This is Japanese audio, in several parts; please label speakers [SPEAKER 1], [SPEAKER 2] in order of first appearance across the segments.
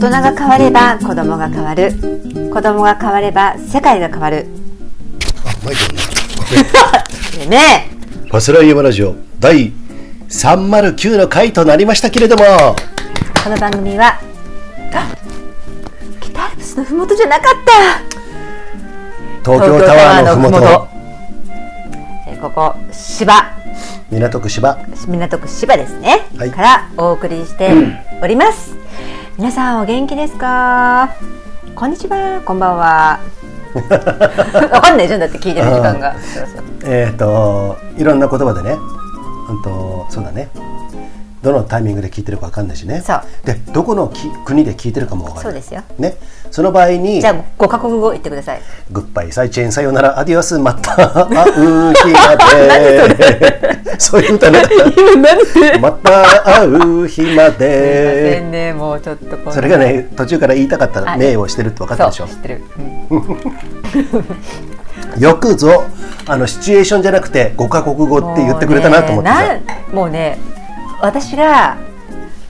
[SPEAKER 1] 人が変われば子供が変わる。子供が変われば世界が変わる。
[SPEAKER 2] あマイクね
[SPEAKER 1] ね
[SPEAKER 2] パスライヤマラジオ第309の回となりましたけれども。
[SPEAKER 1] この番組はあ北アルプスのふもとじゃなかった。
[SPEAKER 2] 東京タワーのふもと。
[SPEAKER 1] えーここ芝。
[SPEAKER 2] 港区芝。
[SPEAKER 1] 港区芝ですね、
[SPEAKER 2] はい。
[SPEAKER 1] からお送りしております、皆さんお元気ですか？こんにちはこんばんは。わかんないじゃんだって聞いてる時間が。そう
[SPEAKER 2] えっ、といろんな言葉でね。本当そうだねどのタイミングで聞いてるかわかんないしね。でどこのき国で聞いてるかもわかんない。
[SPEAKER 1] そうですよ。
[SPEAKER 2] ね。その場合に
[SPEAKER 1] じゃあ5カ国語言ってください。
[SPEAKER 2] グッバイ。サイチェーンさよなら。アディオス。また会う日まで。そういう歌ね。また会う日ま
[SPEAKER 1] すいませ
[SPEAKER 2] で
[SPEAKER 1] んねもうちょっと
[SPEAKER 2] それがね途中から言いたかった
[SPEAKER 1] あ
[SPEAKER 2] 名をしてるって分かったでしょ。
[SPEAKER 1] 知ってる、うん。
[SPEAKER 2] よくぞあのシチュエーションじゃなくて5カ国語って言ってくれたなと思って
[SPEAKER 1] もうね私が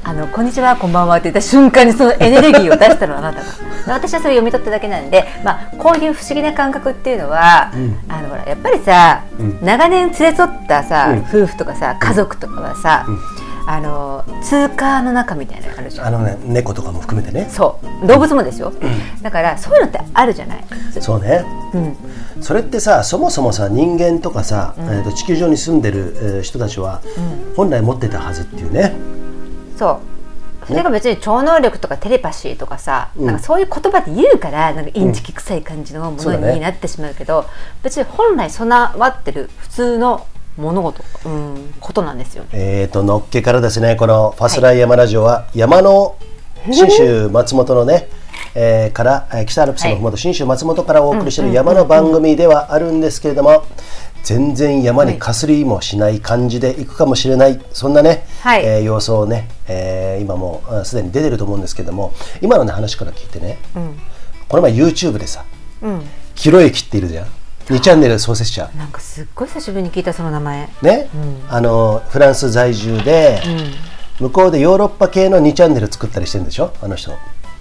[SPEAKER 1] あのこんにちはこんばんはって言った瞬間にそのエネルギーを出したのはあなたが私はそれ読み取っただけなんで、まあ、こういう不思議な感覚っていうのは、あのほらやっぱりさ、
[SPEAKER 2] うん。
[SPEAKER 1] 長年連れ添ったさ、
[SPEAKER 2] うん。
[SPEAKER 1] 夫婦とかさ家族とかはさ、あの通貨の中みたいなのあるじゃん。
[SPEAKER 2] あのね猫とかも含めてね。
[SPEAKER 1] そう。動物もですよ、だからそういうのってあるじゃない、
[SPEAKER 2] そうね。
[SPEAKER 1] うん、
[SPEAKER 2] それってさそもそもさ人間とかさ、えーと地球上に住んでる、えー人たちは、本来持ってたはずっていうね。
[SPEAKER 1] そう。それが別に超能力とかテレパシーとかさ、
[SPEAKER 2] うん。
[SPEAKER 1] なんかそういう言葉で言うからなんかインチキ臭い感じのものになってしまうけど、別に本来備わってる普通の物事、うん、ことなんですよ。
[SPEAKER 2] えー、とのっけからですねこの「ファスライ山ラジオは」山の信州松本のね、えーからえー北アルプスのふもと信州松本からお送りしている山の番組ではあるんですけれども全然山にかすりもしない感じでいくかもしれないそんなね、
[SPEAKER 1] はい。
[SPEAKER 2] えー様子をね、えー今もすでに出てると思うんですけども今の、ね、話から聞いてね
[SPEAKER 1] うん。
[SPEAKER 2] この前 YouTube でさ
[SPEAKER 1] うん、
[SPEAKER 2] キロエキっているじゃん2チャンネル創設者。
[SPEAKER 1] なんかすっごい久しぶりに聞いたその名前。
[SPEAKER 2] ね、あのフランス在住で、向こうでヨーロッパ系の2チャンネル作ったりしてるんでしょ？あの人、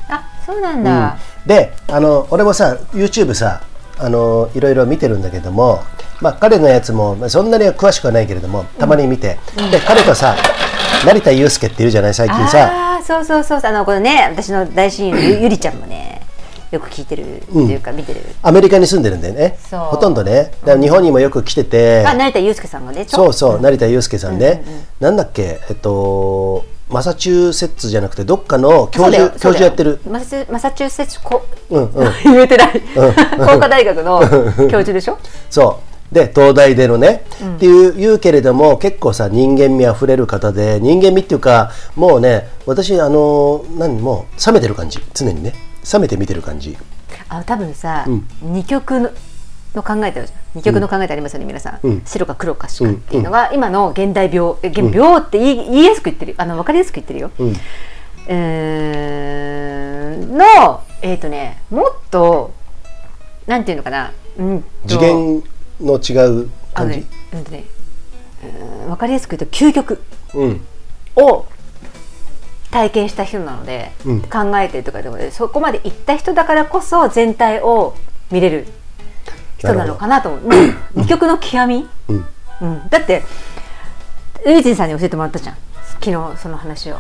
[SPEAKER 1] あそうなんだ。
[SPEAKER 2] であの俺もさ YouTube さあのいろいろ見てるんだけども、まあ、彼のやつもまあそんなには詳しくはないけれどもたまに見て、で彼とさ成田悠輔っているじゃない？最近さ。
[SPEAKER 1] あそうそうそう。あのこのね私の大親友ゆりちゃんもねよく聞いてるっていうか見てる。
[SPEAKER 2] アメリカに住んでるんだよね。ほとんどね。だから日本にもよく来てて、
[SPEAKER 1] あ成田悠輔さんがね
[SPEAKER 2] そうそう、成田悠輔さんね、なんだっけ、えっと、マサチューセッツじゃなくて、どっかの教授、教授やってる。
[SPEAKER 1] マサマサチューセッツこ、
[SPEAKER 2] うんうん。
[SPEAKER 1] 言えてない、工科大学の教授でしょ？
[SPEAKER 2] そう。で、東大でのね、っていう言うけれども、結構さ、人間味あふれる方で、人間味っていうか、もうね、私、あの、何もう、冷めてる感じ、常にね、冷めて見てる感じ。
[SPEAKER 1] あ多分さ、
[SPEAKER 2] うん。
[SPEAKER 1] 二極のの考えてあるじゃん。二極の考えてありますよね、皆さん、
[SPEAKER 2] うん。
[SPEAKER 1] 白か黒かしかっていうのが、今の現代病え現病って言い,、言いやすく言ってるあの分かりやすく言ってるよ、
[SPEAKER 2] うん。
[SPEAKER 1] えーのえっ、とねもっとなんていうのかな、うんと
[SPEAKER 2] 次元の違う
[SPEAKER 1] あのね
[SPEAKER 2] 感じ。
[SPEAKER 1] うんとねうん分かりやすく言うと究極
[SPEAKER 2] うん。
[SPEAKER 1] を体験した人なので、
[SPEAKER 2] うん
[SPEAKER 1] 考えてるとかでもねそこまで行った人だからこそ全体を見れる人なのかなと思う。二極の極み、
[SPEAKER 2] うん。
[SPEAKER 1] うん、だってウイジンさんに教えてもらったじゃん昨日その話を。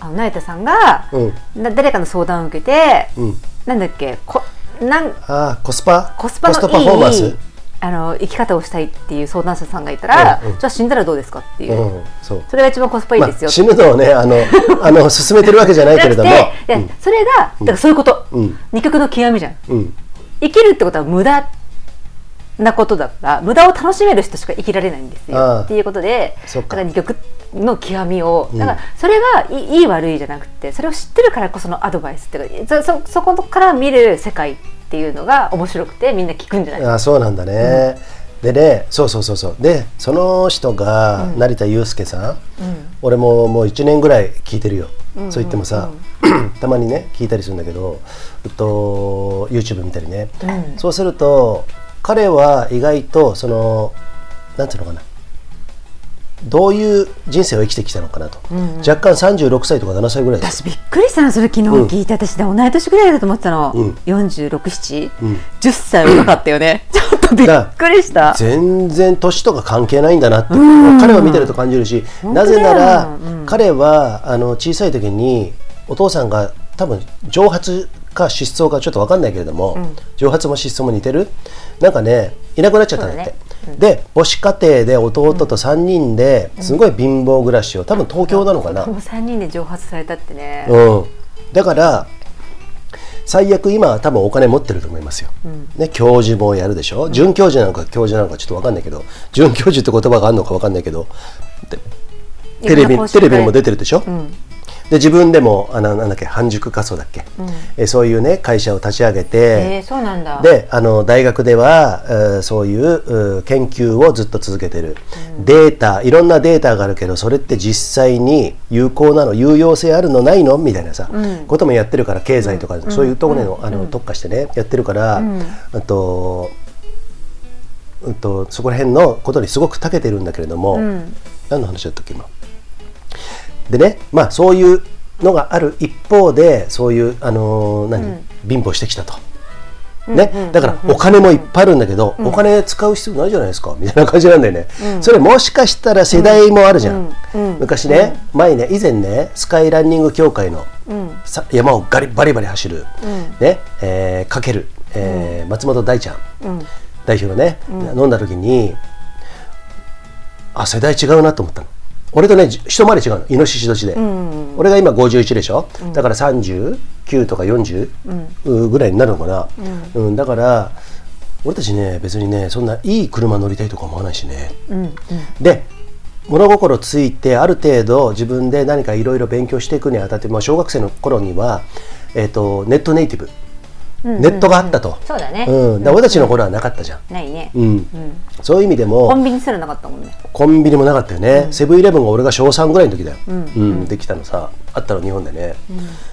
[SPEAKER 1] あの成田さんが、
[SPEAKER 2] うん。
[SPEAKER 1] な誰かの相談を受けて、
[SPEAKER 2] うん。
[SPEAKER 1] なんだっけこなん
[SPEAKER 2] ああ、コスパ？
[SPEAKER 1] コスパの
[SPEAKER 2] パフォーマンス？
[SPEAKER 1] いいあの生き方をしたいっていう相談者さんがいたら、
[SPEAKER 2] うんうん。
[SPEAKER 1] じゃあ死んだらどうですかっていう、
[SPEAKER 2] うん。そう。
[SPEAKER 1] それが一番コスパいい
[SPEAKER 2] まあ、
[SPEAKER 1] ですよって。
[SPEAKER 2] 死ぬのをね、あの、あの、進めてるわけじゃないけれども。
[SPEAKER 1] じゃなくて、でそれがだからそういうこと、
[SPEAKER 2] うん。
[SPEAKER 1] 二極の極みじゃん。
[SPEAKER 2] うん。
[SPEAKER 1] 生きるってことは無駄なことだから無駄を楽しめる人しか生きられないんです
[SPEAKER 2] ああ。
[SPEAKER 1] よっていうことで
[SPEAKER 2] そっか。
[SPEAKER 1] だから二極の極みを
[SPEAKER 2] うん。
[SPEAKER 1] だからそれがいいい悪いじゃなくてそれを知ってるからこそのアドバイスっていうかそそそこから見る世界っていうのが面白くてみんな聞くんじゃない？
[SPEAKER 2] あそうなんだね、でねそうそうそうそう。でその人が成田悠輔さん、俺ももう1年ぐらい聞いてるよ、そう言ってもさ、たまにね聞いたりするんだけど、えっと、YouTube 見たりね、
[SPEAKER 1] うん。
[SPEAKER 2] そうすると彼は意外とそのなんていうのかなどういう人生を生きてきたのかなと、若干36歳とか7歳ぐらいです。
[SPEAKER 1] 私びっくりしたのそれ昨日聞いて、私で同い年ぐらいだと思ってたの、
[SPEAKER 2] うん。
[SPEAKER 1] 46、7、10歳若かったよね。ちょっとびっくりした。
[SPEAKER 2] 全然年とか関係ないんだなって、彼を見てると感じるしなぜなら、
[SPEAKER 1] うん。
[SPEAKER 2] 彼はあの小さい時にお父さんが多分蒸発か失踪かちょっと分かんないけれども、蒸発も失踪も似てる。なんかねいなくなっちゃったんだってで母子家庭で弟と3人ですごい貧乏暮らしを多分東京なのかな、
[SPEAKER 1] もう3人で蒸発されたってね、
[SPEAKER 2] うん、だから最悪今は多分お金持ってると思いますよ、ね、教授もやるでしょ、准教授なのか教授なのかちょっと分かんないけど准教授って言葉があるのか分かんないけどでテレビテレビにも出てるでしょ、
[SPEAKER 1] ん
[SPEAKER 2] で自分でもあのなんだっけ半熟仮想だっけ、えそういうね会社を立ち上げて、
[SPEAKER 1] えー、そうなんだ。
[SPEAKER 2] であの大学では、えーそういう研究をずっと続けてる、データいろんなデータがあるけどそれって実際に有効なの有用性あるのないの？みたいなさ、こともやってるから経済とか、そういうところにの,、あの特化してねやってるから、あとうんとそこら辺のことにすごく長けてるんだけれども、何の話だったっけ今？でねまあそういうのがある一方でそういうあのー何、貧乏してきたと。ね、だからお金もいっぱいあるんだけど、お金使う必要ないじゃないですか。みたいな感じなんだよね、それもしかしたら世代もあるじゃん、昔ね、前ね以前ねスカイランニング協会の、さ山をガリバリバリ走る、ね？えーかける、えー松本大ちゃん、代表のね、飲んだ時にあ世代違うなと思ったの俺とねじ一回り違うの。イノシシ年で、俺が今51でしょ、だから39とか40、ぐらいになるのかな、うん。だから俺たちね別にねそんないい車乗りたいとか思わないしね、で物心ついてある程度自分で何かいろいろ勉強していくにあたって、まあ、小学生の頃には、えー、とネットネイティブ、ネットがあったと、
[SPEAKER 1] そうだね。
[SPEAKER 2] うん、で俺たちの頃はなかったじゃん、
[SPEAKER 1] ないね、
[SPEAKER 2] うん。そういう意味でも
[SPEAKER 1] コンビニすらなかったもんね。
[SPEAKER 2] コンビニもなかったよね、セブンイレブンが俺が小3ぐらいの時だよ、うん。できたのさあったの日本でね、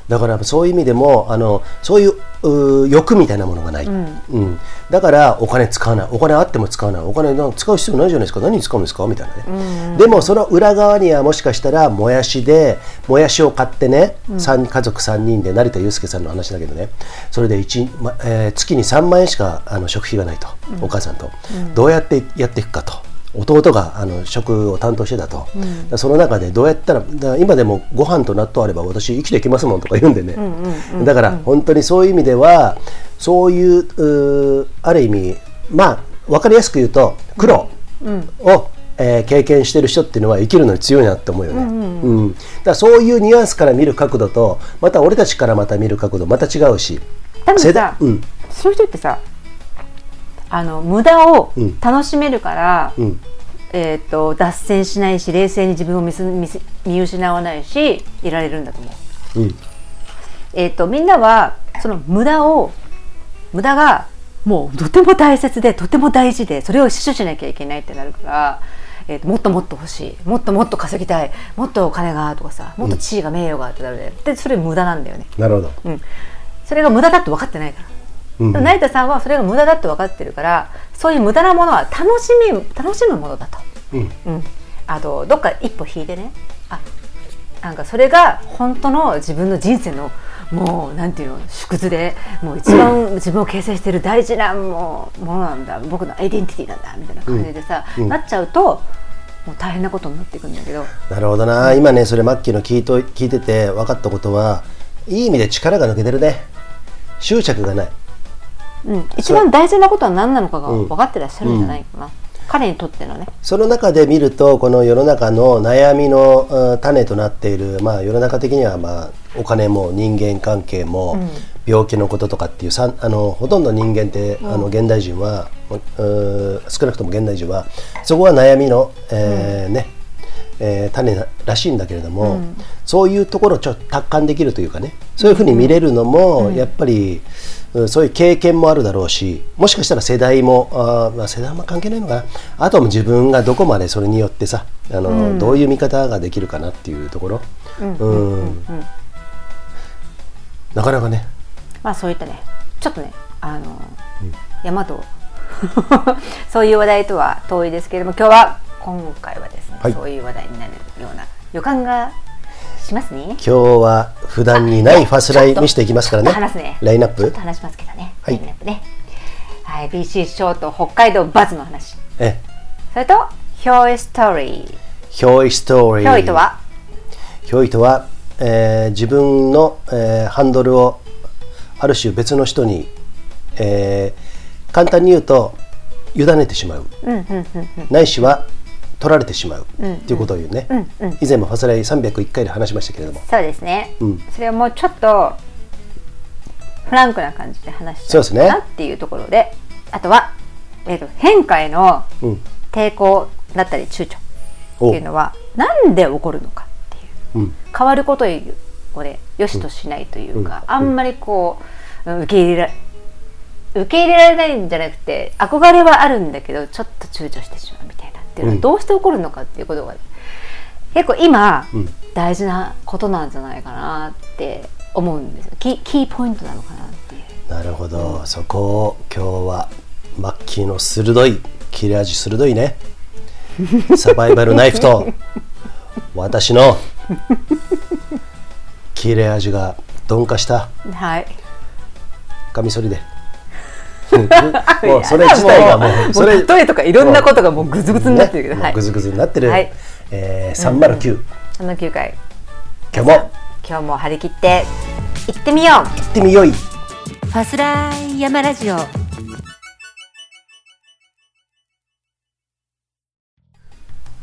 [SPEAKER 2] だからそういう意味でもあのそういう欲みたいなものがない、うん。だからお金使わない。お金あっても使わない。お金使う必要ないじゃないですか。何に使うんですか？みたいなね、でもその裏側にはもしかしたらもやしでもやしを買ってね、三家族3人で成田悠輔さんの話だけどね。それで一、まえー月に3万円しかあの食費がないと、お母さんと、どうやってやっていくかと。弟があの食を担当してたと、だからその中でどうやったらだ今でもご飯と納豆あれば私生きていきますもんとか言うんでね、だから本当にそういう意味ではそういうある意味まあ分かりやすく言うと苦労を、えー経験してる人っていうのは生きるのに強いなって思うよね、うんだからそういうニュアンスから見る角度とまた俺たちからまた見る角度また違うし。
[SPEAKER 1] 多分さ、
[SPEAKER 2] うん。
[SPEAKER 1] そういう人ってさあの無駄を
[SPEAKER 2] うん。
[SPEAKER 1] 楽しめるから、
[SPEAKER 2] うん。
[SPEAKER 1] えー、と脱線しないし冷静に自分を見す見失わないしいられるんだと思う。
[SPEAKER 2] うん。
[SPEAKER 1] えー、とみんなはその無駄を無駄がもうとても大切でとても大事でそれを死守しなきゃいけないってなるから、えー、ともっともっと欲しいもっともっと稼ぎたいもっとお金がとかさもっと地位が名誉がってなるででそれ無駄なんだよね。
[SPEAKER 2] なるほど、
[SPEAKER 1] うん、それが無駄だって分かってないから。
[SPEAKER 2] うん。
[SPEAKER 1] 成田さんはそれが無駄だって分かってるからそういう無駄なものは楽しみ楽しむものだと、
[SPEAKER 2] うん。
[SPEAKER 1] うん、あとどっか一歩引いてね。あなんかそれが本当の自分の人生のもうなんていうの縮図でもう一番自分を形成している大事なもうものなんだ僕のアイデンティティなんだみたいな感じでさ、なっちゃうともう大変なことになっていくんだけど。
[SPEAKER 2] なるほどな、今ねそれマッキーの聞いと聞いてて分かったことはいい意味で力が抜けてるね。執着がない
[SPEAKER 1] うん、一番大事なことは何なのかが分かってらっしゃるんじゃないかな、彼にとってのね。
[SPEAKER 2] その中で見るとこの世の中の悩みのうん種となっている、まあ、世の中的には、まあ、お金も人間関係も、病気のこととかっていうあのほとんど人間って、あの現代人はう少なくとも現代人はそこは悩みの、えーねえー種ならしいんだけれども、そういうところをちょっと達観できるというかねそういうふうに見れるのも、やっぱり、うんそういう経験もあるだろうしもしかしたら世代もあー、まあ、世代も関係ないのかな。あとはもう自分がどこまでそれによってさあの、どういう見方ができるかなっていうところ、うん。なかなかね。
[SPEAKER 1] まあそういったねちょっとねあの、山と そういう話題とは遠いですけれども今日は今回はですね、
[SPEAKER 2] はい。
[SPEAKER 1] そういう話題になるような予感がしますね。
[SPEAKER 2] 今日は普段にないファスライ見せていきますからね。
[SPEAKER 1] 話すね。
[SPEAKER 2] ラインナップ。
[SPEAKER 1] 話しますけどね、
[SPEAKER 2] はい。
[SPEAKER 1] ラインナップね。はい。BC ショート北海道バズの話。
[SPEAKER 2] え
[SPEAKER 1] それとヒョイストーリー。
[SPEAKER 2] ヒョイストーリー。
[SPEAKER 1] ヒョイとは？
[SPEAKER 2] ヒョイとは、えー自分の、えーハンドルをある種別の人に、えー簡単に言うと委ねてしまう,、ないしは取られてしまう、っていうことを言うね、以前もファスライ301回で話しましたけれども。
[SPEAKER 1] そうですね、
[SPEAKER 2] ん。
[SPEAKER 1] それをもうちょっとフランクな感じで話し
[SPEAKER 2] そうですね
[SPEAKER 1] なっていうところであとは、えー、と変化への
[SPEAKER 2] うん。
[SPEAKER 1] 抵抗だったり躊躇っていうのはなんで起こるのかっていう。
[SPEAKER 2] うん。
[SPEAKER 1] 変わることをね良しとしないというか、あんまりこううん受け入れら受け入れられないんじゃなくて憧れはあるんだけどちょっと躊躇してしまうみたいなっていうのはどうして起こるのかっていうことが、結構今、
[SPEAKER 2] ん。
[SPEAKER 1] 大事なことなんじゃないかなって思うんですよ。キーキーポイントなのかなっていう。
[SPEAKER 2] なるほど、そこを今日はマッキーの鋭い切れ味鋭いね。サバイバルナイフと私の切れ味が鈍化した。
[SPEAKER 1] はい。
[SPEAKER 2] カミソリでもうそれ自体がもうそれ
[SPEAKER 1] 例えとかいろんなことがもうグズグズになってるけど、はい。
[SPEAKER 2] グズグズになってる、
[SPEAKER 1] はい。
[SPEAKER 2] えー、309、
[SPEAKER 1] その9回
[SPEAKER 2] 今日も。
[SPEAKER 1] 今日も張り切って行ってみよう。
[SPEAKER 2] 行ってみよい。
[SPEAKER 1] ファスライヤマラジオ。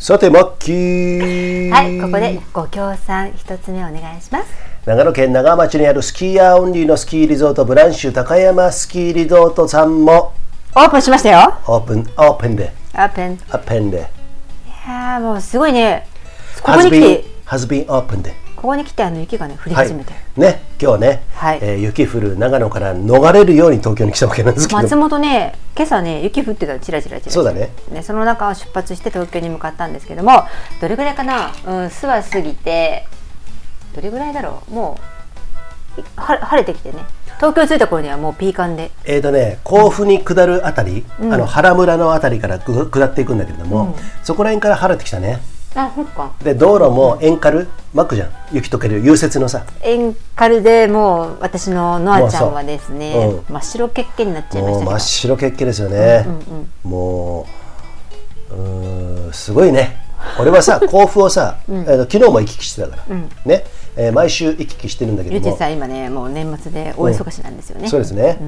[SPEAKER 2] さてマッキー
[SPEAKER 1] はいここでご協賛一つ目お願いします
[SPEAKER 2] 長野県長浜町にあるスキーヤーオンリーのスキーリゾートブランシュ高山スキーリゾートさんも
[SPEAKER 1] オープンしましたよ。
[SPEAKER 2] オープンオープンで。
[SPEAKER 1] オープン。い
[SPEAKER 2] オープンで。
[SPEAKER 1] やーもうすごいね。ここ
[SPEAKER 2] has
[SPEAKER 1] に来
[SPEAKER 2] been
[SPEAKER 1] て。
[SPEAKER 2] Has been open で。
[SPEAKER 1] ここに来てあの雪がね降り
[SPEAKER 2] はい
[SPEAKER 1] 始めて、
[SPEAKER 2] ね今日はね、
[SPEAKER 1] はい。
[SPEAKER 2] えー雪降る長野から逃れるように東京に来たわけなんですけど。
[SPEAKER 1] 松本ね今朝ね雪降ってたチラチラチラチラ。
[SPEAKER 2] そうだね。
[SPEAKER 1] ねその中を出発して東京に向かったんですけどもどれぐらいかな？うん諏訪過ぎてどれぐらいだろう？もう晴れてきてね。東京着いた頃にはもうピーカンで。
[SPEAKER 2] えーとね、甲府に下るあたり、あの原村のあたりからぐ下っていくんだけれども、そこら辺から晴れてきたね。
[SPEAKER 1] あそっか。
[SPEAKER 2] で道路もエンカル巻くじゃん。雪解ける融雪のさ。
[SPEAKER 1] エンカルでもう私のノアちゃんはですね
[SPEAKER 2] もうん。
[SPEAKER 1] 真っ白けっけになっちゃいました
[SPEAKER 2] 真っ白けっけですよね、もううーんすごいね。俺はさ 甲府をさ、えーと昨日も行き来してたから、ね、えー毎週行き来してるんだけども。
[SPEAKER 1] ゆうちんさん今ねもう年末で大忙しなんですよね、
[SPEAKER 2] そうですね、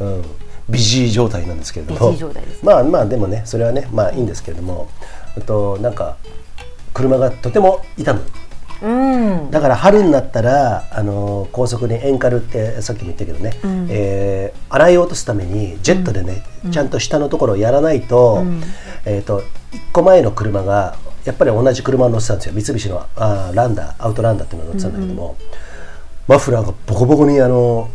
[SPEAKER 2] うん。ビジー状態なんですけれども。
[SPEAKER 1] ビジー状態です
[SPEAKER 2] まあまあでもねそれはねまあいいんですけれども、えっとなんか車がとても傷む。
[SPEAKER 1] うん。
[SPEAKER 2] だから春になったらあの高速にエンカルってさっきも言ったけどね、えー洗い落とすためにジェットでね、ちゃんと下のところをやらないと,、えー、と1個前の車がやっぱり同じ車を乗ってたんですよ。三菱のあーランダーアウトランダーっていうのを乗ってたんだけども、マフラーがボコボコにあの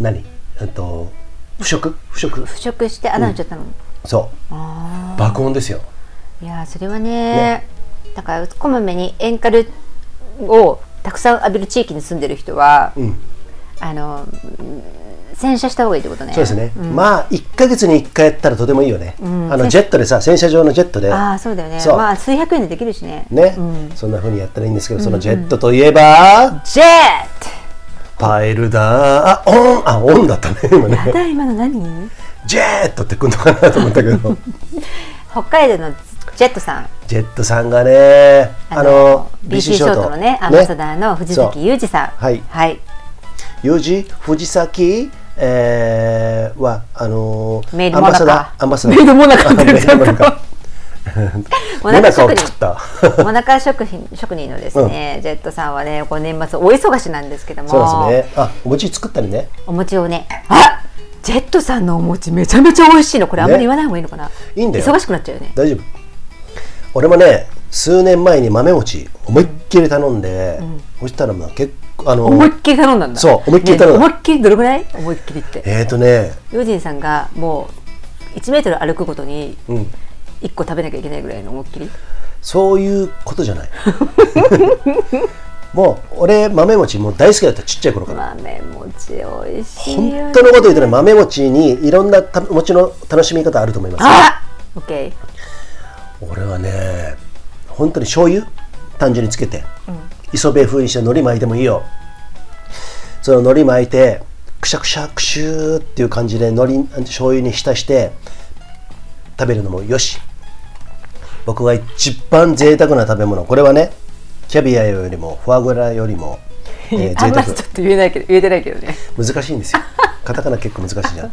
[SPEAKER 2] 何？えっと腐食？腐食？
[SPEAKER 1] 腐食して穴開いちゃったの、
[SPEAKER 2] そう。
[SPEAKER 1] あ
[SPEAKER 2] 爆音ですよ。
[SPEAKER 1] ーいやーそれはねだからこまめにエンカルをたくさん浴びる地域に住んでる人は、
[SPEAKER 2] うん。
[SPEAKER 1] あのうん洗車した方がいいってことね。
[SPEAKER 2] そうですね、まあ1か月に1回やったらとてもいいよね、
[SPEAKER 1] ん。
[SPEAKER 2] あのジェットでさ洗車場のジェットで。
[SPEAKER 1] ああそうだよね。まあ数百円でできるしね。
[SPEAKER 2] ね、
[SPEAKER 1] うん。
[SPEAKER 2] そんな風にやったらいいんですけど、そのジェットといえば、
[SPEAKER 1] ジェッ
[SPEAKER 2] パイルだ。あオン。あオンだったね今
[SPEAKER 1] トや
[SPEAKER 2] ね
[SPEAKER 1] だ今の何？
[SPEAKER 2] ジェットってくんのかなと思ったけど。
[SPEAKER 1] 北海道のジェットさん。
[SPEAKER 2] ジェットさんがね
[SPEAKER 1] あの BC ショートのねアンバダーの藤崎裕二さん。
[SPEAKER 2] はい。
[SPEAKER 1] はい、
[SPEAKER 2] ユージ藤崎？えー、はあのー
[SPEAKER 1] メイドモナカ
[SPEAKER 2] ーアンバサダー。
[SPEAKER 1] メイドモナカって言っちゃった。
[SPEAKER 2] モナカ
[SPEAKER 1] 職人
[SPEAKER 2] 作った。
[SPEAKER 1] モナカ食品職人のですね、ジェットさんはねこう年末大忙しなんですけども。
[SPEAKER 2] そうですね。あお餅作ったりね。
[SPEAKER 1] お餅をね。あジェットさんのお餅めちゃめちゃ美味しいの。これあんまり言わない方がいいのかな、
[SPEAKER 2] いいんだよ。
[SPEAKER 1] 忙しくなっちゃうよね。
[SPEAKER 2] 大丈夫。俺もね数年前に豆餅思いっきり頼んで、そしたらまあ結構あの
[SPEAKER 1] 思いっきり頼んだんだ。
[SPEAKER 2] そう思いっきり頼んだ。
[SPEAKER 1] ね思いっきりどれぐらい？思いっきりって。
[SPEAKER 2] えーとね。
[SPEAKER 1] ヨジンさんがもう1メートル歩くごとに
[SPEAKER 2] うん。
[SPEAKER 1] 1個食べなきゃいけないぐらいの思いっきり？
[SPEAKER 2] そういうことじゃない。もう俺豆餅もう大好きだったちっちゃい頃から、
[SPEAKER 1] 豆餅美味しい
[SPEAKER 2] 本当のこと言うとね豆餅にいろんなた餅の楽しみ方あると思います。
[SPEAKER 1] あオッケー
[SPEAKER 2] 俺はね本当に醤油？単純につけて、磯辺風にして海苔巻いてもいいよ。その海苔巻いてくしゃくしゃくしゅーっていう感じで海苔醤油に浸して食べるのもよし。僕が一番贅沢な食べ物。これはねキャビアよりもフォアグラよりも、えー
[SPEAKER 1] あんま
[SPEAKER 2] 贅沢
[SPEAKER 1] りちょっと言えないけど言えてないけどね。
[SPEAKER 2] 難しいんですよ。カタカナ結構難しいじゃん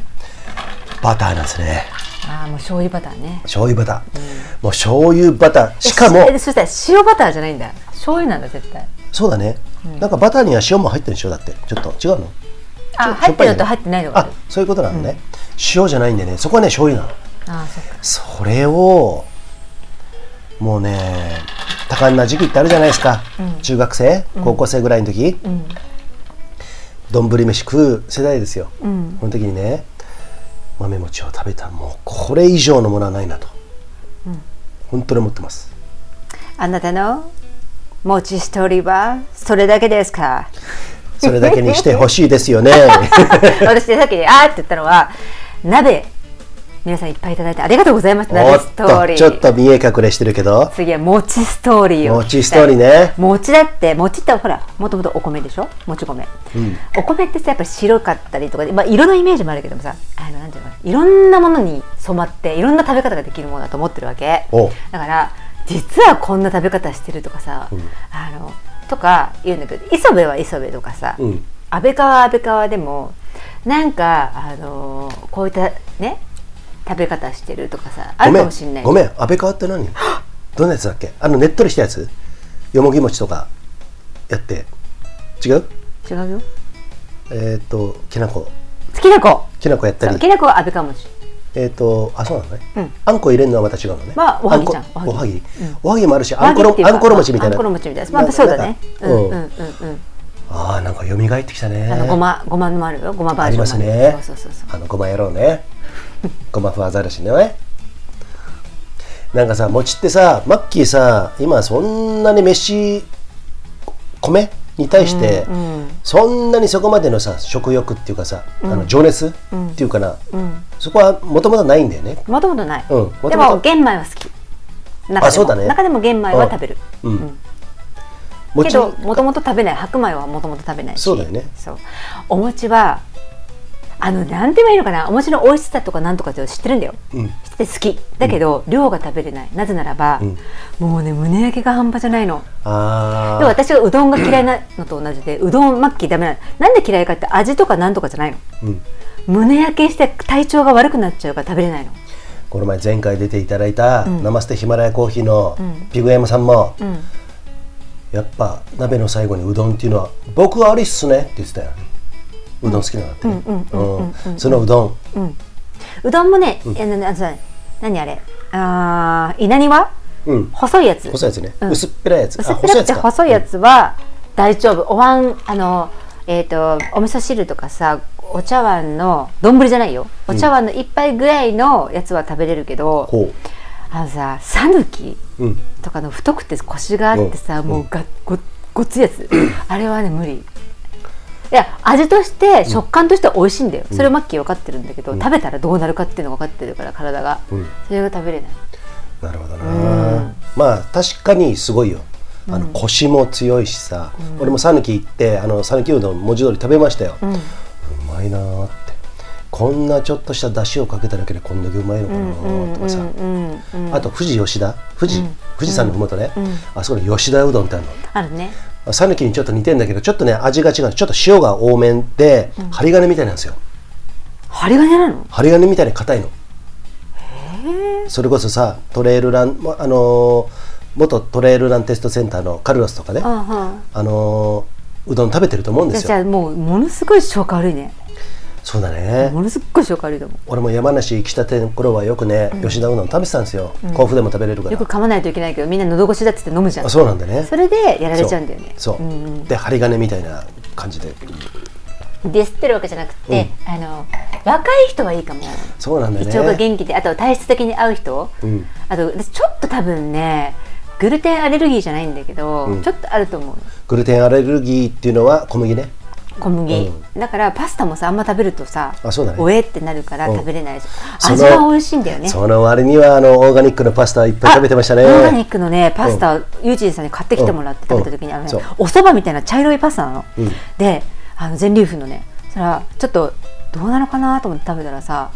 [SPEAKER 2] バターなんですね。
[SPEAKER 1] ああもう醤油バターね。
[SPEAKER 2] 醤油バター、もう醤油バター。しかも
[SPEAKER 1] えそしたら塩バターじゃないんだ。醤油なんだ絶対。
[SPEAKER 2] そうだね、なんかバターには塩も入ってるんでしょだって。ちょっと違うの？
[SPEAKER 1] あ入ってるのと入ってないのがあ
[SPEAKER 2] そういうことなのね、塩じゃないんでねそこはね醤油なの。
[SPEAKER 1] ああそっか。
[SPEAKER 2] それをもうね多感な時期ってあるじゃないですか、中学生高校生ぐらいの時。丼、飯食う世代ですよ、その時にね豆餅を食べたらもうこれ以上のものはないなと、本当に思ってます。
[SPEAKER 1] あなたの餅ストーリーはそれだけですか？
[SPEAKER 2] それだけにしてほしいですよね。
[SPEAKER 1] 私でさっきあーって言ったのは鍋皆さんいっぱいいただいてありがとうございます
[SPEAKER 2] お
[SPEAKER 1] 鍋
[SPEAKER 2] っ
[SPEAKER 1] ストーリー
[SPEAKER 2] とちょっと見え隠れしてるけど。
[SPEAKER 1] 次は餅ストーリーを。
[SPEAKER 2] 餅ストーリーね。
[SPEAKER 1] 餅だって餅ってほらもともとお米でしょ？もち米、お米ってさやっぱり白かったりとかで、まあ、色のイメージもあるけどもさあのなんていうのいろんなものに染まっていろんな食べ方ができるものだと思ってるわけ。
[SPEAKER 2] お。
[SPEAKER 1] だから実はこんな食べ方してるとかさ、あのとか言うんだけど磯部は磯部とかさ、
[SPEAKER 2] うん。
[SPEAKER 1] 安倍川は安倍川でもなんかあのこういったね食べ方してるとかさあるかもしれない
[SPEAKER 2] ごめん安倍川って何？どんなやつだっけ？あのねっとりしたやつ？よもぎ餅とかやって。違う？
[SPEAKER 1] 違うよ。
[SPEAKER 2] えっ、ときなこ。
[SPEAKER 1] きなこ。
[SPEAKER 2] きなこやったり。
[SPEAKER 1] きなこは安倍川餅。
[SPEAKER 2] えっ、とあそうなのね、
[SPEAKER 1] うん。
[SPEAKER 2] あんこ入れるのはまた違うのね。
[SPEAKER 1] まあおはぎじゃん。
[SPEAKER 2] お
[SPEAKER 1] おはぎ。
[SPEAKER 2] おはぎもあるしあんころあんころ餅みたいな。
[SPEAKER 1] あんころ餅みたいな。まあそうだね。んうんうん。うん
[SPEAKER 2] ああなんか蘇ってきたね。
[SPEAKER 1] あのごまごまのもあるよ。ごまバ
[SPEAKER 2] あり
[SPEAKER 1] ージョンも
[SPEAKER 2] ますね。
[SPEAKER 1] そうそうそうそう。
[SPEAKER 2] あのごま野郎ねごまふアザラシねなんかさ餅ってさマッキーさ今そんなに飯米に対して、
[SPEAKER 1] うん
[SPEAKER 2] そんなにそこまでのさ食欲っていうかさ、あの情熱、っていうかな、
[SPEAKER 1] うん。
[SPEAKER 2] そこはもともとないんだよね。
[SPEAKER 1] もともとない、
[SPEAKER 2] うん元々
[SPEAKER 1] でも玄米は好き。
[SPEAKER 2] あそうだね。
[SPEAKER 1] 中でも玄米は食べる、
[SPEAKER 2] うん。
[SPEAKER 1] け
[SPEAKER 2] 餅
[SPEAKER 1] どもともと食べない。白米はもともと食べないし。
[SPEAKER 2] そうだよね。
[SPEAKER 1] そう。お餅はあのなんて言えばいいのかな？お餅の美味しさとかなんとかって知ってるんだよ、
[SPEAKER 2] うん。
[SPEAKER 1] 知ってて好き。だけど、量が食べれない。なぜならば、
[SPEAKER 2] ん。
[SPEAKER 1] もうね胸焼けが半端じゃないの。
[SPEAKER 2] あ
[SPEAKER 1] で私がうどんが嫌いなのと同じでうどんマッキーダメなの。なんで嫌いかって味とかなんとかじゃないの。胸焼けして体調が悪くなっちゃうから食べれないの。
[SPEAKER 2] この前前回出ていただいた、
[SPEAKER 1] ん。
[SPEAKER 2] ナマステヒマラヤコーヒーの
[SPEAKER 1] ん。
[SPEAKER 2] ピグヤマさんも、
[SPEAKER 1] うん。
[SPEAKER 2] やっぱ鍋の最後にうどんっていうのは僕はありっすねって言ってたようどん好きなんだってね。
[SPEAKER 1] うんうんうんうん
[SPEAKER 2] うんそのうどん。
[SPEAKER 1] うん。うどんもね、えななな何あれ？あー稲庭？
[SPEAKER 2] うん。
[SPEAKER 1] 細いやつ。
[SPEAKER 2] 細いやつね、
[SPEAKER 1] うん。
[SPEAKER 2] 薄っぺらいやつ。
[SPEAKER 1] 薄っぺらくて
[SPEAKER 2] か。
[SPEAKER 1] 細いやつは大丈夫。お椀あのえっ、とお味噌汁とかさお茶碗の丼じゃないよ。お茶碗の一杯ぐらいのやつは食べれるけど、
[SPEAKER 2] ほ
[SPEAKER 1] あのさ讃岐
[SPEAKER 2] ううん。
[SPEAKER 1] とかの太くてコシがあってさ、
[SPEAKER 2] うん。
[SPEAKER 1] もうがごごっついやつ。あれはね無理いや味として食感としては美味しいんだよ、それはマッキー分かってる。ん。だけど、食べたらどうなるかっていうのが分かってるから体が、
[SPEAKER 2] うん。
[SPEAKER 1] それが食べれない。
[SPEAKER 2] なるほどな、まあ確かにすごいよ。あの腰も強いしさ、俺も讃岐行ってあの讃岐うどん文字通り食べましたよ、うまいなーって。こんなちょっとした出汁をかけただけでこんだけうまいのかなーとかさ、
[SPEAKER 1] うんうん
[SPEAKER 2] あと富士吉田。富士、富士山のふもとね、あそこに吉田うどんってあるの。
[SPEAKER 1] あるね
[SPEAKER 2] 讃岐にちょっと似てんだけどちょっとね味が違う。ちょっと塩が多めで、針金みたいなんですよ。
[SPEAKER 1] 針金なの？
[SPEAKER 2] 針金みたいに硬いの。それこそさトレイルランまあのー元トレイルランテストセンターのカルロスとかね。
[SPEAKER 1] あは
[SPEAKER 2] あのーうどん食べてると思うんですよ。
[SPEAKER 1] じゃあもうものすごい消化悪いね
[SPEAKER 2] そうだね。
[SPEAKER 1] ものすごい消化悪いと思
[SPEAKER 2] 俺も山梨来たての頃はよくね、吉田うどん食べてたんですよ、甲府でも食べれるから。
[SPEAKER 1] うよく噛まないといけないけどみんな喉越しだっつって飲むじゃん。
[SPEAKER 2] あそう。なんだね
[SPEAKER 1] それでやられちゃうんだよね。
[SPEAKER 2] そう、
[SPEAKER 1] んうん。
[SPEAKER 2] で針金みたいな感じで。
[SPEAKER 1] ディスってるわけじゃなくて、あの若い人はいいかも。
[SPEAKER 2] そうなんだよね。
[SPEAKER 1] 胃腸が元気であと体質的に合う人、
[SPEAKER 2] うん。
[SPEAKER 1] あと私ちょっと多分ねグルテンアレルギーじゃないんだけど、
[SPEAKER 2] うん。
[SPEAKER 1] ちょっとあると思う
[SPEAKER 2] グルテンアレルギーっていうのは小麦ね
[SPEAKER 1] 小麦、だからパスタもさあんま食べるとさ
[SPEAKER 2] あそうだね。
[SPEAKER 1] おえってなるから食べれないし、
[SPEAKER 2] その
[SPEAKER 1] 味は美味しいんだよね。
[SPEAKER 2] その割にはあのオーガニックのパスタいっぱい食べてましたね。
[SPEAKER 1] オーガニックのねパスタ、ユージンさんに買ってきてもらって食べた時に、あのね
[SPEAKER 2] そう。
[SPEAKER 1] お蕎麦みたいな茶色いパスタなの、
[SPEAKER 2] うん。
[SPEAKER 1] であの全粒粉のねそれはちょっとどうなのかなと思って食べたらさ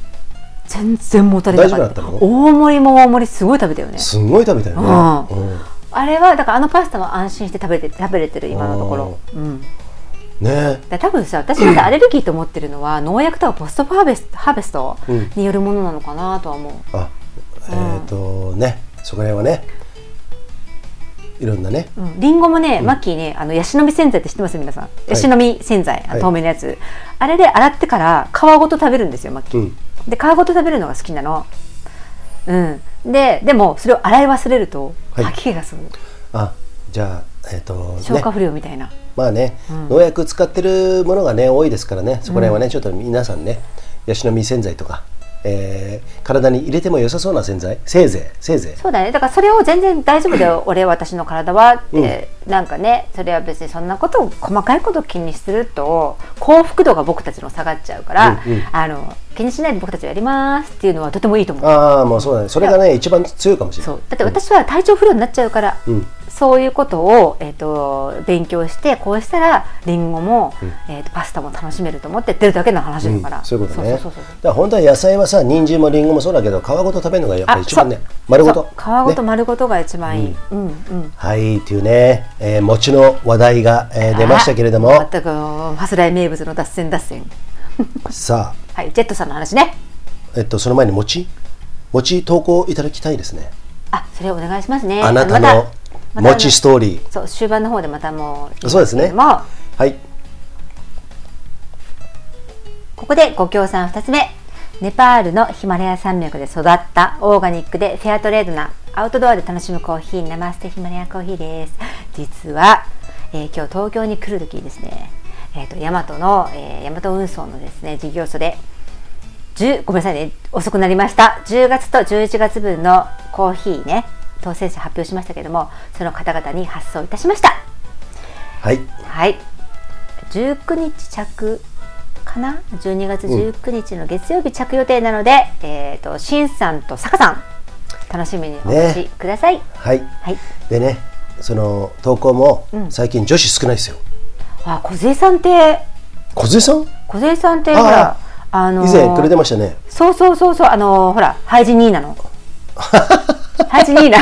[SPEAKER 1] 全然もたれなかった。
[SPEAKER 2] 大丈夫だったの？
[SPEAKER 1] 大盛りも大盛りすごい食べたよね。
[SPEAKER 2] すんごい食べたよね、
[SPEAKER 1] うん。
[SPEAKER 2] うん。
[SPEAKER 1] あれはだからあのパスタは安心して食べて食べれてる今のところ、うん、
[SPEAKER 2] ね。
[SPEAKER 1] だ多分さ私まだアレルギーと思ってるのは農薬とかポストハーベストハーベスト
[SPEAKER 2] うん。
[SPEAKER 1] によるものなのかなとは思う、
[SPEAKER 2] あえっ、とねそこら辺はねいろんなね。
[SPEAKER 1] うん、リンゴもね、マッキーねあのヤシの実洗剤って知ってます？皆さん。ヤシの実洗剤、あ
[SPEAKER 2] はい。
[SPEAKER 1] 透明のやつ。あれで洗ってから皮ごと食べるんですよマッキー、
[SPEAKER 2] うん。
[SPEAKER 1] で皮ごと食べるのが好きなの。うん。ででもそれを洗い忘れると
[SPEAKER 2] はい。
[SPEAKER 1] 吐き気がする、
[SPEAKER 2] あじゃあえっ、とね。
[SPEAKER 1] 消化不良みたいな、
[SPEAKER 2] まあね、農薬使ってるものがね多いですからね。そこら辺はね、ちょっと皆さんねヤシの実洗剤とか、えー体に入れても良さそうな洗剤せいぜいせいぜい。
[SPEAKER 1] そうだね。だからそれを全然大丈夫だよ 俺私の体は。って、なんかねそれは別にそんなことを細かいことを気にすると幸福度が僕たちの下がっちゃうから、
[SPEAKER 2] うんうん。
[SPEAKER 1] あの気にしないで僕たちはやりますっていうのはとてもいいと思う。
[SPEAKER 2] ああもうそうだねそれがね。一番強いかもしれない。
[SPEAKER 1] そう。だって私は体調不良になっちゃうから、
[SPEAKER 2] うん
[SPEAKER 1] そういうことを、えー、と勉強してこうしたらりんごも、えー、とパスタも楽しめると思ってやってるだけの話だから、
[SPEAKER 2] うん。そういうことね。だから本当は野菜はさ人参もりんごもそうだけど皮ごと食べるのがやっぱり一番ね丸ごと。
[SPEAKER 1] 皮ごと
[SPEAKER 2] ね。
[SPEAKER 1] 丸ごとが一番いい、うん。うん
[SPEAKER 2] はいっていうね、えー餅の話題が、えー出ましたけれども。
[SPEAKER 1] あ全くファスライ名物の脱線脱線。
[SPEAKER 2] さ
[SPEAKER 1] はいジェットさんの話ね。
[SPEAKER 2] あ、えっと、その前に餅？餅投稿いただきたいですね。
[SPEAKER 1] あそれお願いしますね。
[SPEAKER 2] あなたの
[SPEAKER 1] またまた
[SPEAKER 2] 餅ストーリー。
[SPEAKER 1] そう終盤の方でまたもう
[SPEAKER 2] そうですね。
[SPEAKER 1] も
[SPEAKER 2] はい。
[SPEAKER 1] ここでご協賛2つ目。ネパールのヒマラヤ山脈で育ったオーガニックでフェアトレードなアウトドアで楽しむコーヒーナマステヒマラヤコーヒーです。実は、えー今日東京に来る時にですねえー、とヤマトの、えー、ヤマト運送のですね事業所で10ごめんなさいね遅くなりました。10月と11月分のコーヒーね当選者発表しましたけれどもその方々に発送いたしました。
[SPEAKER 2] はい。
[SPEAKER 1] はい。19日着かな？12月19日の月曜日着予定なので、えっ、としんさんとさかさん楽しみにお待ちください、
[SPEAKER 2] はい。
[SPEAKER 1] はい。
[SPEAKER 2] でねその投稿も
[SPEAKER 1] うん。
[SPEAKER 2] 最近女子少ないですよ。
[SPEAKER 1] あ小さんって
[SPEAKER 2] 小さん？
[SPEAKER 1] 小さんって
[SPEAKER 2] あ
[SPEAKER 1] ほらあのー
[SPEAKER 2] 以前くれてましたね。
[SPEAKER 1] そうそうそうそうあのーほらハイジニーナの ハイジニーナ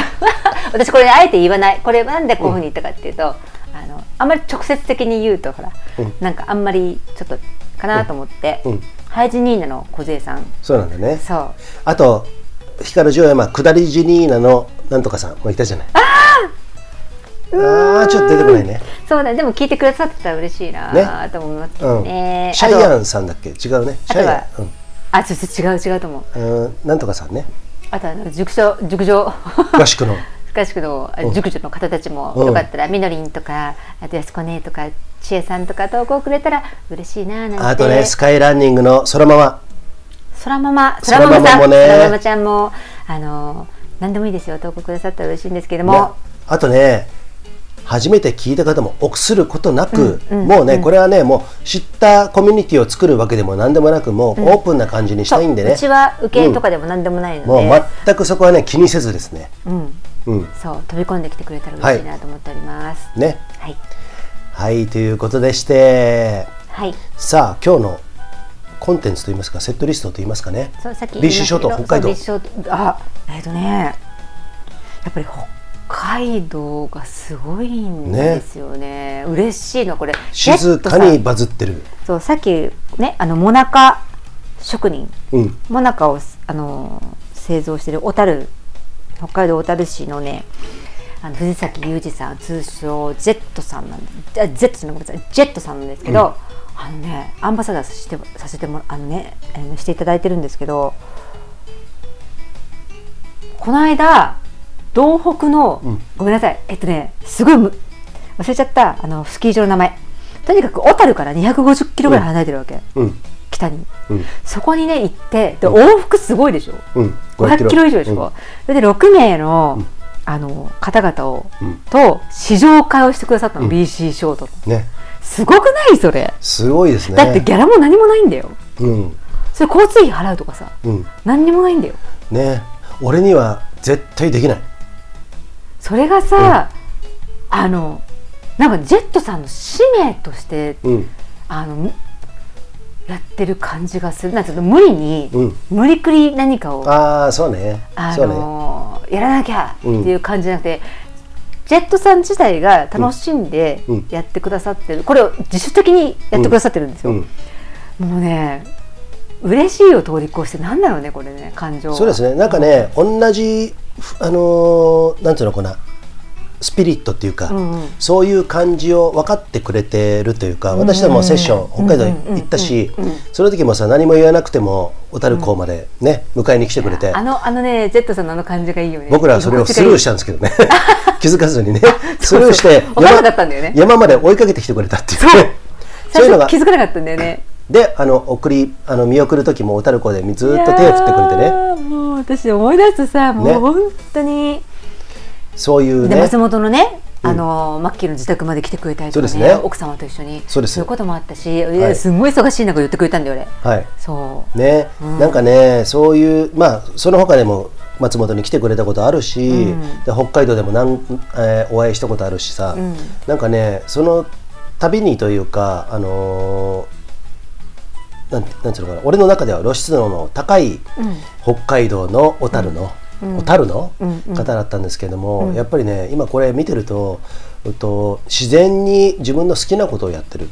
[SPEAKER 1] 私これあえて言わない。これなんでこういうふうに言ったかっていうと、あのあんまり直接的に言うとほら、
[SPEAKER 2] うん。
[SPEAKER 1] なんかあんまりちょっとかなと思って、
[SPEAKER 2] うん。
[SPEAKER 1] ハイジニーナの小さん。
[SPEAKER 2] そうなんだね。
[SPEAKER 1] そう。
[SPEAKER 2] あと光城山下りジニーナのなんとかさんもいたじゃない。ああちょっと出てこないね。
[SPEAKER 1] そうだでも聞いてくださってたら嬉しいな
[SPEAKER 2] ね。
[SPEAKER 1] と思いますけ
[SPEAKER 2] うん。シャイアンさんだっけ？違うね。シャイアン。
[SPEAKER 1] あちょっと違う違うと思う。
[SPEAKER 2] うんうん。なんとかさんね
[SPEAKER 1] あとは塾長塾長
[SPEAKER 2] 合宿の。
[SPEAKER 1] 合宿のあ塾女の方たちも
[SPEAKER 2] うん。
[SPEAKER 1] よかったらみのりんとかあとやすこねとかちえさんとか投稿くれたら嬉しいななんて。
[SPEAKER 2] あとねスカイランニングの空ママ。
[SPEAKER 1] そらままそ
[SPEAKER 2] そら
[SPEAKER 1] らままさん。
[SPEAKER 2] ままもね
[SPEAKER 1] そらままちゃんもあの何でもいいですよ。投稿くださったら嬉しいんですけども、
[SPEAKER 2] ねあとね初めて聞いた方も臆することなく、
[SPEAKER 1] うんうん
[SPEAKER 2] もうね、これはねもう知ったコミュニティを作るわけでも何でもなくもうオープンな感じにしたいんでね、
[SPEAKER 1] うちは受けとかでも何でもないので、
[SPEAKER 2] もう全くそこはね気にせずですね。
[SPEAKER 1] うん、
[SPEAKER 2] うん。
[SPEAKER 1] そう飛び込んできてくれたら嬉しいなと思っております。
[SPEAKER 2] ね。
[SPEAKER 1] はい、
[SPEAKER 2] はいということでして
[SPEAKER 1] はい、
[SPEAKER 2] さあ今日のコンテンツといいますかセットリストといいますかね。
[SPEAKER 1] そうさっき
[SPEAKER 2] BC シ
[SPEAKER 1] ョート
[SPEAKER 2] 北海道。
[SPEAKER 1] あえっ、とねやっぱり北海道がすごいんですよね。嬉しいのこれ。
[SPEAKER 2] 静かにバズってる。
[SPEAKER 1] そうさっきねあのモナカ職人。
[SPEAKER 2] うん。
[SPEAKER 1] モナカをあの製造している小樽北海道小樽市のねあの藤崎裕二さん通称ジェットさんなんであジェットじゃないごめんなさいジェットさんなんですけど、あのねアンバサダーしてさせてもあのねしていただいてるんですけどこの間道北の、
[SPEAKER 2] うん。
[SPEAKER 1] ごめんなさい。えっとねすごいむ忘れちゃった。あのスキー場の名前。とにかく小樽から250キロぐらい離れてるわけ、
[SPEAKER 2] うん。
[SPEAKER 1] 北に。
[SPEAKER 2] うん。
[SPEAKER 1] そこにね行ってで往復すごいでしょ、
[SPEAKER 2] うん。
[SPEAKER 1] 500キロ。以上でしょ、
[SPEAKER 2] うん。
[SPEAKER 1] それで6名の,、あの方々を、
[SPEAKER 2] うん。
[SPEAKER 1] と試乗会をしてくださったの、
[SPEAKER 2] うん。
[SPEAKER 1] BC ショートの。
[SPEAKER 2] ね。
[SPEAKER 1] すごくない？それ。
[SPEAKER 2] すごいですね。
[SPEAKER 1] だってギャラも何もないんだよ。
[SPEAKER 2] うん。
[SPEAKER 1] それ交通費払うとかさ。
[SPEAKER 2] うん。
[SPEAKER 1] 何にもないんだよ。
[SPEAKER 2] ね。俺には絶対できない
[SPEAKER 1] それがさ、あのなんかジェットさんの使命として
[SPEAKER 2] うん。
[SPEAKER 1] あのやってる感じがする。なん無理に、
[SPEAKER 2] うん。
[SPEAKER 1] 無理くり何かを
[SPEAKER 2] ああそうね。
[SPEAKER 1] あ
[SPEAKER 2] そうね。
[SPEAKER 1] のやらなきゃっていう感じじゃなくて、ジェットさん自体が楽しんで
[SPEAKER 2] うん。
[SPEAKER 1] やってくださってる、これを自主的にやってくださってるんですよ、
[SPEAKER 2] うん。
[SPEAKER 1] もうね嬉しいを通り越してなんだろうねこれね感情は。
[SPEAKER 2] そうですね。なんかね同じふあのーなんていうのかな。スピリットっていうか、
[SPEAKER 1] うんうん。
[SPEAKER 2] そういう感じを分かってくれてるというか、私どもセッション、北海道行ったし、その時もさ何も言わなくても小樽港までね、迎えに来てくれて。
[SPEAKER 1] あのあのねジェットさんのあの感じがいいよね。
[SPEAKER 2] 僕らはそれをスルーしたんですけどね。気づかずにね。スルーして山まで追いかけてきてくれたっていう
[SPEAKER 1] そう。
[SPEAKER 2] ねそういうのが
[SPEAKER 1] 気づかなかったんだよね
[SPEAKER 2] であの送りあの見送る時も小樽港でずっと手を振ってくれて
[SPEAKER 1] い
[SPEAKER 2] ね
[SPEAKER 1] もう私思い出すとさも
[SPEAKER 2] ね
[SPEAKER 1] う本当に、
[SPEAKER 2] そういうね。
[SPEAKER 1] で松本のねあのマッキーの自宅まで来てくれたりとかね
[SPEAKER 2] そうですね。
[SPEAKER 1] 奥様と一緒に。
[SPEAKER 2] そうです。
[SPEAKER 1] いうこともあったし、い
[SPEAKER 2] はい。
[SPEAKER 1] やすんごい忙しい中言ってくれたんだよ俺。
[SPEAKER 2] はい。
[SPEAKER 1] そう。
[SPEAKER 2] ね、なんかねそういうまあその他でも松本に来てくれたことあるし、で北海道でもなん、えーお会いしたことあるしさ、なんかねその度にというかあのーなんなんていうのかな。俺の中では露出度の高い北海道の小樽の、小樽の方だったんですけども、やっぱりね今これ見てると、うっと自然に自分の好きなことをやってるっ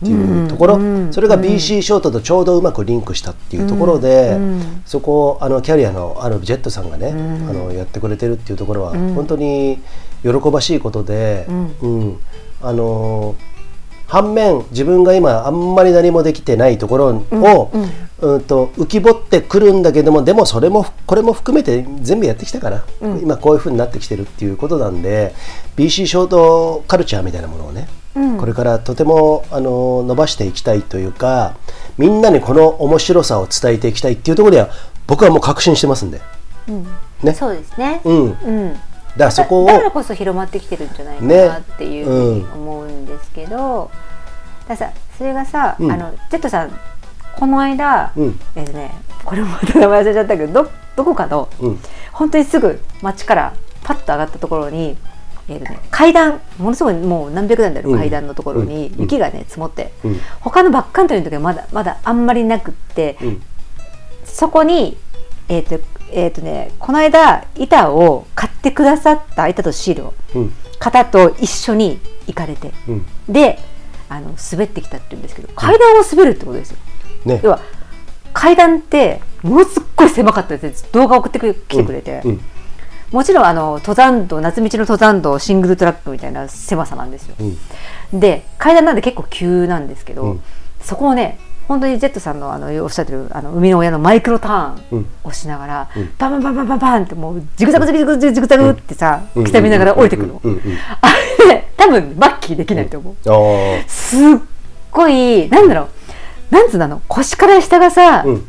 [SPEAKER 2] ていうところ、それが BC ショートとちょうどうまくリンクしたっていうところで、そこをあのキャリアのあるジェットさんがね、あのやってくれてるっていうところは本当に喜ばしいことで、うん。あの反面自分が今あんまり何もできてないところを、うんと浮き彫ってくるんだけどもでもそれもこれも含めて全部やってきたから、今こういうふうになってきてるっていうことなんで BC ショートカルチャーみたいなものをね、これからとてもあの伸ばしていきたいというかみんなにこの面白さを伝えていきたいっていうところでは僕はもう確信してますんで、ね。
[SPEAKER 1] そうですね。
[SPEAKER 2] うん、
[SPEAKER 1] うん。
[SPEAKER 2] だからそこを
[SPEAKER 1] だからこそ広まってきてるんじゃないかなっていうふうに思うんですけど、だからさそれがさ、
[SPEAKER 2] うん。
[SPEAKER 1] あのジェットさんこの間、
[SPEAKER 2] うん。
[SPEAKER 1] えっとねこれもまた名前忘れちゃったけどどどこかの、
[SPEAKER 2] うん。
[SPEAKER 1] 本当にすぐ街からパッと上がったところに、えーとね、階段ものすごいもう何百段である階段のところに
[SPEAKER 2] うん。
[SPEAKER 1] 雪がね積もって、
[SPEAKER 2] うん。
[SPEAKER 1] 他のバックカントリーの時はまだまだあんまりなくって、
[SPEAKER 2] うん。
[SPEAKER 1] そこにえっ、とえっ、とねこの間板を買ってくださった板とシールを
[SPEAKER 2] うん。
[SPEAKER 1] 方と一緒に行かれて、
[SPEAKER 2] うん。
[SPEAKER 1] であの滑ってきたって言うんですけど階段を滑るってことですよ。
[SPEAKER 2] ね。
[SPEAKER 1] 要は階段ってものすっごい狭かったです。動画送ってくれ来てくれて、
[SPEAKER 2] うん。
[SPEAKER 1] もちろんあの登山道夏道の登山道シングルトラックみたいな狭さなんですよ。
[SPEAKER 2] うん。
[SPEAKER 1] で階段なんで結構急なんですけど、
[SPEAKER 2] うん。
[SPEAKER 1] そこをね本当にジェットさんのあのおっしゃってるあの生みの親のマイクロター
[SPEAKER 2] うん。
[SPEAKER 1] ンをしながら、
[SPEAKER 2] うん。
[SPEAKER 1] バンバンバンバンバンってもうジグザグジグザグジグザグってさ、
[SPEAKER 2] うん。
[SPEAKER 1] 刻みながら降りてくるの。
[SPEAKER 2] うん。うん。うん。
[SPEAKER 1] あれね多分マッキーできないと思う。すっごいなんだろう。なんつうの腰から下がさ、
[SPEAKER 2] うん。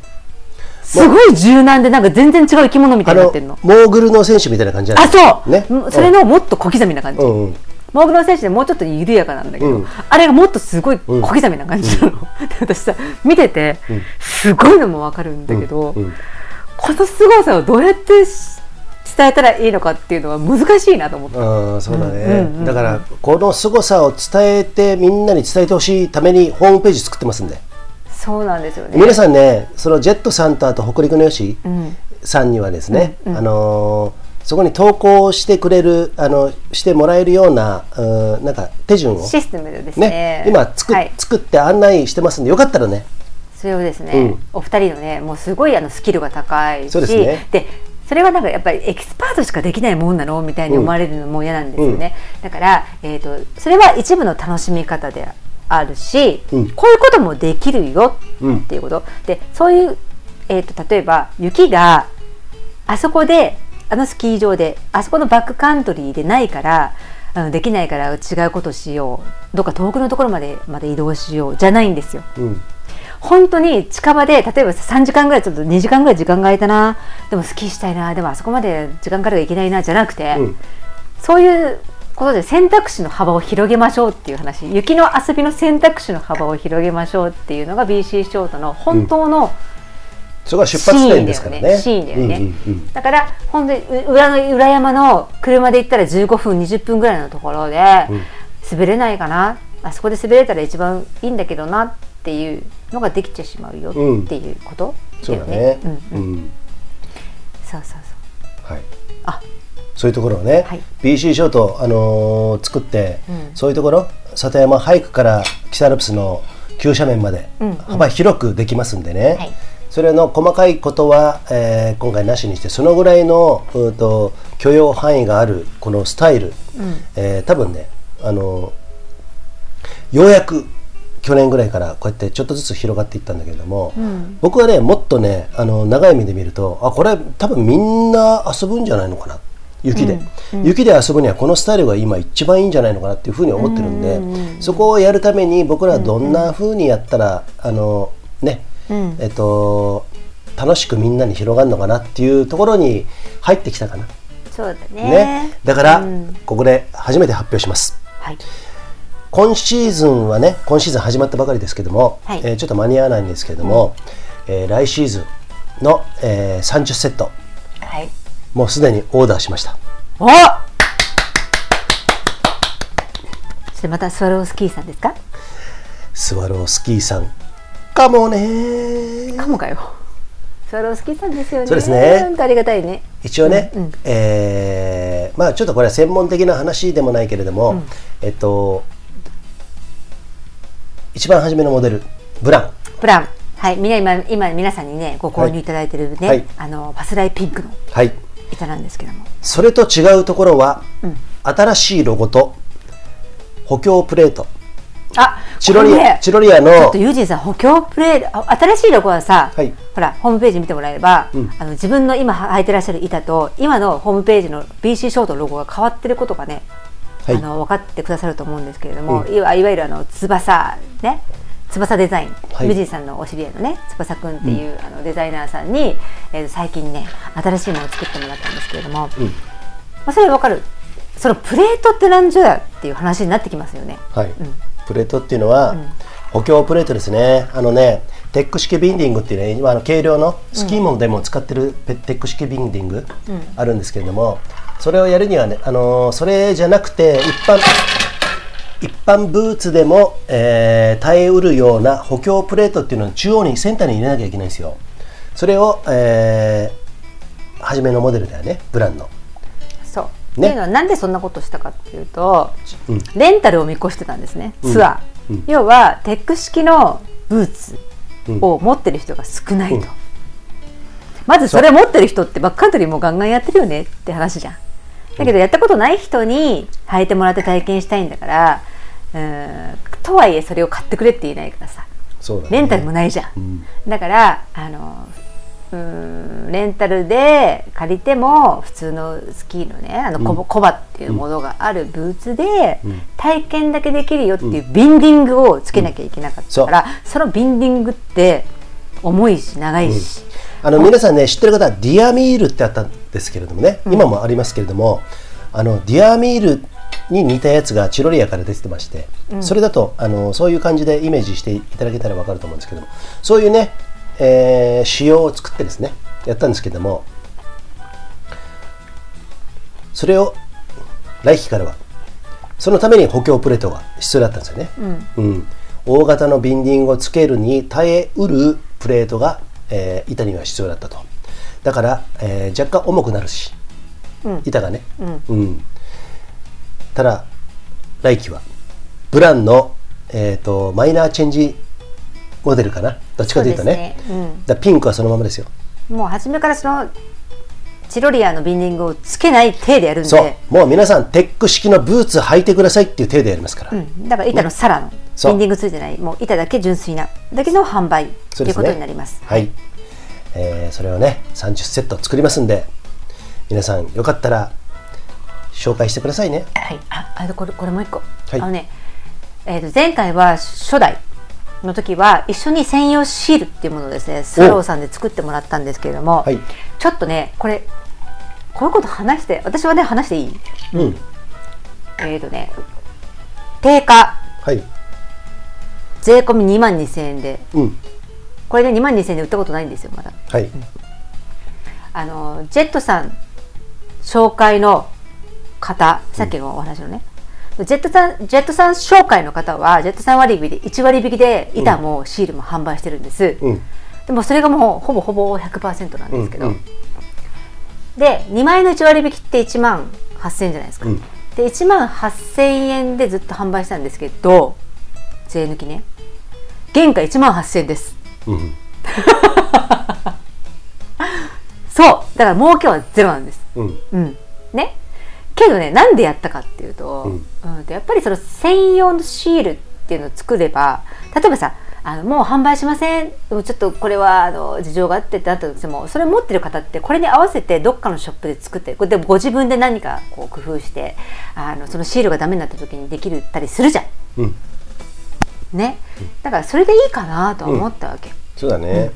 [SPEAKER 1] すごい柔軟でなんか全然違う生き物みたいになってるの。
[SPEAKER 2] モーグルの選手みたいな感じじゃない
[SPEAKER 1] あそう、
[SPEAKER 2] ね。
[SPEAKER 1] うんそれのもっと小刻みな感じ。
[SPEAKER 2] うんうん
[SPEAKER 1] モーグルの選手でもうちょっと緩やかなんだけど、
[SPEAKER 2] うん。
[SPEAKER 1] あれがもっとすごい小刻みな感じなの、で私さ見てて、すごいのもわかるんだけど、
[SPEAKER 2] うん。
[SPEAKER 1] この凄さをどうやってし伝えたらいいのかっていうのは難しいなと思って、
[SPEAKER 2] ああそうだね、
[SPEAKER 1] うんうんうん。
[SPEAKER 2] だからこの凄さを伝えてみんなに伝えてほしいためにホームページ作ってますんで、
[SPEAKER 1] そうなんですよね。
[SPEAKER 2] 皆さんねそのジェットさんとあと北陸のよし
[SPEAKER 1] うん。
[SPEAKER 2] さんにはですね、あのーそこに投稿してくれるあのしてもらえるようなうんなんか手順を
[SPEAKER 1] システムでですね。
[SPEAKER 2] ね今作,、
[SPEAKER 1] はい、
[SPEAKER 2] 作って案内してますんでよかったらね。
[SPEAKER 1] それをですね、
[SPEAKER 2] うん。
[SPEAKER 1] お二人のねもうすごいあのスキルが高いし。
[SPEAKER 2] そうですね。
[SPEAKER 1] でそれはなんかやっぱりエキスパートしかできないもんなの？みたいに思われるのも嫌なんですよね、だから、えー、とそれは一部の楽しみ方であるし、
[SPEAKER 2] うん。
[SPEAKER 1] こういうこともできるよっていうこと、でそういう、えー、と例えば雪があそこであのスキー場であそこのバックカントリーでないからあのできないから違うことしよう。どっか遠くのところまでまで移動しようじゃないんですよ。
[SPEAKER 2] うん。
[SPEAKER 1] 本当に近場で例えば3時間ぐらいちょっと2時間ぐらい時間が空いたな。でもスキーしたいな。でもあそこまで時間からいけないなじゃなくて、
[SPEAKER 2] うん。
[SPEAKER 1] そういうことで選択肢の幅を広げましょうっていう話。雪の遊びの選択肢の幅を広げましょうっていうのが BC ショートの本当の、
[SPEAKER 2] そこが出発点ですからね。
[SPEAKER 1] だよね。
[SPEAKER 2] うんうんうん。
[SPEAKER 1] だから本当にう裏の裏山の車で行ったら15分20分ぐらいのところで、
[SPEAKER 2] うん。
[SPEAKER 1] 滑れないかな。あそこで滑れたら一番いいんだけどなっていうのができてしまうよっていうこと
[SPEAKER 2] そうだね。
[SPEAKER 1] うんうん。
[SPEAKER 2] うん。
[SPEAKER 1] そうそうそう。
[SPEAKER 2] はい。
[SPEAKER 1] あ。
[SPEAKER 2] そういうところをね、
[SPEAKER 1] はい。
[SPEAKER 2] BC ショート、あのー作って、
[SPEAKER 1] うん。
[SPEAKER 2] そういうところ里山ハイクから北アルプスの急斜面まで
[SPEAKER 1] うんうん。
[SPEAKER 2] 幅広くできますんでね、
[SPEAKER 1] はい
[SPEAKER 2] それの細かいことは、えー今回なしにしてそのぐらいのうーと許容範囲があるこのスタイル、
[SPEAKER 1] うん。
[SPEAKER 2] えー多分ね、あのーようやく去年ぐらいからこうやってちょっとずつ広がっていったんだけれども、
[SPEAKER 1] うん。
[SPEAKER 2] 僕はねもっとねあの長い目で見るとあこれ多分みんな遊ぶんじゃないのかな雪で、雪で遊ぶにはこのスタイルが今一番いいんじゃないのかなっていうふうに思ってるんで、
[SPEAKER 1] うんうんうん
[SPEAKER 2] そこをやるために僕らはどんなふうにやったら、あのね、
[SPEAKER 1] うん。
[SPEAKER 2] えっと楽しくみんなに広がるのかなっていうところに入ってきたかな、
[SPEAKER 1] そうだね。
[SPEAKER 2] ね。だから、
[SPEAKER 1] うん。
[SPEAKER 2] ここで初めて発表します。
[SPEAKER 1] はい。
[SPEAKER 2] 今シーズンはね今シーズン始まったばかりですけども、
[SPEAKER 1] はい。
[SPEAKER 2] えーちょっと間に合わないんですけれども、えー来シーズンの、えー30セット。
[SPEAKER 1] はい。
[SPEAKER 2] もうすでにオーダーしました。
[SPEAKER 1] おそしてまたスワロースキーさんですか？
[SPEAKER 2] スワロースキーさんかもね。
[SPEAKER 1] かもかよ。スワロースキーさんですよね。
[SPEAKER 2] そうですね。
[SPEAKER 1] ありがたいね。
[SPEAKER 2] 一応ね、
[SPEAKER 1] うんうん。
[SPEAKER 2] えーまあちょっとこれは専門的な話でもないけれども、
[SPEAKER 1] うん。
[SPEAKER 2] えっと一番初めのモデルブラン。
[SPEAKER 1] プラン。はい。みんな今今皆さんにねご購入いただいてるね、
[SPEAKER 2] はい。
[SPEAKER 1] あのパスライピンクの
[SPEAKER 2] はい。
[SPEAKER 1] 板なんですけども。
[SPEAKER 2] それと違うところは、
[SPEAKER 1] うん。
[SPEAKER 2] 新しいロゴと補強プレート
[SPEAKER 1] あ
[SPEAKER 2] チロリア、チロリア
[SPEAKER 1] ちょっ
[SPEAKER 2] の
[SPEAKER 1] とユージンさん補強プレーあ新しいロゴはさ、
[SPEAKER 2] はい。
[SPEAKER 1] ほらホームページ見てもらえれば、
[SPEAKER 2] うん。
[SPEAKER 1] あの自分の今履いてらっしゃる板と今のホームページの BC ショートのロゴが変わってることがね、
[SPEAKER 2] はい。
[SPEAKER 1] あの分かってくださると思うんですけれども、
[SPEAKER 2] うん。
[SPEAKER 1] いわいわゆるあの翼ね翼デザイン、
[SPEAKER 2] はい。
[SPEAKER 1] ユージンさんのお知り合いのね翼くんっていう、あのデザイナーさんに、えー最近ね新しいものを作ってもらったんですけれども、
[SPEAKER 2] うん。
[SPEAKER 1] まあ、それ分かる。そのプレートって何じゃっていう話になってきますよね。
[SPEAKER 2] はい。
[SPEAKER 1] うん
[SPEAKER 2] プレートっていうのは、
[SPEAKER 1] ん。
[SPEAKER 2] 補強プレートですね。あのねテック式ビンディングっていうね今あの軽量のスキーモでも使ってるペテック式ビンディング
[SPEAKER 1] うん。
[SPEAKER 2] あるんですけれども、それをやるにはね、あのーそれじゃなくて一般一般ブーツでも、えー耐えうるような補強プレートっていうのを中央にセンターに入れなきゃいけないんですよ。それを、えー初めのモデルだよねブランの
[SPEAKER 1] そう、
[SPEAKER 2] ね。
[SPEAKER 1] っていうのはなんでそんなことしたかっていうと、
[SPEAKER 2] うん。
[SPEAKER 1] レンタルを見越してたんですね。ツアー、
[SPEAKER 2] うん。
[SPEAKER 1] 要はテック式のブーツ
[SPEAKER 2] うん。
[SPEAKER 1] を持ってる人が少ないと、
[SPEAKER 2] うん。
[SPEAKER 1] まずそれ持ってる人ってバックカントリーもうガンガンやってるよねって話じゃん。だけどやったことない人に履いてもらって体験したいんだからうーんとはいえそれを買ってくれって言えないからさ。
[SPEAKER 2] そうだね。
[SPEAKER 1] レンタルもないじゃん、
[SPEAKER 2] うん。
[SPEAKER 1] だからあのうーんレンタルで借りても普通のスキーのねあのコバ,、コバっていうものがあるブーツで
[SPEAKER 2] うん。
[SPEAKER 1] 体験だけできるよっていうビンディングをつけなきゃいけなかったから、そのビンディングって重いし長いし、
[SPEAKER 2] あの皆さんね知ってる方はディアミールってあったんですけれどもね、今もありますけれどもあのディアミールに似たやつがチロリアから出てまして、それだとあのそういう感じでイメージしていただけたら分かると思うんですけどもそういうね、えー仕様を作ってですねやったんですけどもそれを来期からはそのために補強プレートが必要だったんですよね、うん。大型のビンディングをつけるに耐えうるプレートが、えー板には必要だったと。だから、えー若干重くなるし、
[SPEAKER 1] うん。
[SPEAKER 2] 板がね、
[SPEAKER 1] うん。
[SPEAKER 2] うん。ただ来期はブランの、えー、とマイナーチェンジモデルかな？どっちかというとね。
[SPEAKER 1] ね。うん。
[SPEAKER 2] ピンクはそのままですよ。
[SPEAKER 1] もう初めからそのチロリアのビンディングをつけない体でやるんで。
[SPEAKER 2] そう。もう皆さんテック式のブーツ履いてくださいっていう手でやりますから、
[SPEAKER 1] うん、だから板のサラの
[SPEAKER 2] そう。
[SPEAKER 1] ビンディングついてない。もう板だけ純粋な。だけの販売。と
[SPEAKER 2] ね。
[SPEAKER 1] いうことになります。
[SPEAKER 2] はい、えーそれをね30セット作りますんで。皆さんよかったら紹介してくださいね。
[SPEAKER 1] はい、ああとこれこれもう一個、
[SPEAKER 2] はい。
[SPEAKER 1] あのね、えー、と前回は初代の時は一緒に専用シールっていうものをですねスワローさんで作ってもらったんですけれども、
[SPEAKER 2] はい。
[SPEAKER 1] ちょっとねこれこういうこと話して私はね話していい？
[SPEAKER 2] うん。
[SPEAKER 1] えっ、とね定価。
[SPEAKER 2] はい。
[SPEAKER 1] 税込み2万2000円で。
[SPEAKER 2] うん。
[SPEAKER 1] これで2万2000円で売ったことないんですよまだ。
[SPEAKER 2] はい。
[SPEAKER 1] あのジェットさん紹介の方さっきのお話のね、ジェットさんジェットさん紹介の方はジェットさん割引で1割引きで板もシールも販売してるんです、
[SPEAKER 2] うん。
[SPEAKER 1] でもそれがもうほぼほぼ100%なんですけど、
[SPEAKER 2] うん。うん
[SPEAKER 1] で2万円の1割引きって1万8000円じゃないですか、
[SPEAKER 2] うん。
[SPEAKER 1] で1万8000円でずっと販売したんですけど税抜きね。原価1万8000円です。
[SPEAKER 2] うん。
[SPEAKER 1] そう。だから儲けはゼロなんです。
[SPEAKER 2] うん。
[SPEAKER 1] うん。ねけどねなんでやったかっていうと,、うん。とやっぱりその専用のシールっていうのを作れば例えばさあのもう販売しません。でもちょっとこれはあの事情があってってなったとしてもそれ持ってる方ってこれに合わせてどっかのショップで作ってこれでもご自分で何かこう工夫してあのそのシールがダメになった時にできるたりするじゃん。
[SPEAKER 2] うん。
[SPEAKER 1] ね、だからそれでいいかなとは思ったわけ。
[SPEAKER 2] そうだね。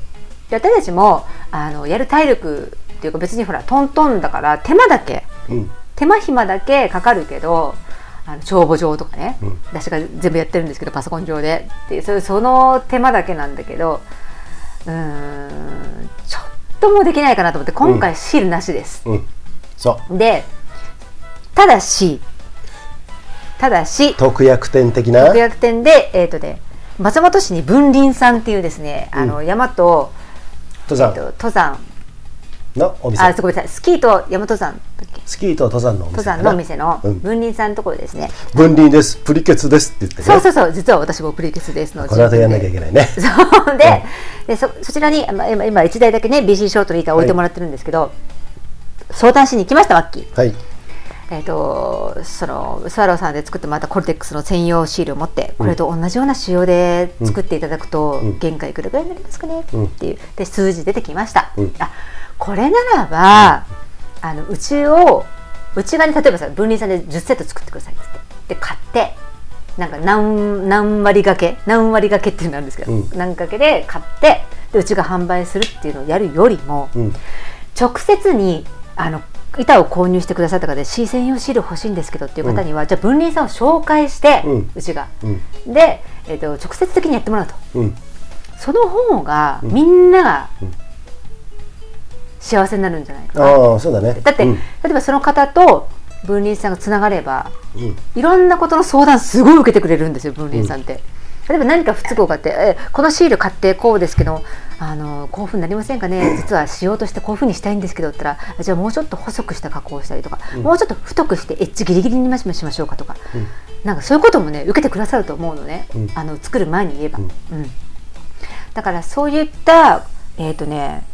[SPEAKER 1] で私たちもあのやる体力っていうか別にほらトントンだから手間だけ
[SPEAKER 2] うん
[SPEAKER 1] 手間暇だけかかるけどあの帳簿上とかね、
[SPEAKER 2] うん。
[SPEAKER 1] 私が全部やってるんですけどパソコン上ででそれその手間だけなんだけどうーんちょっともできないかなと思って今回シールなしです。
[SPEAKER 2] うん。そう。
[SPEAKER 1] でただしただし
[SPEAKER 2] 特約店的な？
[SPEAKER 1] 特約店でえっ、とね松本市に文林さんっていうですね、あの山と,、
[SPEAKER 2] 登山。
[SPEAKER 1] えっと登山
[SPEAKER 2] のお店。
[SPEAKER 1] あ、すごめんなさい。スキーと山登山
[SPEAKER 2] スキーと登山のお店
[SPEAKER 1] 登山のお店の
[SPEAKER 2] うん。
[SPEAKER 1] 文林さんのところですね。
[SPEAKER 2] 分離です。プリケツですって言ってね。
[SPEAKER 1] そうそうそう、実は私もプリケツですの。
[SPEAKER 2] この後やんなきゃいけないね。
[SPEAKER 1] そうで、でそそちらにまあ今今一台だけね BC ショートの板置いてもらってるんですけど、相談しに行きましたマッキー。
[SPEAKER 2] はい。
[SPEAKER 1] えっ、とそのスワローさんで作ってもらったコルテックスの専用シールを持ってこれと同じような仕様で作っていただくと、
[SPEAKER 2] うん。
[SPEAKER 1] 原価いくらぐらいになりますかね、
[SPEAKER 2] うん
[SPEAKER 1] っていう。で数字出てきました、
[SPEAKER 2] うん。
[SPEAKER 1] あこれならば、あのうちをうちがね例えばさ分離さんで10セット作ってくださいっつって。で買ってなんか何何割掛け何割掛けっていうんですけど、
[SPEAKER 2] うん。
[SPEAKER 1] 何掛けで買ってでうちが販売するっていうのをやるよりも、
[SPEAKER 2] うん。
[SPEAKER 1] 直接にあの板を購入してくださった方で C 専用シール欲しいんですけどっていう方には、じゃあ分離さんを紹介して、
[SPEAKER 2] う
[SPEAKER 1] うんちが、
[SPEAKER 2] うん。
[SPEAKER 1] で、えー、と直接的にやってもらうと。
[SPEAKER 2] うん。
[SPEAKER 1] その方がみんなが
[SPEAKER 2] うん
[SPEAKER 1] 幸せになるんじゃないか。な、
[SPEAKER 2] ああそうだね。
[SPEAKER 1] だって、
[SPEAKER 2] うん。
[SPEAKER 1] 例えばその方と分離さんがつながれば
[SPEAKER 2] うん。
[SPEAKER 1] いろんなことの相談すごい受けてくれるんですよ分離さんって。例えば何か不都合があって、えこのシール買ってこうですけどあのこういうふうになりませんかね？実はしようとしてこういうふうにしたいんですけどって言ったらじゃあもうちょっと細くした加工をしたりとか、もうちょっと太くしてエッジギリギリにしましょうかとか、
[SPEAKER 2] うん。
[SPEAKER 1] なんかそういうこともね受けてくださると思うのね、
[SPEAKER 2] うん。
[SPEAKER 1] あの作る前に言えば、
[SPEAKER 2] うん。
[SPEAKER 1] うん。だからそういったえっ、とね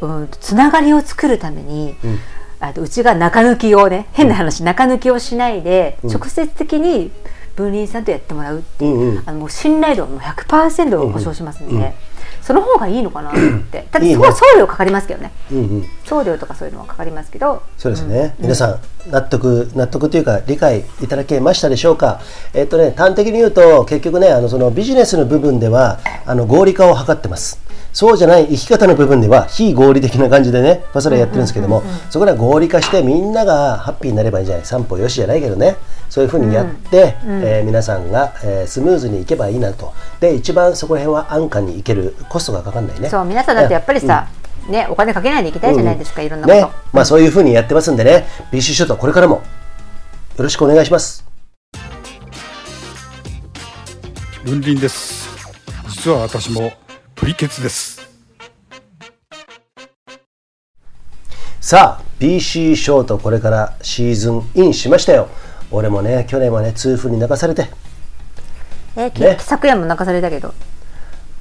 [SPEAKER 1] うんつながりを作るために、
[SPEAKER 2] うん。
[SPEAKER 1] あとうちが中抜きをね変な話、中抜きをしないで、
[SPEAKER 2] うん。
[SPEAKER 1] 直接的に分離さんとやってもらうっていう、
[SPEAKER 2] うんうん。
[SPEAKER 1] あのもう信頼度はもう100%を保証しますんで、
[SPEAKER 2] うんうん。
[SPEAKER 1] その方がいいのかなって。ただ
[SPEAKER 2] いいね。
[SPEAKER 1] 送料かかりますけどね。
[SPEAKER 2] うんうん。
[SPEAKER 1] 送料とかそういうのはかかりますけど。
[SPEAKER 2] そうですね、
[SPEAKER 1] うん。
[SPEAKER 2] 皆さん納得納得というか理解いただけましたでしょうか？えっとね端的に言うと結局ねあのそのビジネスの部分ではあの合理化を図ってますそうじゃない生き方の部分では非合理的な感じでねパスラやってるんですけども、そこら合理化してみんながハッピーになればいいんじゃない。散歩よしじゃないけどね。そういうふうにやって、えー皆さんが、えースムーズにいけばいいなと。で一番そこら辺は安価にいけるコストがかかんないね。
[SPEAKER 1] そう皆さんだってやっぱりさ、ね、お金かけないでいきたいじゃないですか、いろんなこと、
[SPEAKER 2] ね、まあそういうふうにやってますんでね、BC ショットこれからもよろしくお願いします。
[SPEAKER 3] 文林です。実は私もプリケツです
[SPEAKER 2] さあ、BC ショートこれからシーズンインしましたよ。俺もね、去年はね、痛風に泣かされて、
[SPEAKER 1] えき
[SPEAKER 2] ね
[SPEAKER 1] 昨夜も泣かされたけど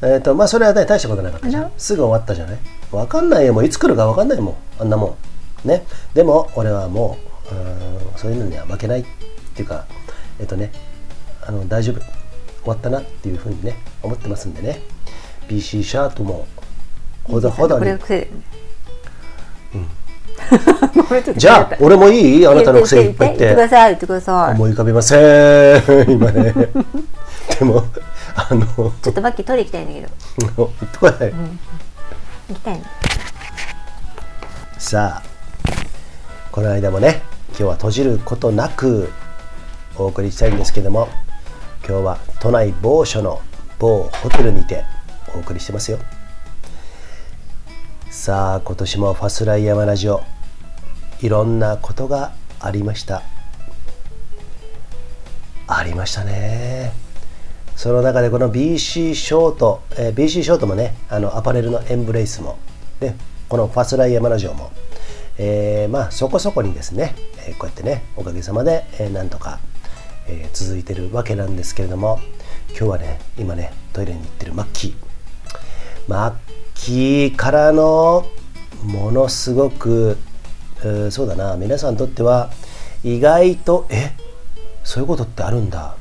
[SPEAKER 2] えっ、と、まあそれはね、大したことなかったじゃ。んすぐ終わったじゃない？わかんないよ、もういつ来るかわかんないもん、あんなもん。ね。でも、俺はもう、うそういうのには負けないっていうか、えっ、とね、あの、大丈夫。終わったなっていうふうにね、思ってますんでね。BC シャートも、ほどほどに。じゃあ、俺もいい？あなたの癖いっぱい
[SPEAKER 1] 言って。く
[SPEAKER 2] 言って。
[SPEAKER 1] ださい言ってください。
[SPEAKER 2] 思い浮かびません、今ね。でも、あの、
[SPEAKER 1] ちょっとバッキー取り行きたいんだけど。
[SPEAKER 2] 言ってこない。
[SPEAKER 1] 行きたいの
[SPEAKER 2] さあ、この間もね、今日は閉じることなく、お送りしたいんですけども今日は都内某所の某ホテルにてお送りしてますよ。さあ今年もファスライヤマラジオいろんなことがありました。ありましたね。その中でこの BC ショート、えー BC ショートもねあのアパレルのエンブレイスもでこのファスライヤマラジオも、えーまあそこそこにですね、えーこうやってねおかげさまで、えーなんとか、えー続いてるわけなんですけれども今日はね今ねトイレに行ってるマッキー。マッキーからのものすごくえーそうだな。皆さんにとっては意外とえ？そういうことってあるんだ。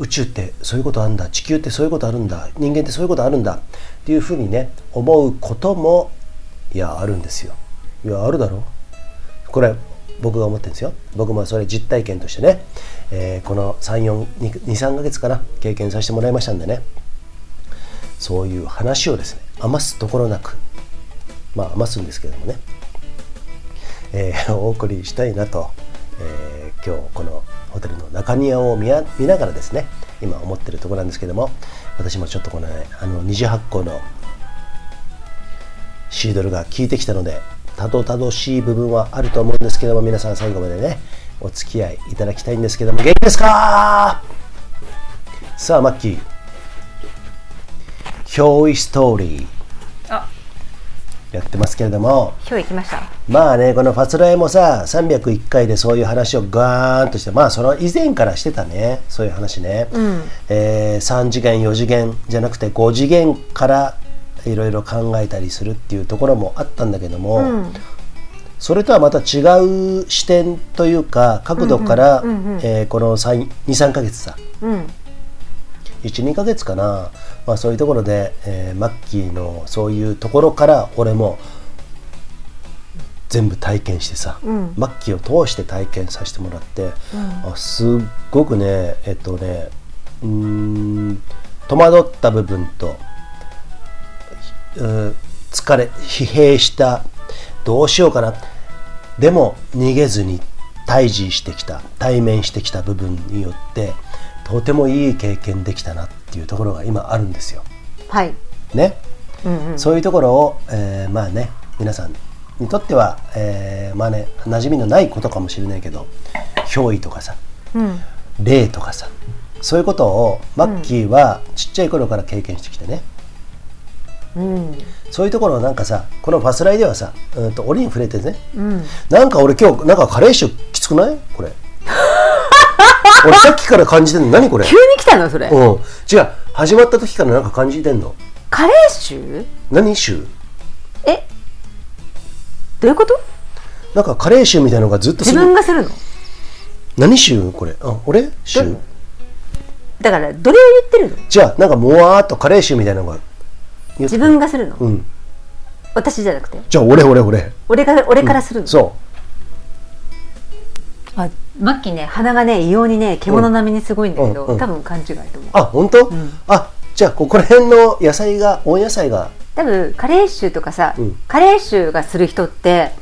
[SPEAKER 2] 宇宙ってそういうことあるんだ。地球ってそういうことあるんだ。人間ってそういうことあるんだ。っていうふうにね思うこともいやあるんですよ。いやあるだろ？これ僕が思ってるんですよ。僕もそれ実体験としてね、えーこの3423ヶ月かな経験させてもらいましたんでね。そういう話をですね余すところなくまあ余すんですけどもね、えー お送りしたいなと、えー今日このホテルの中庭を見ながらですね今思ってるところなんですけども私もちょっとこのねあの二次発酵のシードルが効いてきたのでたどたどしい部分はあると思うんですけども皆さん最後までねお付き合いいただきたいんですけども元気ですか？さあマッキー「憑依ストーリー。
[SPEAKER 1] あ」
[SPEAKER 2] やってますけれども。
[SPEAKER 1] 今日行きました。
[SPEAKER 2] まあねこのファツライもさ301回でそういう話をガーンとしてまあその以前からしてたね。そういう話ね、えー3次元4次元じゃなくて5次元からいろいろ考えたりするっていうところもあったんだけども、それとはまた違う視点というか角度からえーこの23ヶ月さ。
[SPEAKER 1] うん。
[SPEAKER 2] 12ヶ月かな、まあ、そういうところで、えーマッキーのそういうところから俺も全部体験してさ、
[SPEAKER 1] ん。
[SPEAKER 2] マッキーを通して体験させてもらって、あすっごくねえっとねうーん戸惑った部分とうん疲れ疲弊したどうしようかな。でも逃げずに対峙してきた対面してきた部分によってとてもいい経験できたなっていうところが今あるんですよ。
[SPEAKER 1] はい。
[SPEAKER 2] ね、
[SPEAKER 1] うんうん。
[SPEAKER 2] そういうところを、えーまあね皆さんにとっては、えーまあね馴染みのないことかもしれないけど憑依とかさ
[SPEAKER 1] うん。
[SPEAKER 2] 霊とかさそういうことをマッキーはちっちゃい頃から経験してきてね、
[SPEAKER 1] うん。
[SPEAKER 2] そういうところをなんかさこのファスライではさうんと折に触れてね。
[SPEAKER 1] うん。
[SPEAKER 2] なんか俺今日なんかカレー臭きつくない？これ 俺さっきから感じてんの？何これ？
[SPEAKER 1] 急に来たのそれ。
[SPEAKER 2] うん。違う始まった時からなんか感じてんの？
[SPEAKER 1] カレー臭
[SPEAKER 2] 何臭
[SPEAKER 1] え？どういうこと？
[SPEAKER 2] なんかカレー臭みたいなのがずっと
[SPEAKER 1] 自
[SPEAKER 2] する
[SPEAKER 1] 分がするの？
[SPEAKER 2] 何臭これ？あ俺？臭
[SPEAKER 1] だからどれを言ってるの？
[SPEAKER 2] じゃあなんかもわーっとカレー臭みたいなのが
[SPEAKER 1] 自分がするの、
[SPEAKER 2] うん
[SPEAKER 1] 私じゃなくて
[SPEAKER 2] じゃあ俺俺俺
[SPEAKER 1] 俺が俺からする。の、
[SPEAKER 2] そ
[SPEAKER 1] あマッキーね鼻がね異様にね獣並みにすごいんだけど、
[SPEAKER 2] うんうん
[SPEAKER 1] 多分勘違いと思う。
[SPEAKER 2] うあ本当、
[SPEAKER 1] ん。
[SPEAKER 2] あじゃあここら辺の野菜が温野菜が？
[SPEAKER 1] 多分カレー臭とかさ、
[SPEAKER 2] うん。
[SPEAKER 1] カレー臭がする人って、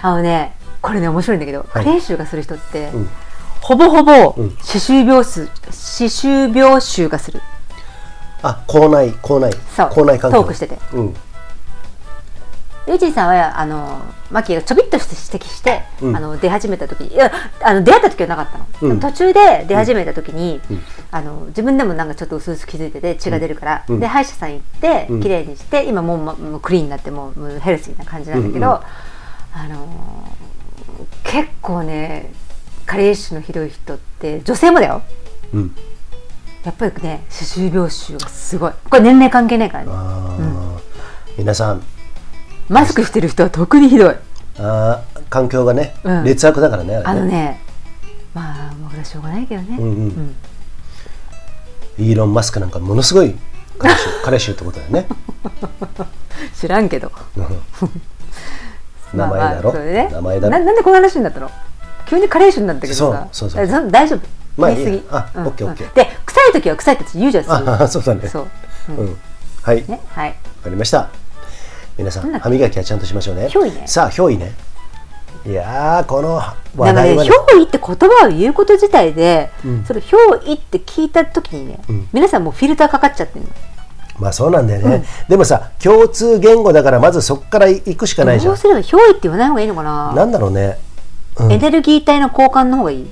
[SPEAKER 1] あのねこれね面白いんだけど、カレー臭がする人って、
[SPEAKER 2] ん。
[SPEAKER 1] ほぼほぼ
[SPEAKER 2] うん。
[SPEAKER 1] 歯周病数歯周病臭がする。
[SPEAKER 2] あ口内口内。
[SPEAKER 1] そう。
[SPEAKER 2] 口内環境。
[SPEAKER 1] トークしてて。
[SPEAKER 2] うん
[SPEAKER 1] ユージンさんはあのマッキーがちょびっとして指摘して、
[SPEAKER 2] うん。
[SPEAKER 1] あの出始めた時にいやあの出会った時はなかったの、
[SPEAKER 2] うん。
[SPEAKER 1] 途中で出始めた時に、
[SPEAKER 2] うん。
[SPEAKER 1] あの自分でもなんかちょっと薄々気づいてて血が出るから、
[SPEAKER 2] うん。
[SPEAKER 1] で歯医者さん行って
[SPEAKER 2] うん。
[SPEAKER 1] 綺麗にして、今もうまもうクリーンになってもうもうヘルシーな感じなんだけど、
[SPEAKER 2] うんうん。
[SPEAKER 1] あの結構ね加齢臭のひどい人って女性もだよ。
[SPEAKER 2] うん。
[SPEAKER 1] やっぱりね歯周病臭がすごい。これ年齢関係ないからね。
[SPEAKER 2] 皆さん
[SPEAKER 1] マスクしてる人は特にひどい。
[SPEAKER 2] あー環境がね、
[SPEAKER 1] うん。
[SPEAKER 2] 劣悪だからねあ
[SPEAKER 1] のねまあもうこれはしょうがないけどね、
[SPEAKER 2] うんうん。イーロン・マスクなんかものすごい彼氏 彼氏ってことだよね。
[SPEAKER 1] 知らんけど。
[SPEAKER 2] 名前だろ、
[SPEAKER 1] まあまあそれね。
[SPEAKER 2] 名前だろ。
[SPEAKER 1] ななんでこの話になったの？急にカレー臭になったけどさ。
[SPEAKER 2] そうそうそう。
[SPEAKER 1] 大丈夫？
[SPEAKER 2] まあ
[SPEAKER 1] 言い
[SPEAKER 2] いあ
[SPEAKER 1] うん
[SPEAKER 2] オッケーオッケー。
[SPEAKER 1] うんで臭い時は臭いって言うじゃん
[SPEAKER 2] そうだね。
[SPEAKER 1] そう。
[SPEAKER 2] うん、はい。わ
[SPEAKER 1] ねはい。
[SPEAKER 2] かりました皆さん歯磨きはちゃんとしましょうね。
[SPEAKER 1] ね。
[SPEAKER 2] さあ憑依ね。いやーこの話題はね。
[SPEAKER 1] 憑依って言葉を言うこと自体で、
[SPEAKER 2] うん。
[SPEAKER 1] それ憑依って聞いた時にね、
[SPEAKER 2] うん。
[SPEAKER 1] 皆さんもうフィルターかかっちゃってるの。
[SPEAKER 2] まあそうなんだよね、でもさ共通言語だからまずそこから行くしかないじゃ
[SPEAKER 1] どうんすれば憑依って言わない方がいいのかな。
[SPEAKER 2] なんだろうね。うん。
[SPEAKER 1] エネルギー体の交換の方がいい。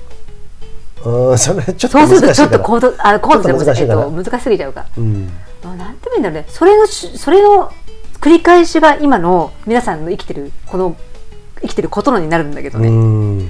[SPEAKER 2] うんそれちょっと
[SPEAKER 1] そうするとちょっと
[SPEAKER 2] 難しいから。
[SPEAKER 1] コードあコードじゃなくて
[SPEAKER 2] ちょっと難しい
[SPEAKER 1] えっと難しすぎちゃうか。
[SPEAKER 2] うん。
[SPEAKER 1] あなんて言うんだろうね。それのしそれの繰り返しが今の皆さんの生きてるこの生きてることのになるんだけど
[SPEAKER 2] う
[SPEAKER 1] ね。
[SPEAKER 2] ん。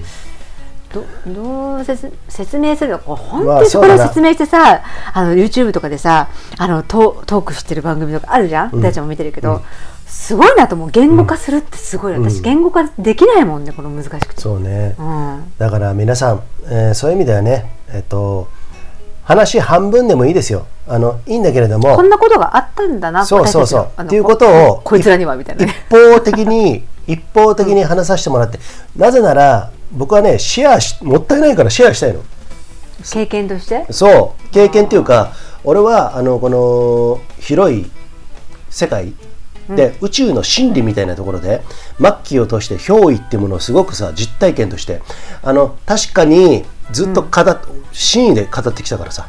[SPEAKER 1] どどう説説明するのこう本
[SPEAKER 2] まあ
[SPEAKER 1] 当にそこで説明してさ、あの YouTube とかでさあのトトークしてる番組とかあるじゃん、
[SPEAKER 2] うん。
[SPEAKER 1] 大ちゃんも見てるけど、すごいなと思う。言語化するってすごい、
[SPEAKER 2] うん。
[SPEAKER 1] 私言語化できないもんねこの難しくて、
[SPEAKER 2] そうね。
[SPEAKER 1] うん、
[SPEAKER 2] だから皆さん、えーそういう意味ではね。えっと話半分でもいいですよ。あのいいんだけれども。
[SPEAKER 1] こんなことがあったんだな
[SPEAKER 2] そうそうそう。っていうことを
[SPEAKER 1] ここいつらにはみたいな
[SPEAKER 2] 一
[SPEAKER 1] ね
[SPEAKER 2] 方的に 一方的に話させてもらって、なぜなら僕はねシェアしもったいないからシェアしたいの。
[SPEAKER 1] 経験として？
[SPEAKER 2] そう。経験っていうか俺はあのこの広い世界で、宇宙の真理みたいなところで末期を通して憑依っていうものをすごくさ実体験として。あの確かにずっと語っ、真意で語ってきたからさ、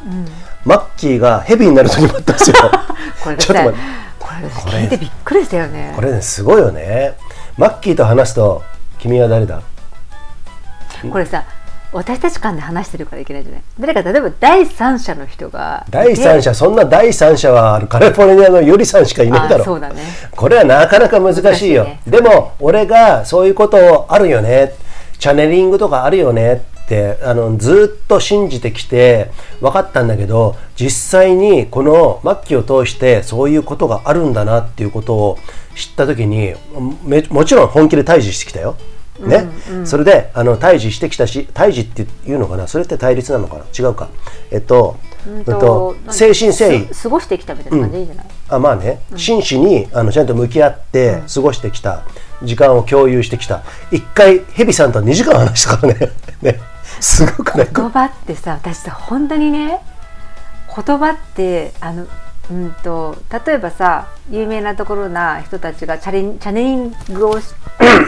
[SPEAKER 2] マッキーがヘビになる時もあったんですよ。
[SPEAKER 1] これ
[SPEAKER 2] ちょっと待って。
[SPEAKER 1] これ聞いてびっくりしたよね。
[SPEAKER 2] これねすごいよね。マッキーと話すと君は誰だ？
[SPEAKER 1] これさ私たち間で話してるからいけないじゃない？誰か例えば第三者の人が
[SPEAKER 2] 第三者そんな第三者はカリフォルニアのヨリさんしかいないだろ
[SPEAKER 1] あそうだね。
[SPEAKER 2] これはなかなか難しいよ。
[SPEAKER 1] ね。
[SPEAKER 2] でも俺がそういうことあるよね。チャネリングとかあるよねってあのずっと信じてきて分かったんだけど実際にこの末期を通してそういうことがあるんだなっていうことを知った時にめもちろん本気で対峙してきたよ。ね、それであの対峙してきたし対峙っていうのかな？それって対立なのかな？違うか。えっと、
[SPEAKER 1] うん
[SPEAKER 2] えっと誠心誠意。
[SPEAKER 1] す過ごしてきたみたいな感じでいいんじゃない、
[SPEAKER 2] あまあね、真摯にあのちゃんと向き合って過ごしてきた、時間を共有してきた。一回ヘビさんと2時間話したからね。ねすごくね
[SPEAKER 1] 言葉ってさ私さ本当にね言葉ってあのうんと例えばさ有名なところな人たちがチャレンチャネリングをし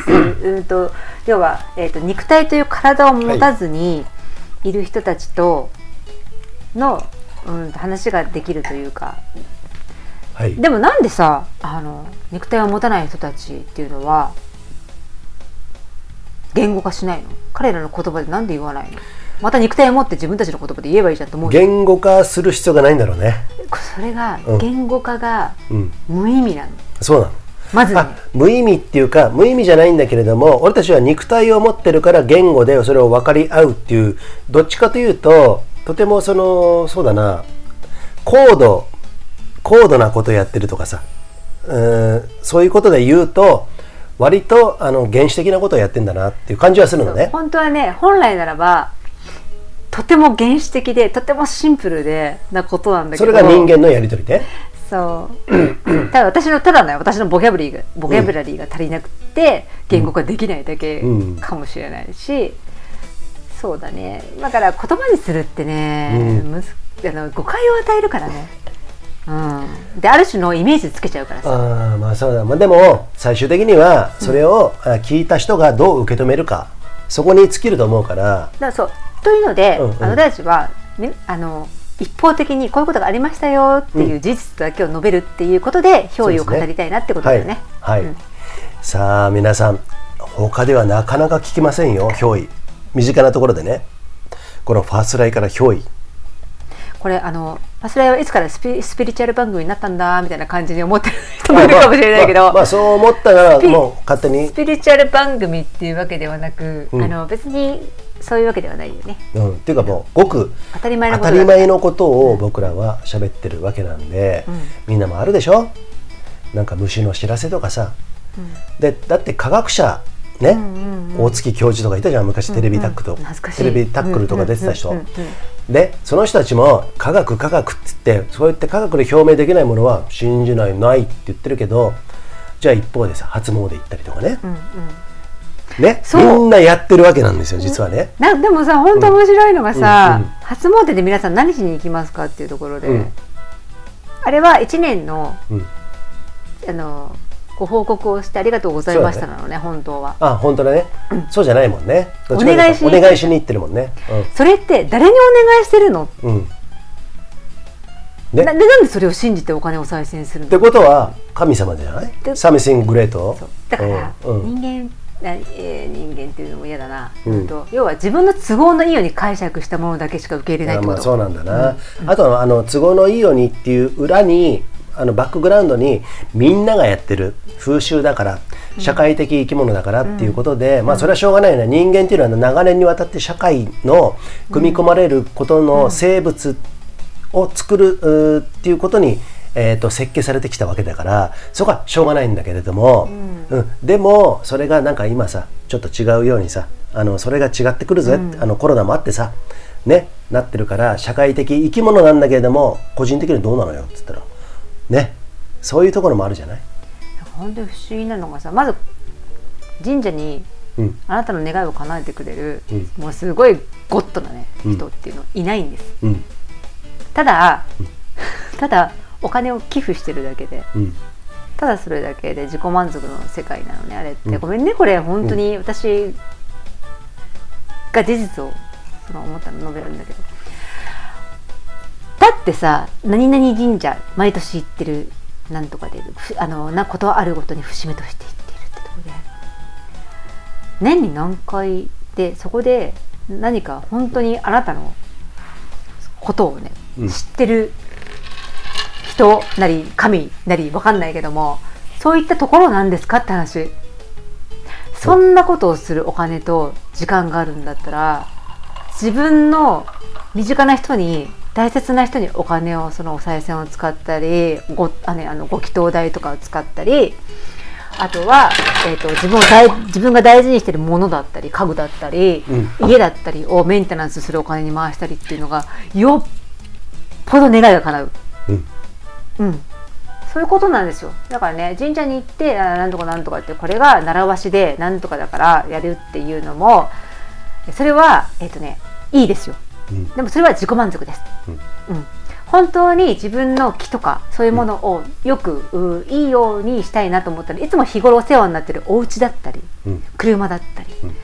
[SPEAKER 1] する うんと要は、えー、と肉体という体を持たずにい。る人たちとの、うん、話ができるというか。
[SPEAKER 2] はい。
[SPEAKER 1] でもなんでさあの肉体を持たない人たちっていうのは言語化しないの？彼らの言葉でなんで言わないの？また肉体を持って自分たちの言葉で言えばいいじゃんと思う
[SPEAKER 2] 言語化する必要がないんだろうね。
[SPEAKER 1] それが
[SPEAKER 2] うん。
[SPEAKER 1] 言語化が
[SPEAKER 2] うん。
[SPEAKER 1] 無意味なの。
[SPEAKER 2] そうなの。
[SPEAKER 1] まずね。
[SPEAKER 2] あ無意味っていうか無意味じゃないんだけれども俺たちは肉体を持ってるから言語でそれを分かり合うっていうどっちかというととてもそのそうだな高度高度なことやってるとかさうーんそういうことで言うと割とあの原始的なことをやってんだなっていう感じはするのね。
[SPEAKER 1] 本当はね本来ならばとても原始的でとてもシンプルでなことなんだけど。
[SPEAKER 2] それが人間のやり取りで。
[SPEAKER 1] そう。ただ私のただね私のボキャブラリーがボキャブラリーが足りなくて言語化できないだけ
[SPEAKER 2] うん。
[SPEAKER 1] かもしれないし、そうだね。だから言葉にするってね、
[SPEAKER 2] うん。
[SPEAKER 1] むずあの誤解を与えるからね、うん、である種のイメージつけちゃうからさ。
[SPEAKER 2] あーまあそうだ、まあ、でも最終的にはそれをあ聞いた人がどう受け止めるかそこに尽きると思うから。
[SPEAKER 1] だそう。というので、
[SPEAKER 2] うんうん。
[SPEAKER 1] あの大地は、ね、あの一方的にこういうことがありましたよっていう事実だけを述べるっていうことで憑依を語りたいなってことだよね。
[SPEAKER 2] はい、はい。
[SPEAKER 1] うん。
[SPEAKER 2] さあ皆さん他ではなかなか聞きませんよ憑依。身近なところでね。このファーストライから憑依
[SPEAKER 1] これあのパスライはいつからスピスピリチュアル番組になったんだみたいな感じに思ってる人もいるかもしれないけど、
[SPEAKER 2] まあまあそう思ったら
[SPEAKER 1] スピ
[SPEAKER 2] もう勝手に。
[SPEAKER 1] ス、ピリチュアル番組っていうわけではなく、
[SPEAKER 2] うん。
[SPEAKER 1] あの別にそういうわけではないよね。
[SPEAKER 2] うん、っていうかもうごく
[SPEAKER 1] 当たり前の
[SPEAKER 2] 当
[SPEAKER 1] ことだ
[SPEAKER 2] たり前のことを僕らは喋ってるわけなんで、
[SPEAKER 1] うん。
[SPEAKER 2] みんなもあるでしょ？なんか虫の知らせとかさ、でだって科学者ね、大月教授とかいたじゃん昔テレビタックテレビタックルとか出てた人、
[SPEAKER 1] うんうんうん
[SPEAKER 2] でその人たちも科学科学って言ってそうやって科学で表明できないものは信じないないって言ってるけどじゃあ一方でさ初詣行ったりとかね、
[SPEAKER 1] うんうん。
[SPEAKER 2] ねみんなやってるわけなんですよ実はね。
[SPEAKER 1] なでもさ本当面白いのがさ、
[SPEAKER 2] うんうん
[SPEAKER 1] 初詣で皆さん何しに行きますかっていうところで、
[SPEAKER 2] うん。
[SPEAKER 1] あれは1年の
[SPEAKER 2] うん
[SPEAKER 1] あのご報告をしてありがとうございましたなのね本当は。
[SPEAKER 2] あ本当だね、そうじゃないもんね。
[SPEAKER 1] お願いしに
[SPEAKER 2] お願いしに行ってるもんね。
[SPEAKER 1] それって誰にお願いしてるの？
[SPEAKER 2] うん、うんね
[SPEAKER 1] なで？なんでそれを信じてお金を再生するの？
[SPEAKER 2] ってことは神様じゃない？
[SPEAKER 1] で
[SPEAKER 2] サミシンググレート？
[SPEAKER 1] だから、
[SPEAKER 2] うん。うん。
[SPEAKER 1] 人間なえー人間っていうのも嫌だな、
[SPEAKER 2] うん。
[SPEAKER 1] うんと要は自分の都合のいいように解釈したものだけしか受け入れないってこと。
[SPEAKER 2] あまあそうなんだな、あとはあの都合のいいようにっていう裏にあのバックグラウンドにみんながやってる風習だから社会的生き物だからっていうことで、まあそれはしょうがないよね。人間っていうのは長年にわたって社会の組み込まれることの生物を作るっていうことに、えー、と設計されてきたわけだからそこはしょうがないんだけれども、うん。でもそれがなんか今さちょっと違うようにさあのそれが違ってくるぜ、あのコロナもあってさねなってるから社会的生き物なんだけれども個人的にどうなのよっつったらね。そういうところもあるじゃない？
[SPEAKER 1] 本当に不思議なのがさまず神社に
[SPEAKER 2] うん。
[SPEAKER 1] あなたの願いを叶えてくれる、
[SPEAKER 2] うん。
[SPEAKER 1] もうすごいゴッドなね
[SPEAKER 2] うん。
[SPEAKER 1] 人っていうのいないんです、
[SPEAKER 2] うん。
[SPEAKER 1] ただ、ただお金を寄付してるだけで
[SPEAKER 2] うん。
[SPEAKER 1] ただそれだけで自己満足の世界なのねあれって、
[SPEAKER 2] うん。
[SPEAKER 1] ごめんねこれ。本当に私が事実をその思ったの述べるんだけどだってさ何々神社毎年行ってるなんとかでふあのなことはあるごとに節目として行っているってところで。年に何回でそこで何か本当にあなたのことをね、
[SPEAKER 2] うん。
[SPEAKER 1] 知ってる人なり神なり分かんないけどもそういったところなんですかって話。そんなことをするお金と時間があるんだったら自分の身近な人に大切な人にお金をそのお賽銭を使ったりごあ、ね、あのご祈祷代とかを使ったりあとは、えー、と自分を大自分が大事にしているものだったり家具だったり、家だったりをメンテナンスするお金に回したりっていうのがよっぽど願いが叶う。
[SPEAKER 2] うん。
[SPEAKER 1] うん、そういうことなんですよ。だからね神社に行ってあなんとかなんとかってこれが習わしでなんとかだからやるっていうのもそれはえっ、とねいいですよ。
[SPEAKER 2] うん
[SPEAKER 1] でもそれは自己満足です、うん。本当に自分の気とかそういうものをよく、ういいようにしたいなと思ったらいつも日頃お世話になってるお家だったり
[SPEAKER 2] うん。
[SPEAKER 1] 車だったり、
[SPEAKER 2] ん。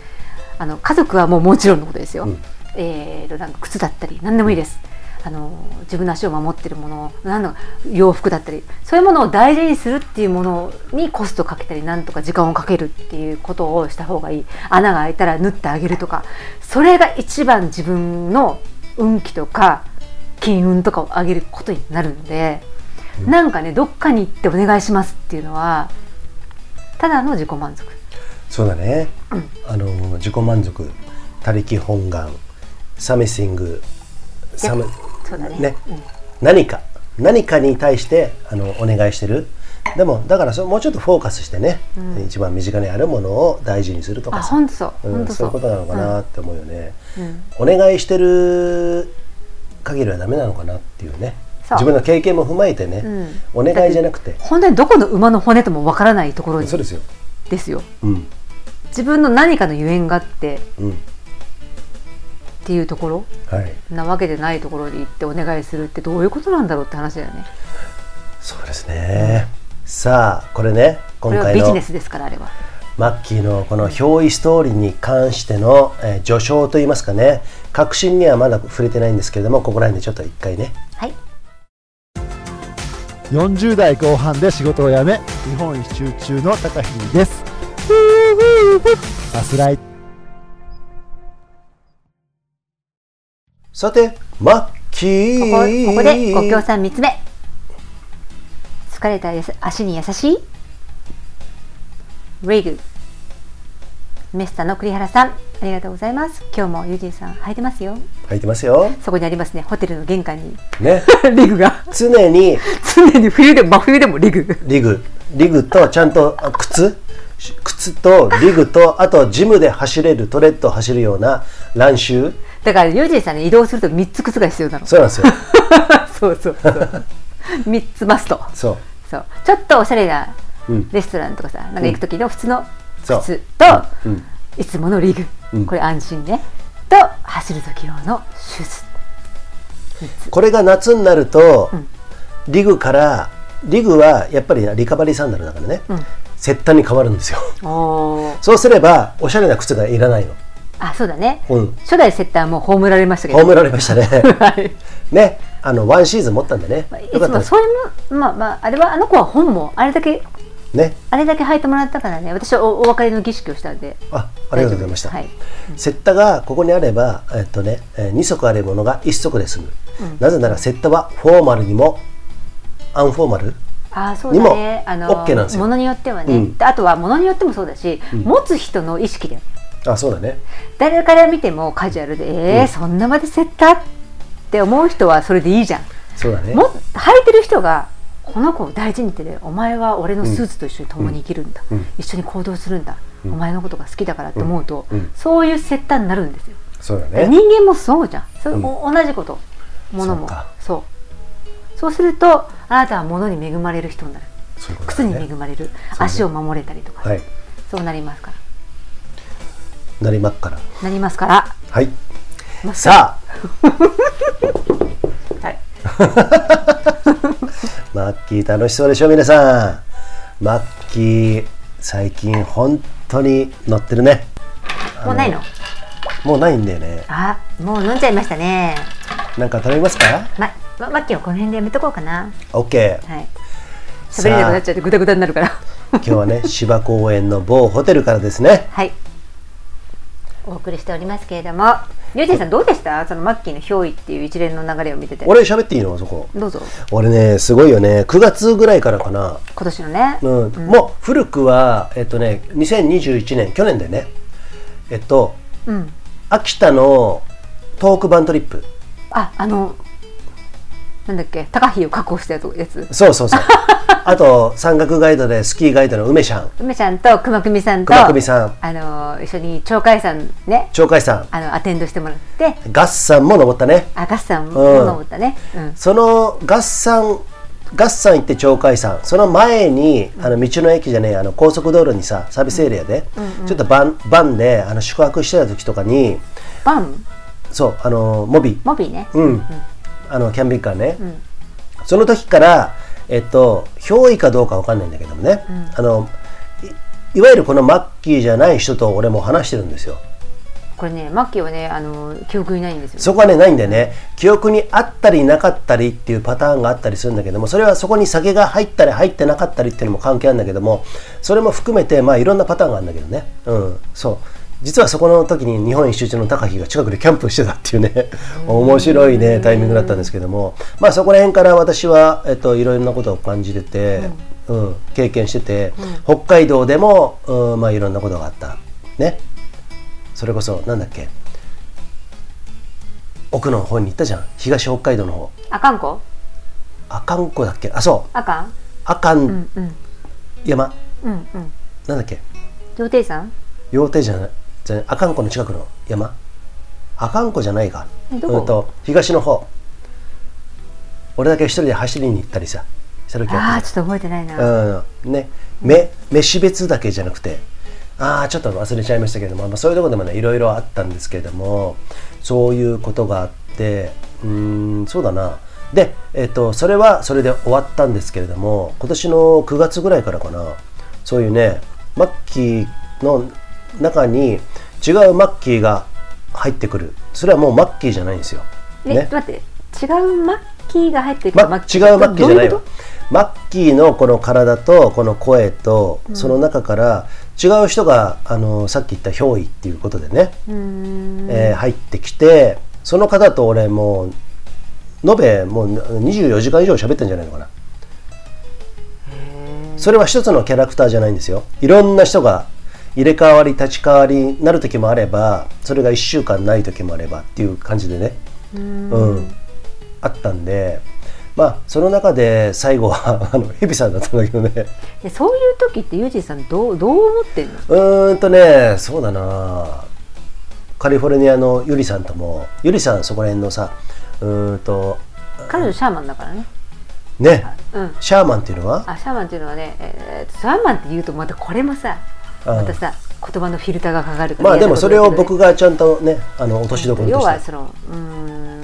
[SPEAKER 1] あの家族はもうもちろんのことですよ、
[SPEAKER 2] うん。
[SPEAKER 1] えーとなんか靴だったり何でもいいです、あの自分の足を守ってるものなんだ洋服だったりそういうものを大事にするっていうものにコストかけたりなんとか時間をかけるっていうことをした方がいい。穴が開いたら縫ってあげるとかそれが一番自分の運気とか金運とかを上げることになるので、なんかねどっかに行ってお願いしますっていうのはただの自己満足。
[SPEAKER 2] そうだね、あの自己満足他力本願サミシングサム
[SPEAKER 1] そうだね。
[SPEAKER 2] ね。
[SPEAKER 1] うん。
[SPEAKER 2] 何か何かに対してあのお願いしてる。でもだからそもうちょっとフォーカスしてね、一番身近にあるものを大事にすると
[SPEAKER 1] あ
[SPEAKER 2] か
[SPEAKER 1] そう。
[SPEAKER 2] いうことなのかなって思うよね、
[SPEAKER 1] うん。
[SPEAKER 2] お願いしてる限りはダメなのかなっていうね。自分の経験も踏まえてね、お願いじゃなくて
[SPEAKER 1] 本当にどこの馬の骨ともわからないところに。
[SPEAKER 2] そうですよ。
[SPEAKER 1] ですよ。
[SPEAKER 2] うん。
[SPEAKER 1] 自分の何かのゆえんがあって
[SPEAKER 2] うん
[SPEAKER 1] っていうところ
[SPEAKER 2] はい。
[SPEAKER 1] なわけでないところに行ってお願いするってどういうことなんだろうって話だよね。
[SPEAKER 2] そうですね、さあこれね
[SPEAKER 1] こ
[SPEAKER 2] 今回の
[SPEAKER 1] れはビジネスですからあれは。
[SPEAKER 2] マッキーのこの憑依ストーリーに関しての、えー序章といいますかね。確信にはまだ触れてないんですけれどもここら辺でちょっと一回ね。
[SPEAKER 1] はい。
[SPEAKER 4] 40代後半で仕事を辞め日本一周中の高秀です。バスライ
[SPEAKER 2] さてマッキ
[SPEAKER 1] ここ
[SPEAKER 2] ー
[SPEAKER 1] ここでご協賛3つ目。疲れた足に優しい？リグメスタの栗原さんありがとうございます。今日もユージンさん履いてますよ。
[SPEAKER 2] 入ってますよ。
[SPEAKER 1] そこにありますね。ホテルの玄関に。
[SPEAKER 2] ね。
[SPEAKER 1] リグが。
[SPEAKER 2] 常に。
[SPEAKER 1] 常に冬でも真冬でもリグ。
[SPEAKER 2] リグ。リグとちゃんとあ靴し靴とリグとあとジムで走れるトレッドを走るようなランシュー
[SPEAKER 1] だからユージンさんね移動すると3つ靴が必要なの。
[SPEAKER 2] そうなんですよ。
[SPEAKER 1] そうそうそう。3つマスト。
[SPEAKER 2] そう。
[SPEAKER 1] そう。ちょっとおしゃれな
[SPEAKER 2] うん
[SPEAKER 1] レストランとかさ、なんか行く時の普通の靴と、
[SPEAKER 2] う。ん。
[SPEAKER 1] いつものリグ、
[SPEAKER 2] うん。
[SPEAKER 1] これ安心ね。と走る時用のシューズ
[SPEAKER 2] これが夏になると、
[SPEAKER 1] ん。
[SPEAKER 2] リグからリグはやっぱりリカバリーサンダルだからね、セッタに変わるんですよ。そうすればおしゃれな靴がいらないの。
[SPEAKER 1] あそうだね、
[SPEAKER 2] うん。
[SPEAKER 1] 初代セッターも葬られましたけど。
[SPEAKER 2] 葬られましたね。
[SPEAKER 1] はい。
[SPEAKER 2] ねあのワンシーズン持ったんでね。
[SPEAKER 1] まあいつもそういうまあまああれはあの子は本もあれだけ
[SPEAKER 2] ね。
[SPEAKER 1] あれだけ履いてもらったからね。私はおお別れの儀式をしたんで。
[SPEAKER 2] あありがとうございました、
[SPEAKER 1] はい。
[SPEAKER 2] セッタがここにあれば、えっとね、え2足あるものが1足で済む、なぜならセッタはフォーマルにもアンフォーマル
[SPEAKER 1] あーそうだね。あの
[SPEAKER 2] OK なんですよ。
[SPEAKER 1] ものによってはね、
[SPEAKER 2] うん。
[SPEAKER 1] であとはものによってもそうだし、持つ人の意識だよ。
[SPEAKER 2] あそうだね。
[SPEAKER 1] 誰から見てもカジュアルでえーそんなまでセッターって思う人はそれでいいじゃん。
[SPEAKER 2] そうだね。
[SPEAKER 1] も履いてる人がこの子を大事にってねお前は俺のスーツと一緒に共に生きるんだ、
[SPEAKER 2] うん。
[SPEAKER 1] 一緒に行動するんだ、お前のことが好きだからって思うと、
[SPEAKER 2] うん。うん。
[SPEAKER 1] そういうセッターになるんですよ、
[SPEAKER 2] そうだね。
[SPEAKER 1] 人間もそうじゃん。それ、同じこと。物も。
[SPEAKER 2] そうか。
[SPEAKER 1] そうそうするとあなたは物に恵まれる人になる。
[SPEAKER 2] そういうこと
[SPEAKER 1] 靴に恵まれる、足を守れたりとか、
[SPEAKER 2] はい。
[SPEAKER 1] そうなりますから。
[SPEAKER 2] なりまっから。
[SPEAKER 1] なりますから。
[SPEAKER 2] はい。
[SPEAKER 1] ま
[SPEAKER 2] さあ。
[SPEAKER 1] はい、
[SPEAKER 2] マッキー楽しそうでしょ皆さん。マッキー最近本当に乗ってるね。
[SPEAKER 1] もうないの
[SPEAKER 2] もうないんだよね。
[SPEAKER 1] あもう飲んじゃいましたね。
[SPEAKER 2] なんか頼みますか？
[SPEAKER 1] ままマッキーはこの辺でやめとこうかな。
[SPEAKER 2] OK
[SPEAKER 1] はい。喋れなくなっちゃってグダグダになるから。
[SPEAKER 2] 今日はね芝公園の某ホテルからですね。
[SPEAKER 1] はい。お送りしておりますけれどもゆうじさんどうでした？そのマッキーの憑依っていう一連の流れを見てて。
[SPEAKER 2] 俺喋っていいの？そこ。
[SPEAKER 1] どうぞ。
[SPEAKER 2] 俺ねすごいよね。9月ぐらいからかな。
[SPEAKER 1] 今年のね、
[SPEAKER 2] うん、もう古くはえっとね2021年去年でね。えっと
[SPEAKER 1] うん。
[SPEAKER 2] 秋田のトークバントリップ。
[SPEAKER 1] ああのなんだっけ？高飛を確保したやつ。やつ
[SPEAKER 2] そうそうそう。あと山岳ガイドでスキーガイドの梅ちゃん。
[SPEAKER 1] 梅ちゃんと熊組さんと
[SPEAKER 2] 熊組さん。
[SPEAKER 1] あの一緒に鳥海山ね
[SPEAKER 2] 鳥海山
[SPEAKER 1] あのアテンドしてもらって。
[SPEAKER 2] ガッサンも登ったね。
[SPEAKER 1] あガッサンも
[SPEAKER 2] うん。
[SPEAKER 1] 登ったね、うん。
[SPEAKER 2] そのガッサンガッサン行って鳥海山。その前にあの道の駅じゃねえあの高速道路にさサービスエリアで、ちょっとバンバンであの宿泊してた時とかに
[SPEAKER 1] バン？
[SPEAKER 2] そうあのモビ。
[SPEAKER 1] モビーね、
[SPEAKER 2] うん、あのキャンピングカーね、
[SPEAKER 1] ん。
[SPEAKER 2] その時からえっと憑依かどうかわかんないんだけどもね、あのいいわゆるこのマッキーじゃない人と俺も話してるんですよ。
[SPEAKER 1] これねマッキーはねあの記憶にないんですよ
[SPEAKER 2] そこはねないんだよね。記憶にあったりなかったりっていうパターンがあったりするんだけどもそれはそこに酒が入ったり入ってなかったりっていうのも関係あるんだけどもそれも含めてまあいろんなパターンがあるんだけどね。うん。そう実はそこの時に日本一周中の高木が近くでキャンプしてたっていうね面白いねタイミングだったんですけども。まあそこら辺から私は、えっと、いろいろなことを感じてて、うん。経験してて、北海道でも、うんまあ、いろんなことがあった。ね。それこそなんだっけ。奥の方に行ったじゃん。東北海道の方。
[SPEAKER 1] あかんこ？
[SPEAKER 2] 阿寒湖だっけ？あそう。
[SPEAKER 1] あかん？
[SPEAKER 2] 阿寒
[SPEAKER 1] うんうん。
[SPEAKER 2] 山、
[SPEAKER 1] うんうん。
[SPEAKER 2] なんだっけ？
[SPEAKER 1] 料亭さん
[SPEAKER 2] 羊蹄じゃないじゃない阿寒湖の近くの山？阿寒湖じゃないか。
[SPEAKER 1] えどこ？
[SPEAKER 2] うんと東の方。俺だけ一人で走りに行ったりさ。した時あっ
[SPEAKER 1] ああちょっと覚えてないな、
[SPEAKER 2] たうん。ね。め飯別だけじゃなくて。ああちょっと忘れちゃいましたけども、まあ、そういうところでもねいろいろあったんですけれども。そういうことがあって。うーんそうだな。で、えっとそれはそれで終わったんですけれども今年の9月ぐらいからかな。そういうねマッキーの中に違うマッキーが入ってくる。それはもうマッキーじゃないんですよ。
[SPEAKER 1] え、
[SPEAKER 2] ね、
[SPEAKER 1] 待って。違うマッキーが入ってく
[SPEAKER 2] ま、
[SPEAKER 1] る
[SPEAKER 2] 違うマッキーじゃないよマッキーのこの体とこの声と、その中から違う人があのさっき言った憑依っていうことでね、えー入ってきてその方と俺もう延べもう24時間以上喋ってんじゃないのかな。それは一つのキャラクターじゃないんですよ。いろんな人が入れ替わり立ち替わりになる時もあればそれが1週間ない時もあればっていう感じでね。うん、あったんでまあその中で最後は あのヘビさんだったんだけどね。
[SPEAKER 1] でそういう時ってユージさんどうどう思ってんの？
[SPEAKER 2] うーんとねそうだな。カリフォルニアのユリさんともユリさんそこら辺のさうーんと
[SPEAKER 1] 彼女シャーマンだからね。
[SPEAKER 2] ね。
[SPEAKER 1] うん。
[SPEAKER 2] シャーマンっていうのは？
[SPEAKER 1] あシャーマンっていうのはね、えー、シャーマンって言うとまたこれもさ
[SPEAKER 2] うん
[SPEAKER 1] またさ言葉のフィルターがかかるから
[SPEAKER 2] まあでもそれを僕がちゃんとねあの落としどころとして。
[SPEAKER 1] 要はそのうーん、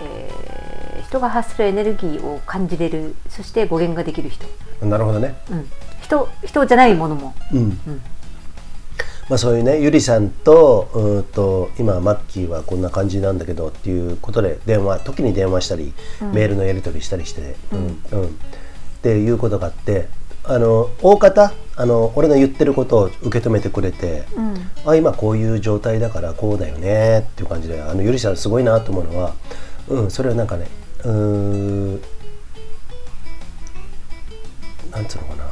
[SPEAKER 1] えー人が発するエネルギーを感じれるそして語源ができる人、
[SPEAKER 2] なるほどね。
[SPEAKER 1] うん、人人じゃないものも。
[SPEAKER 2] うん、まあそういうねゆりさんとうんと今マッキーはこんな感じなんだけどっていうことで電話時に電話したり、メールのやり取りしたりして、うん。うん。っていうことがあってあの大方あの俺の言ってることを受け止めてくれて、あ今こういう状態だからこうだよねっていう感じであのゆりさんすごいなと思うのは、うん、それはなんかねうーんなんつうのかな。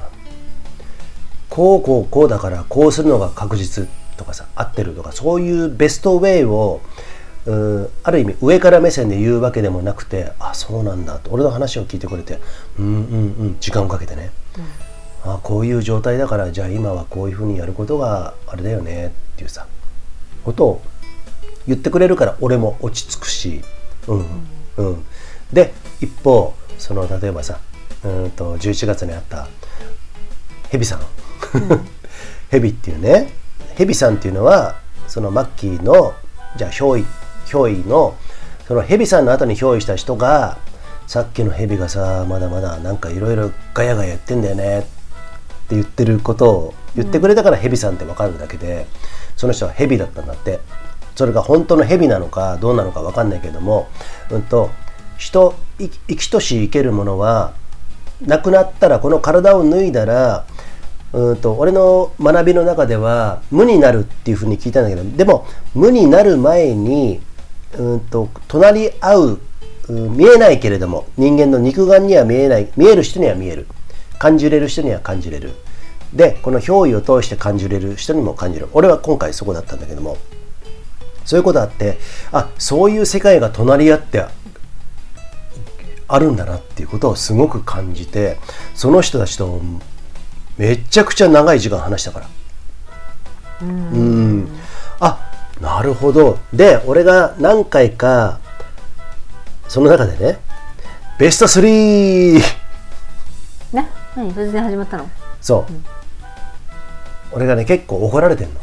[SPEAKER 2] こうこうこうだからこうするのが確実とかさ合ってるとかそういうベストウェイをうんある意味上から目線で言うわけでもなくてあそうなんだと俺の話を聞いてくれてうんうんうん時間をかけてね、あこういう状態だからじゃあ今はこういうふうにやることがあれだよねっていうさことを言ってくれるから俺も落ち着くし、うんうん、で一方その例えばさうんと11月にあったヘビさん、ヘビっていうねヘビさんっていうのはそのマッキーのじゃあ憑依憑依のそのヘビさんの後に憑依した人がさっきのヘビがさまだまだなんかいろいろガヤガヤ言ってんだよねってって言ってることを言ってくれたからヘビさんって分かるだけで、その人はヘビだったんだって。それが本当のヘビなのかどうなのか分かんないけども、うんと人生きとし生けるものは亡くなったらこの体を脱いだらうんと俺の学びの中では無になるっていうふうに聞いたんだけどでも無になる前にうんと隣り合う、見えないけれども人間の肉眼には見えない見える人には見える。感じれる人には感じれる。でこの憑依を通して感じれる人にも感じる。俺は今回そこだったんだけども。そういうことあってあそういう世界が隣り合ってあるんだなっていうことをすごく感じてその人たちとめちゃくちゃ長い時間話したから。うん。あなるほど。で俺が何回かその中でねベスト3
[SPEAKER 1] ね何突然始まったの？
[SPEAKER 2] そう、俺がね結構怒られてんの。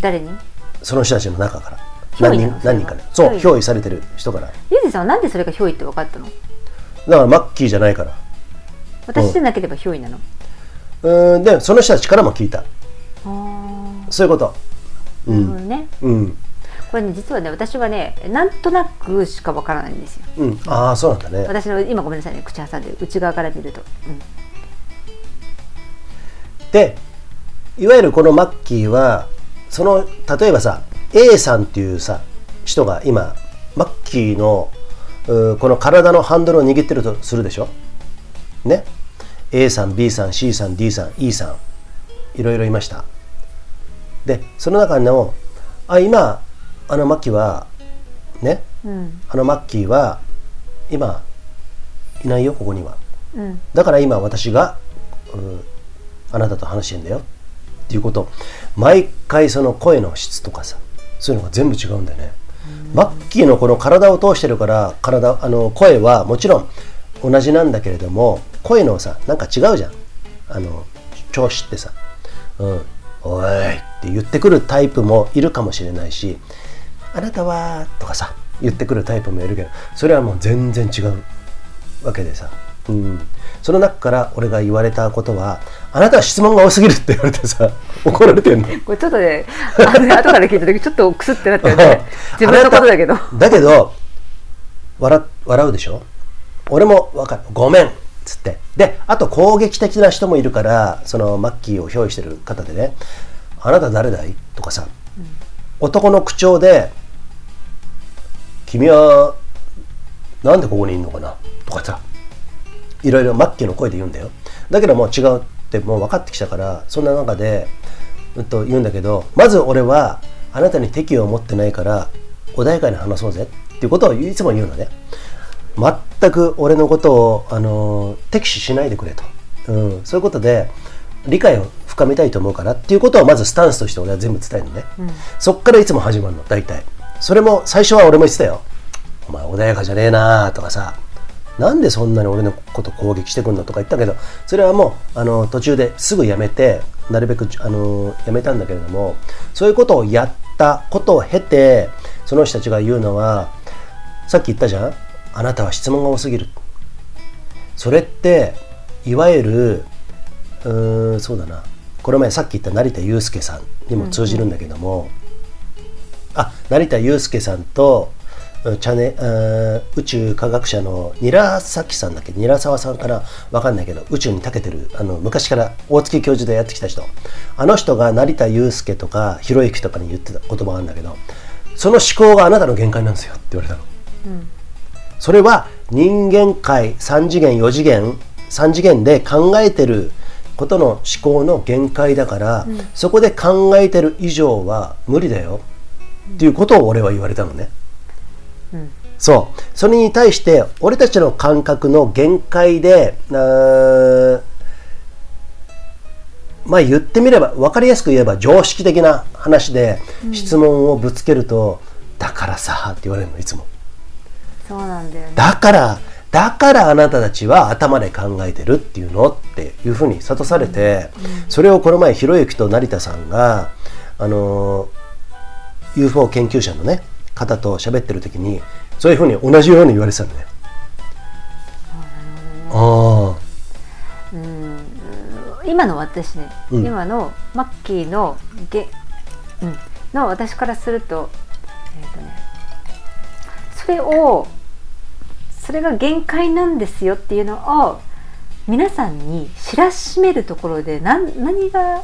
[SPEAKER 1] 誰に？
[SPEAKER 2] その人たちの中から。
[SPEAKER 1] 憑依なの？
[SPEAKER 2] 何人？何人かね。そう
[SPEAKER 1] 憑依。
[SPEAKER 2] 憑依されてる人から。だ
[SPEAKER 1] ゆうじさんはなんでそれが憑依って分かったの？
[SPEAKER 2] からマッキーじゃないから。
[SPEAKER 1] 私でなければ憑依なの、
[SPEAKER 2] うーん。でその人たちからも聞いた。
[SPEAKER 1] あ
[SPEAKER 2] そういうこと。
[SPEAKER 1] あなるほどね、
[SPEAKER 2] うん
[SPEAKER 1] これね実はね私はねなんとなくしか分からないんですよ。
[SPEAKER 2] うん。ああそうなんだね。
[SPEAKER 1] 私の今ごめんなさいね口挟んで内側から見ると、うん。
[SPEAKER 2] でいわゆるこのマッキーはその例えばさ A さんっていうさ人が今マッキーのこの体のハンドルを握ってるとするでしょ？ね？A さん B さん C さん D さん E さんいろいろいました。でその中のあ今あのマッキーはね
[SPEAKER 1] うん。
[SPEAKER 2] あのマッキーは今いないよここには。
[SPEAKER 1] うん。
[SPEAKER 2] だから今私が、うんあなたと話してんだよ。っていうこと。毎回その声の質とかさそういうのが全部違うんだよね。マッキーのこの体を通してるから体あの声はもちろん同じなんだけれども声のさなんか違うじゃん。あの調子ってさ「うん、おい」って言ってくるタイプもいるかもしれないし「あなたは」とかさ言ってくるタイプもいるけどそれはもう全然違うわけでさ、うん、その中から俺が言われたことは「あなたは質問が多すぎる」って言われてさ 怒られてんの。
[SPEAKER 1] これちょっとねあのね後から聞いた時ちょっとクスってなったよね。自分のことだけど。
[SPEAKER 2] だけど笑笑うでしょ？俺も分かる。ごめんっつって。であと攻撃的な人もいるからそのマッキーを憑依してる方でね「あなた誰だい?」とかさ、男の口調で「君はなんでここにいるのかな?」とかさいろいろマッキーの声で言うんだよ。だけどもう違うってもう分かってきたからそんな中で、うん、と言うんだけどまず俺はあなたに敵意を持ってないから穏やかに話そうぜ。っていうことをいつも言うのね。全く俺のことを、あの敵視しないでくれと、うん、そういうことで理解を深めたいと思うからっていうことをまずスタンスとして俺は全部伝えるのね、そっからいつも始まるの大体それも最初は俺も言ってたよ。お前穏やかじゃねえなとかさ。なんでそんなに俺のこと攻撃してくんのとか言ったけどそれはもうあの途中ですぐやめてなるべくあのやめたんだけれどもそういうことをやったことを経てその人たちが言うのはさっき言ったじゃん。あなたは質問が多すぎる。それっていわゆるうーんそうだな。この前さっき言った成田悠介さんにも通じるんだけども、あ成田悠介さんとうんチャネうん宇宙科学者の韮崎さんだっけ？韮沢さんかな？わかんないけど宇宙に長けてるあの昔から大月教授でやってきた人。あの人が成田悠介とかひろゆきとかに言ってた言葉があるんだけどその思考があなたの限界なんですよって言われたの。それは人間界3次元4次元3次元で考えてることの思考の限界だから、そこで考えてる以上は無理だよっていうことを俺は言われたのね。そう。それに対して俺たちの感覚の限界でまあ言ってみれば分かりやすく言えば常識的な話で質問をぶつけると、だからさって言われるのいつも。
[SPEAKER 1] そうなんだよね。
[SPEAKER 2] だからだからあなたたちは頭で考えてるっていうのっていうふうに諭されて、それをこの前ひろゆきと成田さんがあのー UFO 研究者のね方と喋ってる時にそういうふうに同じように言われてたのね。あ
[SPEAKER 1] 今の私ね、
[SPEAKER 2] うん
[SPEAKER 1] 今のマッキーのげ、うん、の私からすると,、えーとね、それをそれが限界なんですよっていうのを皆さんに知らしめるところで何何がっ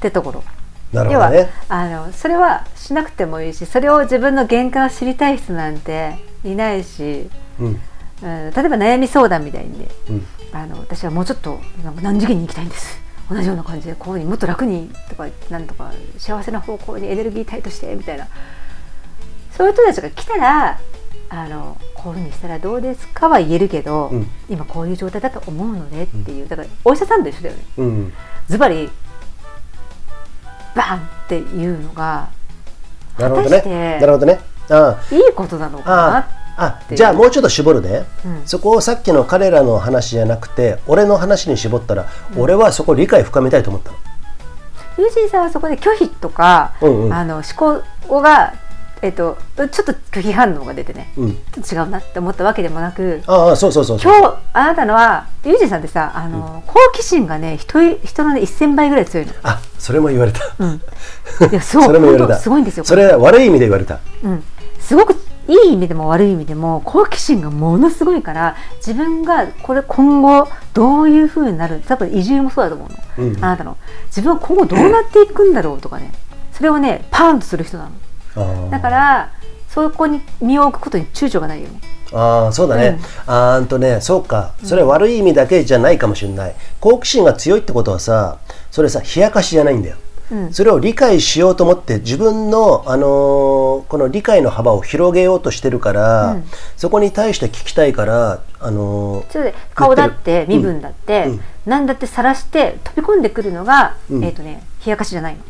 [SPEAKER 1] てところ。
[SPEAKER 2] あなる
[SPEAKER 1] 要は
[SPEAKER 2] ほどね。
[SPEAKER 1] あのそれはしなくてもいいしそれを自分の限界を知りたい人なんていないし、
[SPEAKER 2] うん。
[SPEAKER 1] うん、例えば悩み相談みたいにね、
[SPEAKER 2] うん。
[SPEAKER 1] あの私はもうちょっと何次元に行きたいんです。同じような感じでこういうふうにもっと楽にとかなんとか幸せな方向にエネルギー体としてみたいな。そういう人たちが来たらあのこういうふうにしたらどうですかは言えるけど、
[SPEAKER 2] うん。
[SPEAKER 1] 今こういう状態だと思うのでっていう。だからお医者さんと一緒だよね。
[SPEAKER 2] うん。
[SPEAKER 1] ズバリバンっていうのが
[SPEAKER 2] なるほどね。なるほどね。ああ。
[SPEAKER 1] いいことなのかな
[SPEAKER 2] あじゃあもうちょっと絞るね、
[SPEAKER 1] うん。
[SPEAKER 2] そこをさっきの彼らの話じゃなくて俺の話に絞ったら、俺はそこ理解深めたいと思ったの。
[SPEAKER 1] ユージーさんはそこで拒否とか、
[SPEAKER 2] うんうん。
[SPEAKER 1] あの思考が、えっとちょっと拒否反応が出てね、
[SPEAKER 2] うん、
[SPEAKER 1] ちょっと違うなって思ったわけでもなく
[SPEAKER 2] ああそうそうそう
[SPEAKER 1] 今日あなたのはユージーさんってさあの、好奇心がね人い人のね1000倍ぐらい強いの。
[SPEAKER 2] あそれも言われた、
[SPEAKER 1] いやそう
[SPEAKER 2] それも言われた。
[SPEAKER 1] すごいんですよ
[SPEAKER 2] それ悪い意味で言われた。
[SPEAKER 1] うん、すごくいい意味でも悪い意味でも好奇心がものすごいから自分がこれ今後どういうふうになる多分移住もそうだと思うの、
[SPEAKER 2] うん。
[SPEAKER 1] あなたの。自分は今後どうなっていくんだろうとかね。それをねパーンとする人なのだからそこに身を置くことに躊躇がないよね。
[SPEAKER 2] ああそうだね、あーんとねそうか。それは悪い意味だけじゃないかもしれない。好奇心が強いってことはさそれさ冷やかしじゃないんだよ、
[SPEAKER 1] うん。
[SPEAKER 2] それを理解しようと思って自分の、あのーこの理解の幅を広げようとしてるから、
[SPEAKER 1] うん。
[SPEAKER 2] そこに対して聞きたいから、あのー
[SPEAKER 1] それで顔だって身分だって、
[SPEAKER 2] うん。
[SPEAKER 1] 何だって晒して飛び込んでくるのが、
[SPEAKER 2] うん。
[SPEAKER 1] えっ、とね冷やかしじゃないの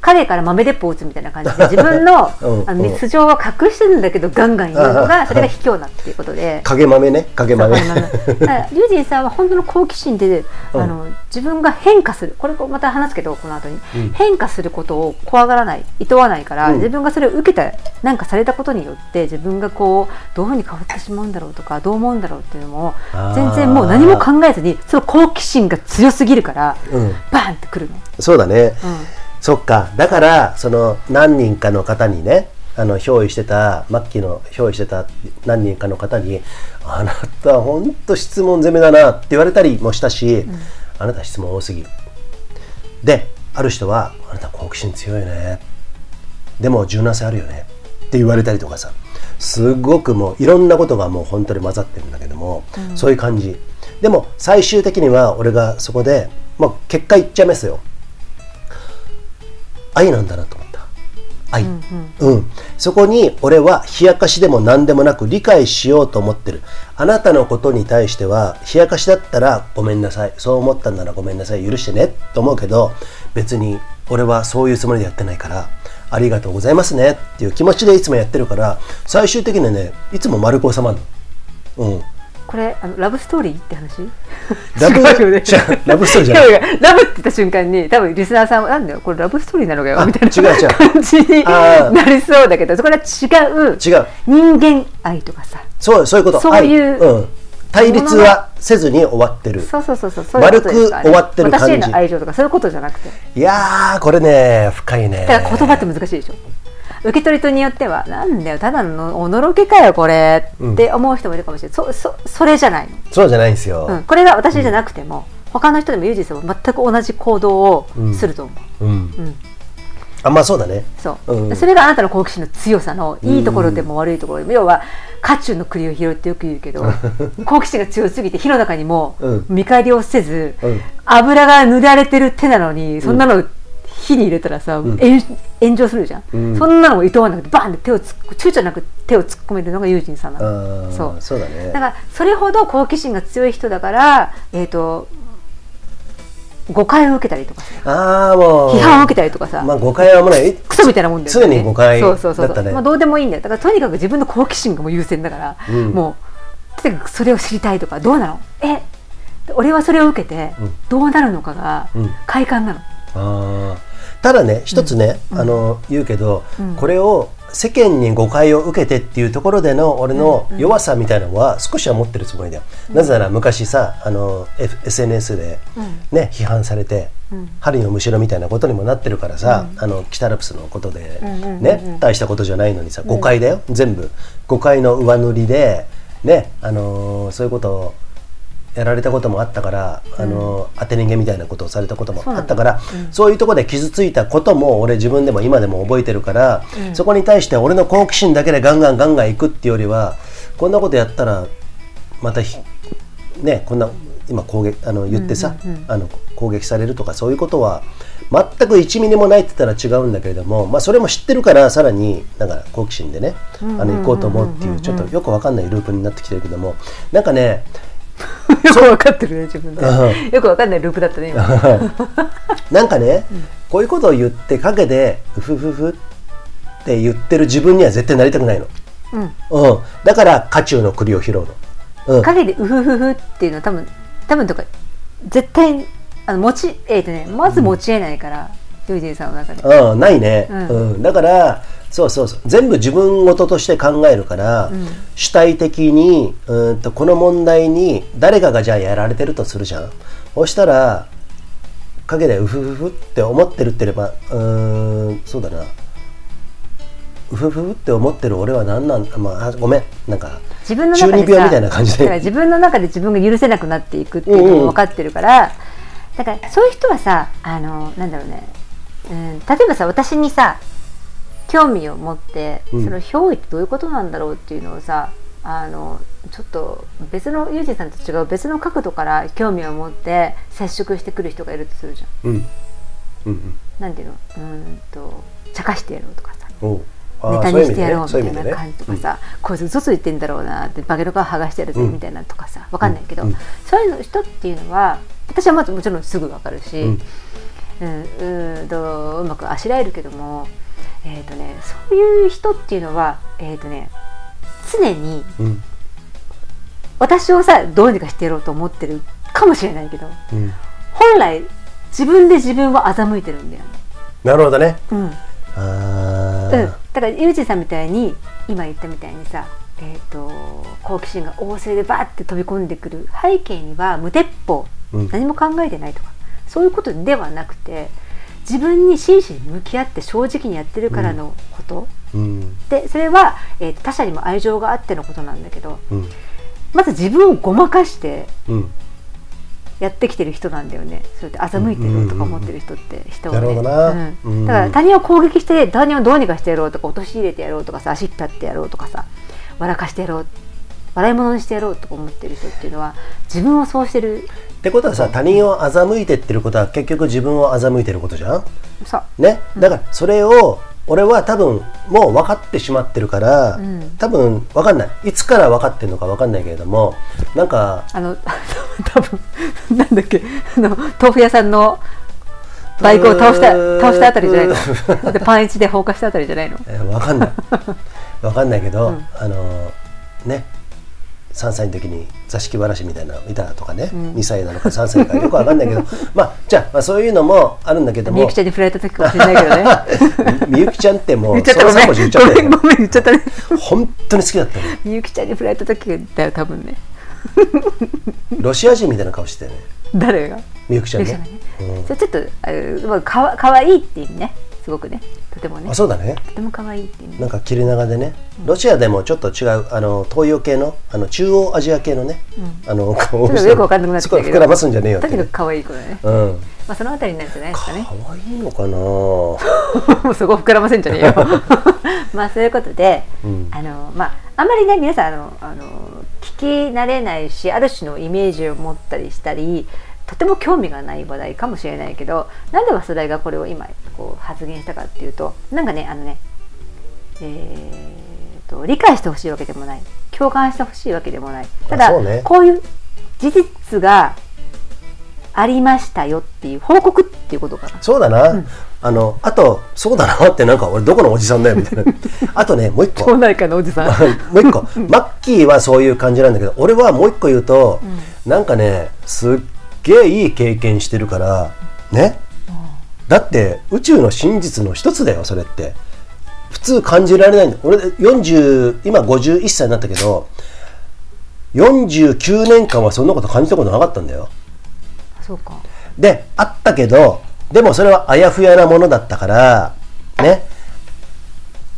[SPEAKER 1] 彼から豆鉄砲を撃つみたいな感じで 自分の
[SPEAKER 2] うん
[SPEAKER 1] あの素性は隠してるんだけどガンガン言うのがそれが卑怯なっていうことで。
[SPEAKER 2] 影豆ね影豆。
[SPEAKER 1] そうだからリュウジンさんは本当の好奇心で、
[SPEAKER 2] うん。
[SPEAKER 1] あの自分が変化するこれまた話すけどこの後に、
[SPEAKER 2] うん。
[SPEAKER 1] 変化することを怖がらない厭わないから、
[SPEAKER 2] うん。
[SPEAKER 1] 自分がそれを受けたなんかされたことによって自分がこうどういうふうに変わってしまうんだろうとかどう思うんだろうっていうのも全然もう何も考えずにその好奇心が強すぎるから、
[SPEAKER 2] うん。
[SPEAKER 1] バーンってくるの。
[SPEAKER 2] そうだね、
[SPEAKER 1] うん
[SPEAKER 2] そっか。だからその何人かの方にねあの憑依してた末期の憑依してた何人かの方に「あなた本当質問攻めだな」って言われたりもしたし「あなた質問多すぎる」である人は「あなた好奇心強いね」でも柔軟性あるよね。って言われたりとかさ。すごくもういろんなことがもう本当に混ざってるんだけども、そういう感じ。でも最終的には俺がそこで、まあ、結果言っちゃいますよ愛なんだなと思った。愛、うんそこに俺は冷やかしでも何でもなく理解しようと思ってる。あなたのことに対しては冷やかしだったらごめんなさい。そう思ったんならごめんなさい。許してねと思うけど別に俺はそういうつもりでやってないからありがとうございますねっていう気持ちでいつもやってるから最終的にはねいつも丸く収まるの。うん
[SPEAKER 1] これあのラブストーリーって話？
[SPEAKER 2] ラブ？
[SPEAKER 1] ね。
[SPEAKER 2] ラブストーリーじゃない。
[SPEAKER 1] ラブって言った瞬間に多分リスナーさんはなんだよ。これラブストーリーなのかよ
[SPEAKER 2] あ
[SPEAKER 1] みたい
[SPEAKER 2] 違う違う。
[SPEAKER 1] な感じになりそうだけどそこは違う。
[SPEAKER 2] 違う。
[SPEAKER 1] 人間愛とかさ。
[SPEAKER 2] そうそういうこと。
[SPEAKER 1] そういう
[SPEAKER 2] はいうん、対立はせずに終わってる。
[SPEAKER 1] そうそうそうそうそう
[SPEAKER 2] 丸く終わってる感じ。
[SPEAKER 1] 私への愛情とかそういうことじゃなくて。
[SPEAKER 2] いやーこれね深いね。
[SPEAKER 1] だから言葉って難しいでしょ受け取り手によってはなんだよただのおのろけかよこれって思う人もいるかもしれない、そそそれじゃないの、
[SPEAKER 2] そうじゃないんですよ、
[SPEAKER 1] うん、これが私じゃなくても、他の人でもユージさんは全く同じ行動をすると思う、
[SPEAKER 2] うん。
[SPEAKER 1] うん。
[SPEAKER 2] あまあそうだね。
[SPEAKER 1] そう、
[SPEAKER 2] うん。
[SPEAKER 1] それがあなたの好奇心の強さのいいところでも悪いところでも、要は渦中の栗を拾ってよく言うけど 好奇心が強すぎて火の中にも
[SPEAKER 2] うん。
[SPEAKER 1] 見返りをせず、
[SPEAKER 2] うん。
[SPEAKER 1] 油が塗られてる手なのにそんなの火に入れたらさ、炎炎上するじゃん、
[SPEAKER 2] うん。
[SPEAKER 1] そんなのもいとわなくてバンって手をつっ躊躇なく手を突っ込めるのがユージンさんな
[SPEAKER 2] あ
[SPEAKER 1] の。
[SPEAKER 2] ー
[SPEAKER 1] そう。
[SPEAKER 2] そうだね。
[SPEAKER 1] だからそれほど好奇心が強い人だから、えー、と誤解を受けたりとかさ。
[SPEAKER 2] ああもう。
[SPEAKER 1] 批判を受けたりとかさ、
[SPEAKER 2] まあ誤解はもうない。
[SPEAKER 1] クソみたいなもんだよね。
[SPEAKER 2] 常に誤解
[SPEAKER 1] そうそうそう
[SPEAKER 2] だったね。
[SPEAKER 1] まあ、どうでもいいんだよ。だからとにかく自分の好奇心がもう優先だから、
[SPEAKER 2] うん。
[SPEAKER 1] もうとにかくそれを知りたいとかどうなの？え？俺はそれを受けて
[SPEAKER 2] うん。
[SPEAKER 1] どうなるのかが
[SPEAKER 2] うん。
[SPEAKER 1] 快感なの、
[SPEAKER 2] あーただね一つね、あの言うけど、
[SPEAKER 1] うん。
[SPEAKER 2] これを世間に誤解を受けてっていうところでの俺の弱さみたいなのは少しは持ってるつもりだよ、なぜなら昔さあの、F、SNS で、ね批判されて、
[SPEAKER 1] うん。
[SPEAKER 2] 針のむしろみたいなことにもなってるからさ、あのキタラプスのことで、ね大したことじゃないのにさ誤解だよ、全部。誤解の上塗りでねあのーそういうことをやられたこともあったから、あの当て逃げみたいなことをされたこともあったからそう,、いうところで傷ついたことも俺自分でも今でも覚えてるから、そこに対して俺の好奇心だけでガンガンガンガンいくっていうよりはこんなことやったらまたひねこんな今攻撃あの言ってさ、あの攻撃されるとかそういうことは全く1ミリもないって言ったら違うんだけれども、まあ、それも知ってるからさらにだから好奇心でねあの行こうと思うっていうちょっとよくわかんないループになってきてるけども。なんかね
[SPEAKER 1] よく分かってるね自分で。
[SPEAKER 2] うん。
[SPEAKER 1] よく分かんないループだったね今。
[SPEAKER 2] なんかね、こういうことを言って陰で「うふふふ」って言ってる自分には絶対なりたくないの、
[SPEAKER 1] うん。
[SPEAKER 2] うん、だから渦中の栗を拾うの、うん、
[SPEAKER 1] 陰でウフフフっていうのは多分多分とか絶対あの持ちえっ、とねまず持ち得ないから、さんの中で。
[SPEAKER 2] うん、ないね、
[SPEAKER 1] うん。
[SPEAKER 2] うん。だからそうそうそう。全部自分事として考えるから、主体的にうんとこの問題に誰かがじゃあやられてるとするじゃん。そしたら陰でうふふふって思ってるってればうーんそうだな。うふふふって思ってる俺は何なんまああごめん。なんか
[SPEAKER 1] 自分の中で
[SPEAKER 2] 病みたいな感じで。
[SPEAKER 1] 自分の中で自分が許せなくなっていくっていうのも分かってるから、だからそういう人はさあのなんだろうね、うん、例えばさ私にさ興味を持って、
[SPEAKER 2] うん。
[SPEAKER 1] その憑依ってどういうことなんだろうっていうのをさあのちょっと別のユージさんと違う別の角度から興味を持って接触してくる人がいるとするじゃん。
[SPEAKER 2] うん。うんうん。
[SPEAKER 1] なんていうの？うーんと茶化してやろうとかさ。ネタにしてやろうみた
[SPEAKER 2] い
[SPEAKER 1] な感じとかさ、こいつ嘘ついてんだろうなってバケの皮剥がしてやるぜ
[SPEAKER 2] うん。
[SPEAKER 1] みたいなとかさわかんないけど、
[SPEAKER 2] うん。
[SPEAKER 1] そういうの人っていうのは私はまずもちろんすぐわかるし、
[SPEAKER 2] う
[SPEAKER 1] うんんうんとうまくあしらえるけども、えーとね、そういう人っていうのは、えーとね、常に
[SPEAKER 2] うん。
[SPEAKER 1] 私をさどうにかしてやろうと思ってるかもしれないけど
[SPEAKER 2] うん。
[SPEAKER 1] 本来自分で自分を欺いてるんだよね。
[SPEAKER 2] なるほどね。
[SPEAKER 1] うん。
[SPEAKER 2] あー。
[SPEAKER 1] うん、だからユージさんみたいに今言ったみたいにさ、えー、と好奇心が旺盛でバーって飛び込んでくる背景には無鉄砲、
[SPEAKER 2] うん。
[SPEAKER 1] 何も考えてないとかそういうことではなくて自分に真摯に向き合って正直にやってるからのこと、
[SPEAKER 2] うん。
[SPEAKER 1] でそれは、えーと他者にも愛情があってのことなんだけど
[SPEAKER 2] うん。
[SPEAKER 1] まず自分をごまかして
[SPEAKER 2] うん。
[SPEAKER 1] やってきてる人なんだよね。そうやって欺いてるとか思ってる人って人はね、うん。
[SPEAKER 2] うん。
[SPEAKER 1] だから他人を攻撃して他人をどうにかしてやろうとか陥れてやろうとかさ足引っ張ってやろうとかさ笑かしてやろう笑い物にしてやろうとか思ってる人っていうのは自分をそうしてる。
[SPEAKER 2] ってことはさ他人を欺いてってることは結局自分を欺いてることじゃん？
[SPEAKER 1] さ
[SPEAKER 2] ね？だからそれを俺は多分もう分かってしまってるから、
[SPEAKER 1] ん。
[SPEAKER 2] 多分分かんない。いつから分かってるのか分かんないけれどもなんか
[SPEAKER 1] あの 多分なんだっけあの豆腐屋さんのバイクを倒した倒したあたりじゃないの？でパンイチで放火したあたりじゃないの？
[SPEAKER 2] えー、分かんない。分かんないけど、
[SPEAKER 1] うん。
[SPEAKER 2] あのね？3歳の時に座敷わらしみたいなの見たとかね、2歳なのか3歳かよくわかんないけど。まあじゃあ,、まあそういうのもあるんだけども。
[SPEAKER 1] みゆきちゃんに振られた時かもしれないけどね。
[SPEAKER 2] みゆきちゃんってもう
[SPEAKER 1] 言っちゃった。ごめん
[SPEAKER 2] その3文字言っちゃったよね。
[SPEAKER 1] ごめん言っちゃったね。
[SPEAKER 2] 本当に好きだったの。
[SPEAKER 1] みゆきちゃんに振られた時だよ多分ね。
[SPEAKER 2] ロシア人みたいな顔してね。
[SPEAKER 1] 誰が？
[SPEAKER 2] みゆきちゃんね。
[SPEAKER 1] がね、それちょっとあかわかわいいっていう意味ね。すごくねとてもね。
[SPEAKER 2] あそうだね。
[SPEAKER 1] とても可愛いっていう
[SPEAKER 2] なんか切れ長でね。ロシアでもちょっと違うあの東洋系のあの中央アジア系のね、あの顔を
[SPEAKER 1] ちょっとよくわかんなくなってきた
[SPEAKER 2] 膨らますんじゃねえよってね
[SPEAKER 1] とにかく可愛い子だね。
[SPEAKER 2] うん。
[SPEAKER 1] まあそのあたりになるんじゃないですかね。
[SPEAKER 2] 可愛いのかな。
[SPEAKER 1] もうそこ膨らませんじゃねえよ。まあそういうことで、
[SPEAKER 2] うん。
[SPEAKER 1] あのまああんまりね皆さんあのあの聞き慣れないしある種のイメージを持ったりしたりとても興味がない話題かもしれないけどなんで早稲田がこれを今こう発言したかっていうとなんかねあのねえーと理解してほしいわけでもない。共感してほしいわけでもない。ただ、
[SPEAKER 2] ね。
[SPEAKER 1] こういう事実がありましたよっていう報告っていうことかな。
[SPEAKER 2] そうだな、あのあとそうだなってなんか俺どこのおじさんだよみたいな。あとねもう一個。
[SPEAKER 1] 町内会のおじさん。
[SPEAKER 2] もう一個。マッキーはそういう感じなんだけど俺はもう一個言うと、なんかねすっげえいい経験してるからね？だって宇宙の真実の一つだよそれって。普通感じられない。んだ俺40今51歳になったけど49年間はそんなこと感じたことなかったんだよ。
[SPEAKER 1] そうか。
[SPEAKER 2] であったけどでもそれはあやふやなものだったからね？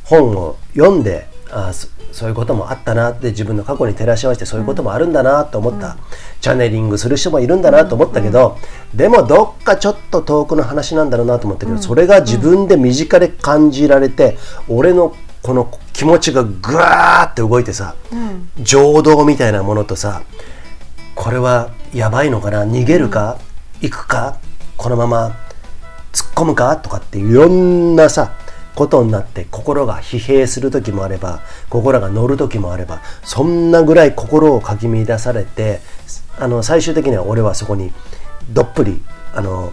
[SPEAKER 2] 本を読んであそそういうこともあったなって自分の過去に照らし合わせてそういうこともあるんだなと思った、チャネリングする人もいるんだなと思ったけど、でもどっかちょっと遠くの話なんだろうなと思ったけど、それが自分で身近で感じられて、俺のこの気持ちがぐわーって動いてさ、情動みたいなものとさこれはやばいのかな逃げるか、行くかこのまま突っ込むかとかっていろんなさことになって心が疲弊する時もあれば心が乗る時もあればそんなぐらい心をかき乱されてあの最終的には俺はそこにどっぷりあの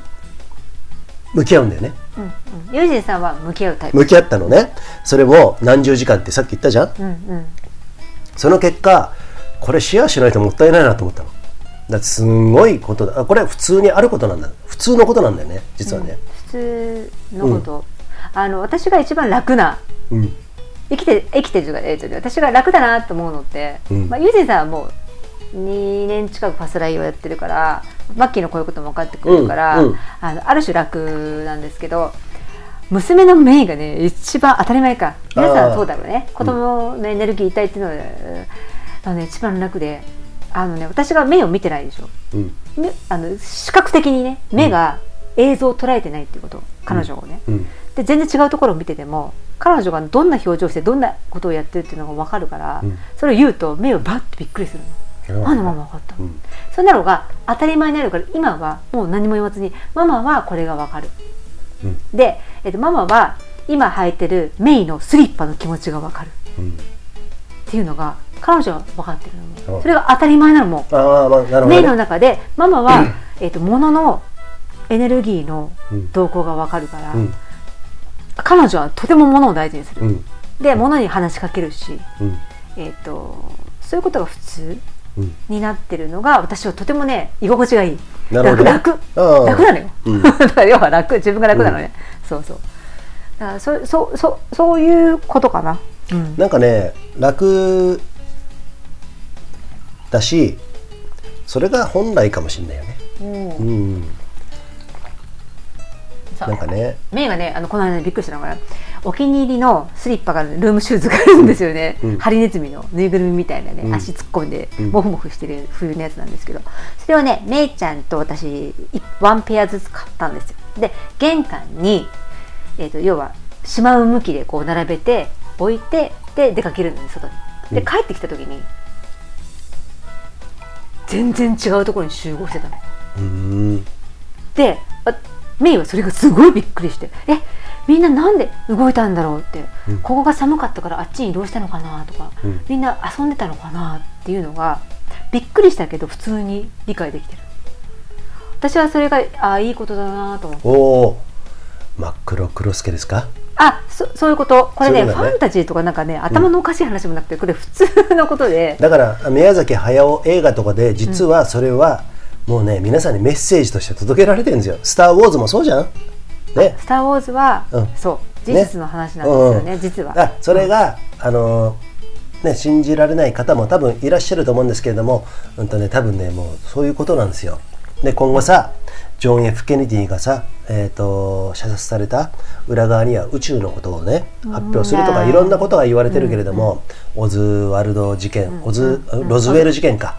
[SPEAKER 2] 向き合うんだよね。
[SPEAKER 1] うんうん。ユージンさんは向き合うタイプ？
[SPEAKER 2] 向き合ったのね。それも何十時間ってさっき言ったじゃん？
[SPEAKER 1] うんうん。
[SPEAKER 2] その結果これシェアしないともったいないなと思ったの。だすんごいことだ。あこれ普通にあることなんだ。普通のことなんだよね実はね。
[SPEAKER 1] 普通のこと、あの私が一番楽な
[SPEAKER 2] うん。
[SPEAKER 1] 生きて生きてるというか、え私が楽だなと思うのって、
[SPEAKER 2] うん。
[SPEAKER 1] まあ、ユージンさんはもう2年近くパスライをやってるからマッキーのこういうことも分かってくれるから、
[SPEAKER 2] うんうん。
[SPEAKER 1] あのある種楽なんですけど娘のメイがね一番当たり前か。皆さんはそうだろうね。子供のエネルギー体っていうのは、あのね、一番楽であのね私が目を見てないでしょ。
[SPEAKER 2] うん。
[SPEAKER 1] 目あの視覚的にね目が映像を捉えてないっていうこと。彼女をね、
[SPEAKER 2] うん
[SPEAKER 1] で全然違うところを見てても彼女がどんな表情をしてどんなことをやってるっていうのが分かるから、
[SPEAKER 2] うん。
[SPEAKER 1] それを言うと目をバッてびっくりするの。
[SPEAKER 2] うん
[SPEAKER 1] あのママ分かった、
[SPEAKER 2] うん。
[SPEAKER 1] そんなのが当たり前になるから今はもう何も言わずにママはこれが分かる、
[SPEAKER 2] うん。
[SPEAKER 1] で、えっと、ママは今履いてるメイのスリッパの気持ちが分かる。
[SPEAKER 2] うん。
[SPEAKER 1] っていうのが彼女は分かってるの。
[SPEAKER 2] うん
[SPEAKER 1] それが当たり前なのも。う
[SPEAKER 2] ああまあなるほど、
[SPEAKER 1] メイの
[SPEAKER 2] ね、
[SPEAKER 1] 中でママは、えっと物のエネルギーの
[SPEAKER 2] うん。
[SPEAKER 1] 動向が分かるから、
[SPEAKER 2] うん
[SPEAKER 1] 彼女はとても物を大事にする、
[SPEAKER 2] うん。
[SPEAKER 1] で物に話しかけるし、
[SPEAKER 2] うん。
[SPEAKER 1] えっとそういうことが普通
[SPEAKER 2] うん。
[SPEAKER 1] になってるのが私はとてもね居心地がいい。楽楽。楽なのよ、
[SPEAKER 2] うん。
[SPEAKER 1] だから要は楽。自分が楽なのね、そうそう。だからそそそそういうことかな、うん、
[SPEAKER 2] なんかね楽だしそれが本来かもしれないよね。うん
[SPEAKER 1] そう
[SPEAKER 2] なんかね。
[SPEAKER 1] メイがねあのこの間びっくりしたのがお気に入りのスリッパがルームシューズがあるんですよね、
[SPEAKER 2] うん。
[SPEAKER 1] ハリネズミのぬいぐるみみたいなね、
[SPEAKER 2] うん。
[SPEAKER 1] 足突っ込んで
[SPEAKER 2] うん。
[SPEAKER 1] モフモフしてる冬のやつなんですけど。それをねメイちゃんと私いワンペアずつ買ったんですよ。で玄関に、えー、と要はしまう向きでこう並べて置いてで出かけるんです外に。で
[SPEAKER 2] うん。
[SPEAKER 1] 帰ってきた時に全然違うところに集合してたの
[SPEAKER 2] うん。
[SPEAKER 1] であメイはそれがすごいびっくりして「えみんななんで動いたんだろう?」って、
[SPEAKER 2] うん。
[SPEAKER 1] ここが寒かったからあっちに移動したのかなとか、
[SPEAKER 2] うん。
[SPEAKER 1] みんな遊んでたのかなっていうのがびっくりしたけど普通に理解できてる。私はそれがあいいことだなと思って。
[SPEAKER 2] おお真っ黒クロスケですか？
[SPEAKER 1] あそそういうこと。これね
[SPEAKER 2] ね。
[SPEAKER 1] ファンタジーとかなんかね頭のおかしい話もなくてこれ普通のことで、
[SPEAKER 2] だから宮崎駿映画とかで実はそれはもうね皆さんにメッセージとして届けられてるんですよ「スター・ウォーズ」もそうじゃん。ね。
[SPEAKER 1] スター・ウォーズは、
[SPEAKER 2] うん。
[SPEAKER 1] そう。事実の話なんですよね
[SPEAKER 2] うん
[SPEAKER 1] 実は。
[SPEAKER 2] あそれが、あのーね、信じられない方も多分いらっしゃると思うんですけれども、うんとね、多分ねもうそういうことなんですよ。で今後さジョン・ F・ ケネディがさ、えー、と射殺された裏側には宇宙のことをね発表するとか
[SPEAKER 1] うん。
[SPEAKER 2] いろんなことが言われてるけれども、オズワルド事件、オズロズウェル事件か、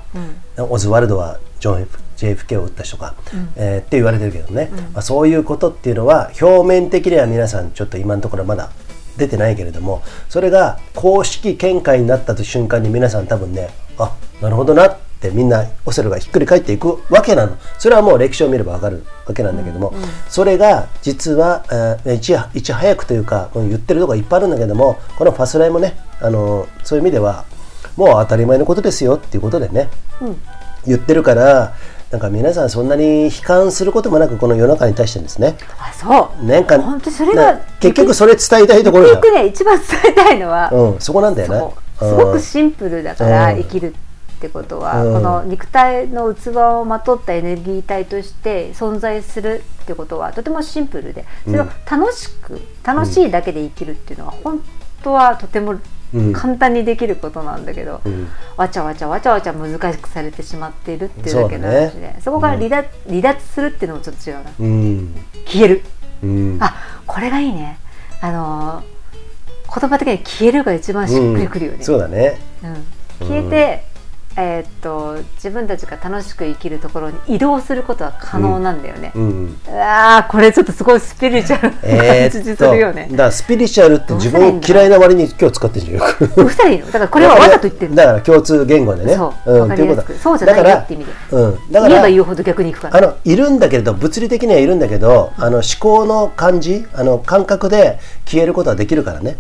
[SPEAKER 2] オズワルドはジョン・ F JFK を撃った人か、えーって言われてるけどね、まあ、そういうことっていうのは表面的には皆さんちょっと今のところまだ出てないけれどもそれが公式見解になった瞬間に皆さん多分ねあなるほどなってみんなオセロがひっくり返っていくわけなの。それはもう歴史を見ればわかるわけなんだけども、それが実は、えーいちいち早くというかうん言ってるとこいっぱいあるんだけどもこのファスライもねあのそういう意味ではもう当たり前のことですよっていうことでね、言ってるからなんか皆さんそんなに悲観することもなくこの世の中に対してですね。
[SPEAKER 1] あそう。
[SPEAKER 2] なんか
[SPEAKER 1] 本当にそれが
[SPEAKER 2] な結局それ伝えたいところ
[SPEAKER 1] 結局ね一番伝えたいのは、
[SPEAKER 2] うん、そこなんだよね
[SPEAKER 1] すごくシンプルだから
[SPEAKER 2] うん。
[SPEAKER 1] 生きるってことは、
[SPEAKER 2] うん。
[SPEAKER 1] この肉体の器をまとったエネルギー体として存在するってことはとてもシンプルでそれを楽しく、楽しいだけで生きるっていうのは本当はとても
[SPEAKER 2] うん
[SPEAKER 1] 簡単にできることなんだけど、
[SPEAKER 2] うん。
[SPEAKER 1] わちゃわちゃわちゃわちゃ難しくされてしまっているっていうだけの話
[SPEAKER 2] そう
[SPEAKER 1] でそ,、こから離脱,、離脱するっていうのもちょっと違うな。
[SPEAKER 2] うん。
[SPEAKER 1] 消える。
[SPEAKER 2] うん。
[SPEAKER 1] あこれがいいね。あのー言葉的に消えるが一番しっくりくるよね、
[SPEAKER 2] うん。そうだね。
[SPEAKER 1] うん。消えて、えーっと自分たちが楽しく生きるところに移動することは可能なんだよね、
[SPEAKER 2] うん。
[SPEAKER 1] ああこれちょっとすごいスピリチュアル感じするよね。
[SPEAKER 2] だ、からスピリチュアルって自分嫌いな割に今日使ってるじゃんよく。
[SPEAKER 1] どうしたらいいの？だからこれはわざと言ってる
[SPEAKER 2] だから共通言語でね。
[SPEAKER 1] そう。わかりやすく。
[SPEAKER 2] とい
[SPEAKER 1] そうじゃないよ
[SPEAKER 2] だから
[SPEAKER 1] って意味で。
[SPEAKER 2] うん、だから
[SPEAKER 1] 言えば言うほど逆にいくから。
[SPEAKER 2] あのいるんだけれど物理的にはいるんだけどあの思考の感じあの感覚で消えることはできるからね、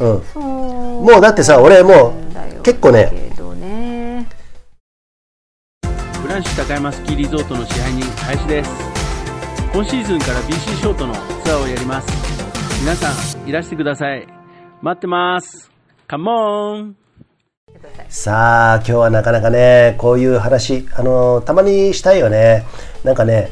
[SPEAKER 2] うん、
[SPEAKER 1] そう。
[SPEAKER 2] もうだってさ俺もう結構ね
[SPEAKER 5] フランシュ高山スキーリゾートの支配人林です。今シーズンから BC ショートのツアーをやります。皆さんいらしてください。待ってます。カモン
[SPEAKER 2] さあ今日はなかなかねこういう話あのたまにしたいよね。なんかね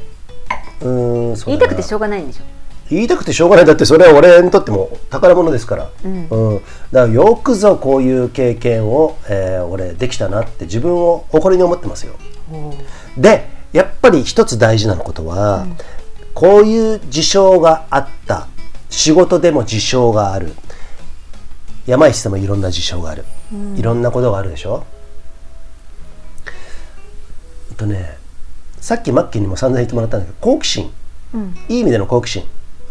[SPEAKER 2] うーん
[SPEAKER 1] 言いたくてしょうがないんでしょ？
[SPEAKER 2] 言いたくてしょうがない。だってそれは俺にとっても宝物ですから、うん。だからよくぞこういう経験を、えー俺できたなって自分を誇りに思ってますよでやっぱり一つ大事なことは、こういう事象があった。仕事でも事象がある。山石でもいろんな事象がある、いろんなことがあるでしょ？とねさっきマッキーにも散々言ってもらったんだけど好奇心、いい意味での好奇心。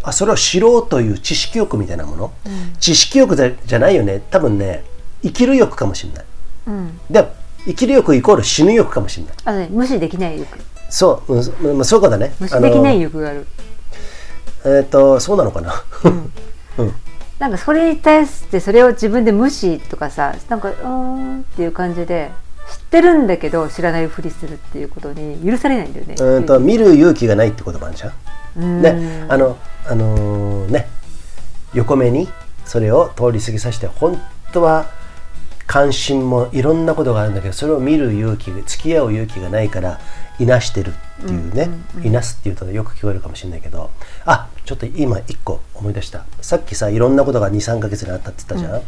[SPEAKER 2] あそれを知ろうという知識欲みたいなもの、知識欲じゃじゃないよね。多分ね生きる欲かもしれない、
[SPEAKER 1] うん。
[SPEAKER 2] で生きる欲イコール死ぬ欲かもしれない。
[SPEAKER 1] あのね無視できない欲。
[SPEAKER 2] そう、うんまあ、そういうことだね。
[SPEAKER 1] 無視できない欲がある。
[SPEAKER 2] えっ、とそうなのかな、
[SPEAKER 1] なんかそれに対してそれを自分で無視とかさなんかうーんっていう感じで知ってるんだけど知らないふりするっていうことに許されないんだよね。
[SPEAKER 2] うんと見る勇気がないってこともあるじゃん。
[SPEAKER 1] うん。
[SPEAKER 2] ね、あの、あのーね、横目にそれを通り過ぎさせて、本当は関心もいろんなことがあるんだけど、それを見る勇気、付き合う勇気がないから、いなしてるっていうね、いなすっていうとよく聞こえるかもしれないけど、あちょっと今一個思い出した。さっきさ、いろんなことが2、3ヶ月にあったって言ったじゃん。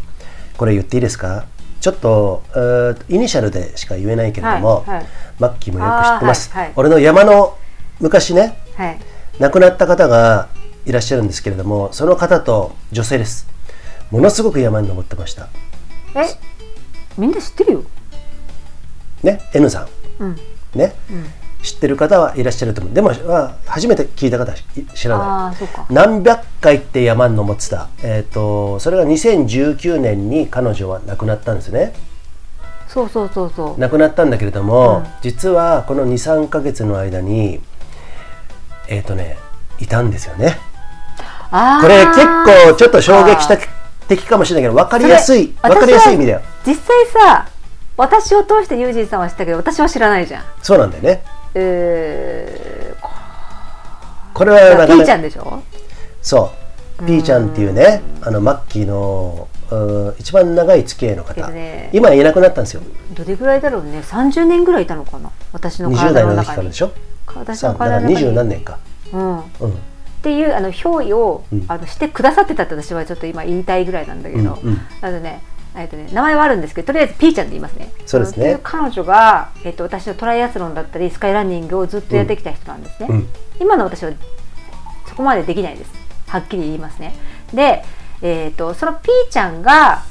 [SPEAKER 2] これ言っていいですか？ちょっと、えーイニシャルでしか言えないけれども、
[SPEAKER 1] はいはい
[SPEAKER 2] マッキーもよく知ってます。
[SPEAKER 1] はいはい
[SPEAKER 2] 俺の山の昔ね、
[SPEAKER 1] はい。
[SPEAKER 2] 亡くなった方がいらっしゃるんですけれどもその方と女性ですものすごく山に登ってました
[SPEAKER 1] え？みんな知ってるよ。
[SPEAKER 2] ね N さん。
[SPEAKER 1] うん。
[SPEAKER 2] ね、知ってる方はいらっしゃると思う。でもあ初めて聞いた方は知ら
[SPEAKER 1] あ
[SPEAKER 2] ない。何百回って山に登ってた、えー、とそれが2019年に彼女は亡くなったんですね。
[SPEAKER 1] そうそうそうそう。
[SPEAKER 2] 亡くなったんだけれども、
[SPEAKER 1] うん。
[SPEAKER 2] 実はこの23ヶ月の間にえっ、とねいたんですよね。これ結構ちょっと衝撃的かもしれないけど分かりやすい分かりやすい意味だよ。
[SPEAKER 1] 実際さ私を通してユージンさんは知ったけど私は知らないじゃん。
[SPEAKER 2] そうなんだよね。
[SPEAKER 1] えー、こ
[SPEAKER 2] これはなかなか
[SPEAKER 1] ピーちゃんでしょ？
[SPEAKER 2] そピーちゃんっていうねあのマッキーのうん一番長い付き合いの方、
[SPEAKER 1] ね。
[SPEAKER 2] 今いなくなったんですよ。
[SPEAKER 1] どれぐらいだろうね？30年ぐらいいたのかな？私の
[SPEAKER 2] 20
[SPEAKER 1] 体
[SPEAKER 2] 代の時
[SPEAKER 1] の中に
[SPEAKER 2] からでしょ？
[SPEAKER 1] 私の体の中に。
[SPEAKER 2] 何年か、
[SPEAKER 1] うん。
[SPEAKER 2] うん、
[SPEAKER 1] っていうあの憑依を、
[SPEAKER 2] うん
[SPEAKER 1] あのしてくださってたって私はちょっと今言いたいぐらいなんだけど、
[SPEAKER 2] うんうん
[SPEAKER 1] あのねえっとね名前はあるんですけどとりあえずピーちゃんで言いますね。
[SPEAKER 2] そうですね
[SPEAKER 1] 彼女が、えっと、私のトライアスロンだったりスカイランニングをずっとやってきた人なんですね。
[SPEAKER 2] うん
[SPEAKER 1] 今の私はそこまでできないですはっきり言いますね。で、えっとそのピーちゃんが、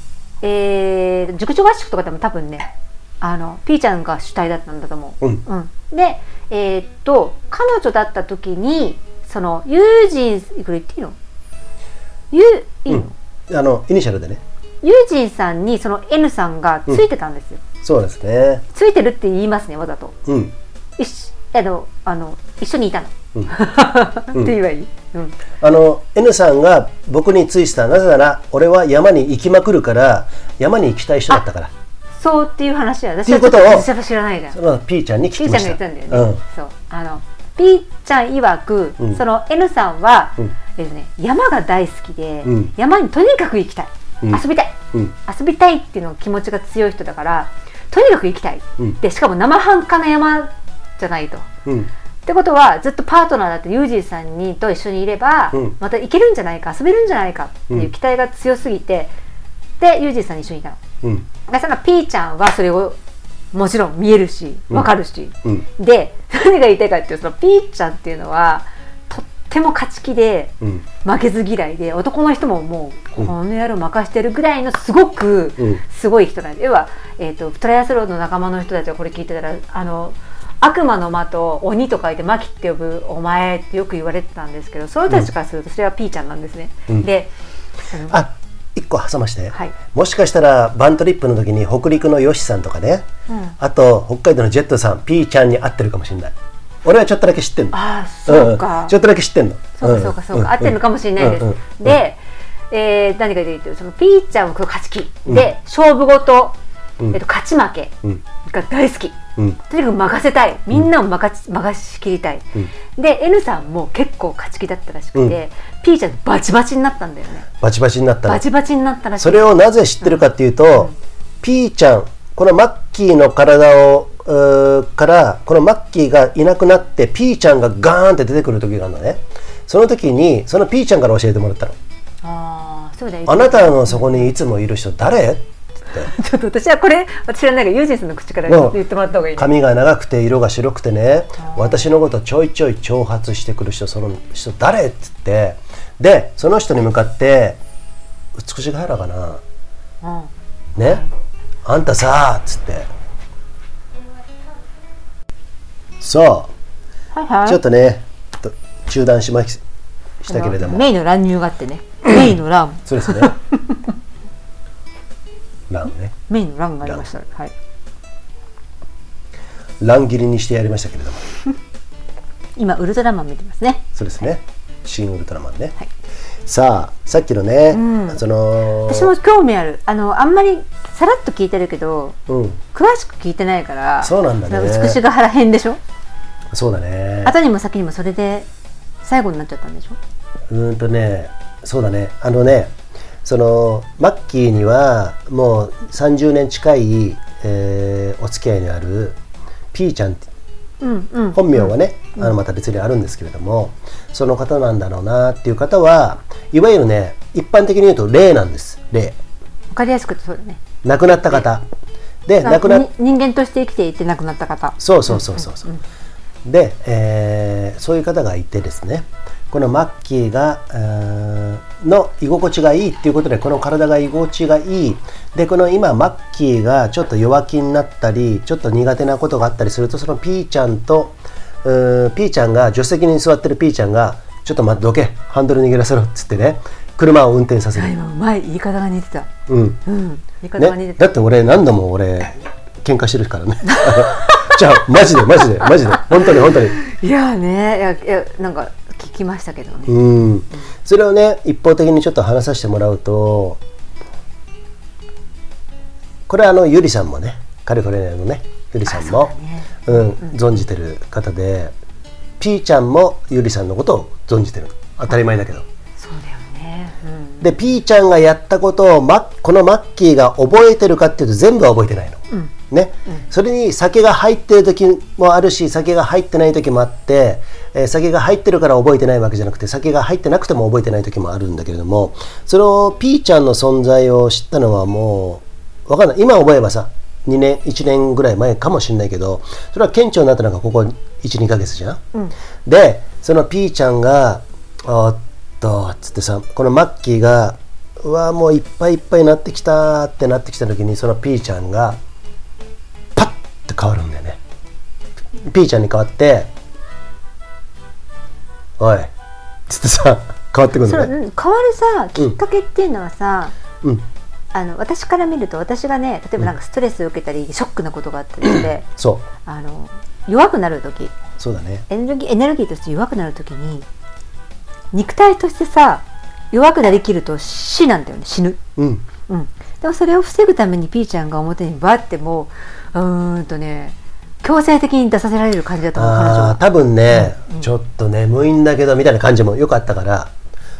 [SPEAKER 1] えー、塾長合宿とかでも多分ねあのピーちゃんが主体だったんだと思う。
[SPEAKER 2] うん
[SPEAKER 1] うん、で、えーっと彼女だった時にそのユージンこれ言っていいの？ユいいの、
[SPEAKER 2] あのイニシャルでね。
[SPEAKER 1] ユージンさんにその N さんがついてたんですよ、
[SPEAKER 2] そうですね。
[SPEAKER 1] ついてるって言いますねわざと。
[SPEAKER 2] うん。
[SPEAKER 1] 一緒あのあの一緒にいたの、
[SPEAKER 2] うん。
[SPEAKER 1] って言えばいい、うん、
[SPEAKER 2] あの N さんが僕についてたなぜなら俺は山に行きまくるから山に行きたい人だったから。
[SPEAKER 1] そうっていう話は私は知らないじゃん
[SPEAKER 2] その P ちゃんに聞
[SPEAKER 1] ピーちゃん
[SPEAKER 2] きました
[SPEAKER 1] が言ったんだよね、そう。あのピーちゃん曰く、
[SPEAKER 2] うん。
[SPEAKER 1] その N さんは、
[SPEAKER 2] うん。
[SPEAKER 1] えっとね、山が大好きで、
[SPEAKER 2] うん。
[SPEAKER 1] 山にとにかく行きたい、
[SPEAKER 2] うん。
[SPEAKER 1] 遊びたい、
[SPEAKER 2] うん。
[SPEAKER 1] 遊びたいっていうの気持ちが強い人だからとにかく行きたい、
[SPEAKER 2] うん。
[SPEAKER 1] でしかも生半可な山じゃないと。
[SPEAKER 2] うん。
[SPEAKER 1] ってことはずっとパートナーだってユージーさんにと一緒にいれば、
[SPEAKER 2] うん。
[SPEAKER 1] また行けるんじゃないか遊べるんじゃないかっていう期待が強すぎて、でユージーさんに一緒にいたの。
[SPEAKER 2] うん。
[SPEAKER 1] でそのピーちゃんはそれをもちろん見えるし
[SPEAKER 2] うん
[SPEAKER 1] わかるし、
[SPEAKER 2] うん。
[SPEAKER 1] で何が言いたいかっていうとそのピーちゃんっていうのはとっても勝ち気で
[SPEAKER 2] うん。
[SPEAKER 1] 負けず嫌いで男の人ももう
[SPEAKER 2] うん。
[SPEAKER 1] この野郎任してるぐらいのすごく
[SPEAKER 2] うん。
[SPEAKER 1] すごい人なんで要は、えー、とトライアスロンの仲間の人たちがこれ聞いてたらあの悪魔の間と鬼と書いてマキって呼ぶお前ってよく言われてたんですけどその人たちからするとそれはピーちゃんなんですね。
[SPEAKER 2] うん。
[SPEAKER 1] であ
[SPEAKER 2] 一個挟まして、
[SPEAKER 1] はい。
[SPEAKER 2] もしかしたらバントリップの時に北陸のヨシさんとかね、
[SPEAKER 1] うん。
[SPEAKER 2] あと北海道のジェットさん P ちゃんに会ってるかもしれない。俺はちょっとだけ知ってんの。
[SPEAKER 1] ああそうか、
[SPEAKER 2] ん。ちょっとだけ知ってんの。
[SPEAKER 1] そうかそうかそうか、合ってるのかもしれないです。で、えー何かというとそのピーちゃんは勝ち気、で勝負事、
[SPEAKER 2] うん。
[SPEAKER 1] えっと勝ち負け
[SPEAKER 2] うん。
[SPEAKER 1] が大好き。
[SPEAKER 2] うん。
[SPEAKER 1] とにかく任せたい。みんなを任し,、任しきりたい、で N さんも結構勝ち気だったらしくて、ピーちゃんとバチバチになったんだよね。
[SPEAKER 2] バチバチになったの
[SPEAKER 1] バチバチになったらしい。
[SPEAKER 2] それをなぜ知ってるかっていうと、ピーちゃんこのマッキーの体をからこのマッキーがいなくなってピーちゃんがガーンって出てくる時があるのね。その時にそのピーちゃんから教えてもらったの。
[SPEAKER 1] ああそうだよ。
[SPEAKER 2] あなたのそこにいつもいる人誰？
[SPEAKER 1] ちょっと私はこれ私はなんかユージンさんの口から言ってもらった方がいいね。
[SPEAKER 2] 髪が長くて色が白くてね。私のことちょいちょい挑発してくる人その人誰？っつって。でその人に向かって美しが原かな。
[SPEAKER 1] うん。
[SPEAKER 2] ね？あんたさっつって。そ
[SPEAKER 1] はいはい。
[SPEAKER 2] うちょっとねと中断しまししたけれども。
[SPEAKER 1] メイの乱入があってね。メイの乱。
[SPEAKER 2] そうですね ランね。
[SPEAKER 1] メイの乱がありました。はい。
[SPEAKER 2] ラン切りにしてやりましたけれども。
[SPEAKER 1] 今ウルトラマン見てますね。
[SPEAKER 2] そうですね。新ウルトラマンね、
[SPEAKER 1] はい。
[SPEAKER 2] さあさっきのね、
[SPEAKER 1] ん。
[SPEAKER 2] その
[SPEAKER 1] 私も興味ある。あのあんまりさらっと聞いてるけど
[SPEAKER 2] うん。
[SPEAKER 1] 詳しく聞いてないから
[SPEAKER 2] そうなんだね。
[SPEAKER 1] 美しが原編でしょ？
[SPEAKER 2] そうだね。
[SPEAKER 1] 後にも先にもそれで最後になっちゃったんでしょ？
[SPEAKER 2] うーんとねそうだね。あのねそのマッキーにはもう30年近い、えーお付き合いにあるピーちゃんって
[SPEAKER 1] うんうん。
[SPEAKER 2] 本名はね、あのまた別にあるんですけれどもその方なんだろうなっていう方はいわゆるね一般的に言うと霊なんです。霊。
[SPEAKER 1] わかりやすくてそうだね。
[SPEAKER 2] 亡くなった方。で亡くな
[SPEAKER 1] 人間として生きていて亡くなった方。
[SPEAKER 2] そうそうそうそうそう。で、えーそういう方がいてですねこのマッキーが、えーの居心地がいいっていうことでこの体が居心地がいい。でこの今マッキーがちょっと弱気になったりちょっと苦手なことがあったりするとそのピーちゃんとピーちゃんが助手席に座ってるピーちゃんがちょっと待ってどけハンドル握らせろっつってね車を運転させる。
[SPEAKER 1] 今うまい言い方が似てた。
[SPEAKER 2] うん。
[SPEAKER 1] うん言い方が似
[SPEAKER 2] ね、
[SPEAKER 1] てた、
[SPEAKER 2] だって俺何度も俺喧嘩してるからね。じゃあマジでマジでマジで。本当に本当に。
[SPEAKER 1] いやーねいやいやなんか聞きましたけどね、
[SPEAKER 2] うん。それをね一方的にちょっと話させてもらうとこれはあのゆりさんもねカリフォルニアのねゆりさんもう、ん、存じてる方でピーちゃんもゆりさんのことを存じてる当たり前だけど。
[SPEAKER 1] そうだよね。
[SPEAKER 2] でピーちゃんがやったことをマこのマッキーが覚えてるかっていうと全部は覚えてないの、ね。それに酒が入ってる時もあるし酒が入ってない時もあって、えー酒が入ってるから覚えてないわけじゃなくて酒が入ってなくても覚えてない時もあるんだけれどもそのピーちゃんの存在を知ったのはもうわかんない。今思えばさ2年1年ぐらい前かもしれないけどそれは顕著になったのがここ12ヶ月じゃん、でそのピーちゃんが「おっと」つってさこのマッキーが「うわもういっぱいいっぱいになってきた」ってなってきた時にそのピーちゃんがパッて変わるんだよね。ピーちゃんに変わって「おい」つってさ 変わってくるのね。
[SPEAKER 1] うん変わるさきっかけっていうのはさ、
[SPEAKER 2] うん。
[SPEAKER 1] あの私から見ると私がね例えばなんかストレスを受けたり、ショックなことがあったりして
[SPEAKER 2] そう。
[SPEAKER 1] あの弱くなる時
[SPEAKER 2] そうだね。
[SPEAKER 1] エネルギーエネルギーとして弱くなる時に肉体としてさ弱くなりきると死なんだよね死ぬ。
[SPEAKER 2] うん。
[SPEAKER 1] うん、でもそれを防ぐためにピーちゃんが表にバッてもううーんとね強制的に出させられる感じだと思う彼女
[SPEAKER 2] 多分ね、ちょっと眠いんだけどみたいな感じもよくあったから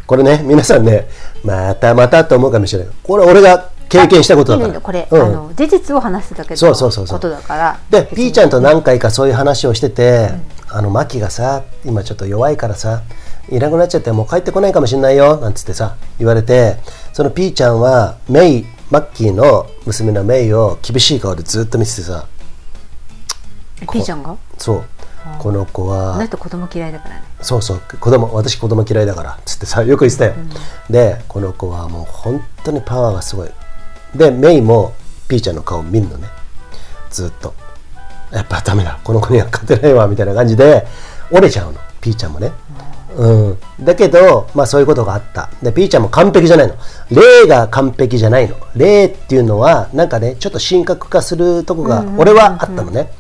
[SPEAKER 2] これね皆さんねまたまたと思うかもしれない。これ俺が経験したことだから。
[SPEAKER 1] これ、
[SPEAKER 2] うん。
[SPEAKER 1] あの事実を話してたけど
[SPEAKER 2] そうそうそうそう。
[SPEAKER 1] ことだから。
[SPEAKER 2] でピーちゃんと何回かそういう話をしてて、あのマキがさ今ちょっと弱いからさいなくなっちゃってもう帰ってこないかもしれないよなんつってさ言われてそのピーちゃんはメイマッキーの娘のメイを厳しい顔でずっと見ててさ。
[SPEAKER 1] ピーちゃんが？
[SPEAKER 2] そう。この子は。
[SPEAKER 1] 人子供嫌いだからね。
[SPEAKER 2] そうそう。子供私子供嫌いだから。つってさよく言ってたよ、でこの子はもう本当にパワーがすごい。でメイもピーちゃんの顔見るのね。ずっと。やっぱダメだ。この子には勝てないわ。みたいな感じで折れちゃうの。ピーちゃんもねうん、だけど、まあ、そういうことがあった。でピーちゃんも完璧じゃないの。霊が完璧じゃないの。霊っていうのはなんかねちょっと神格化するとこが俺はあったのね、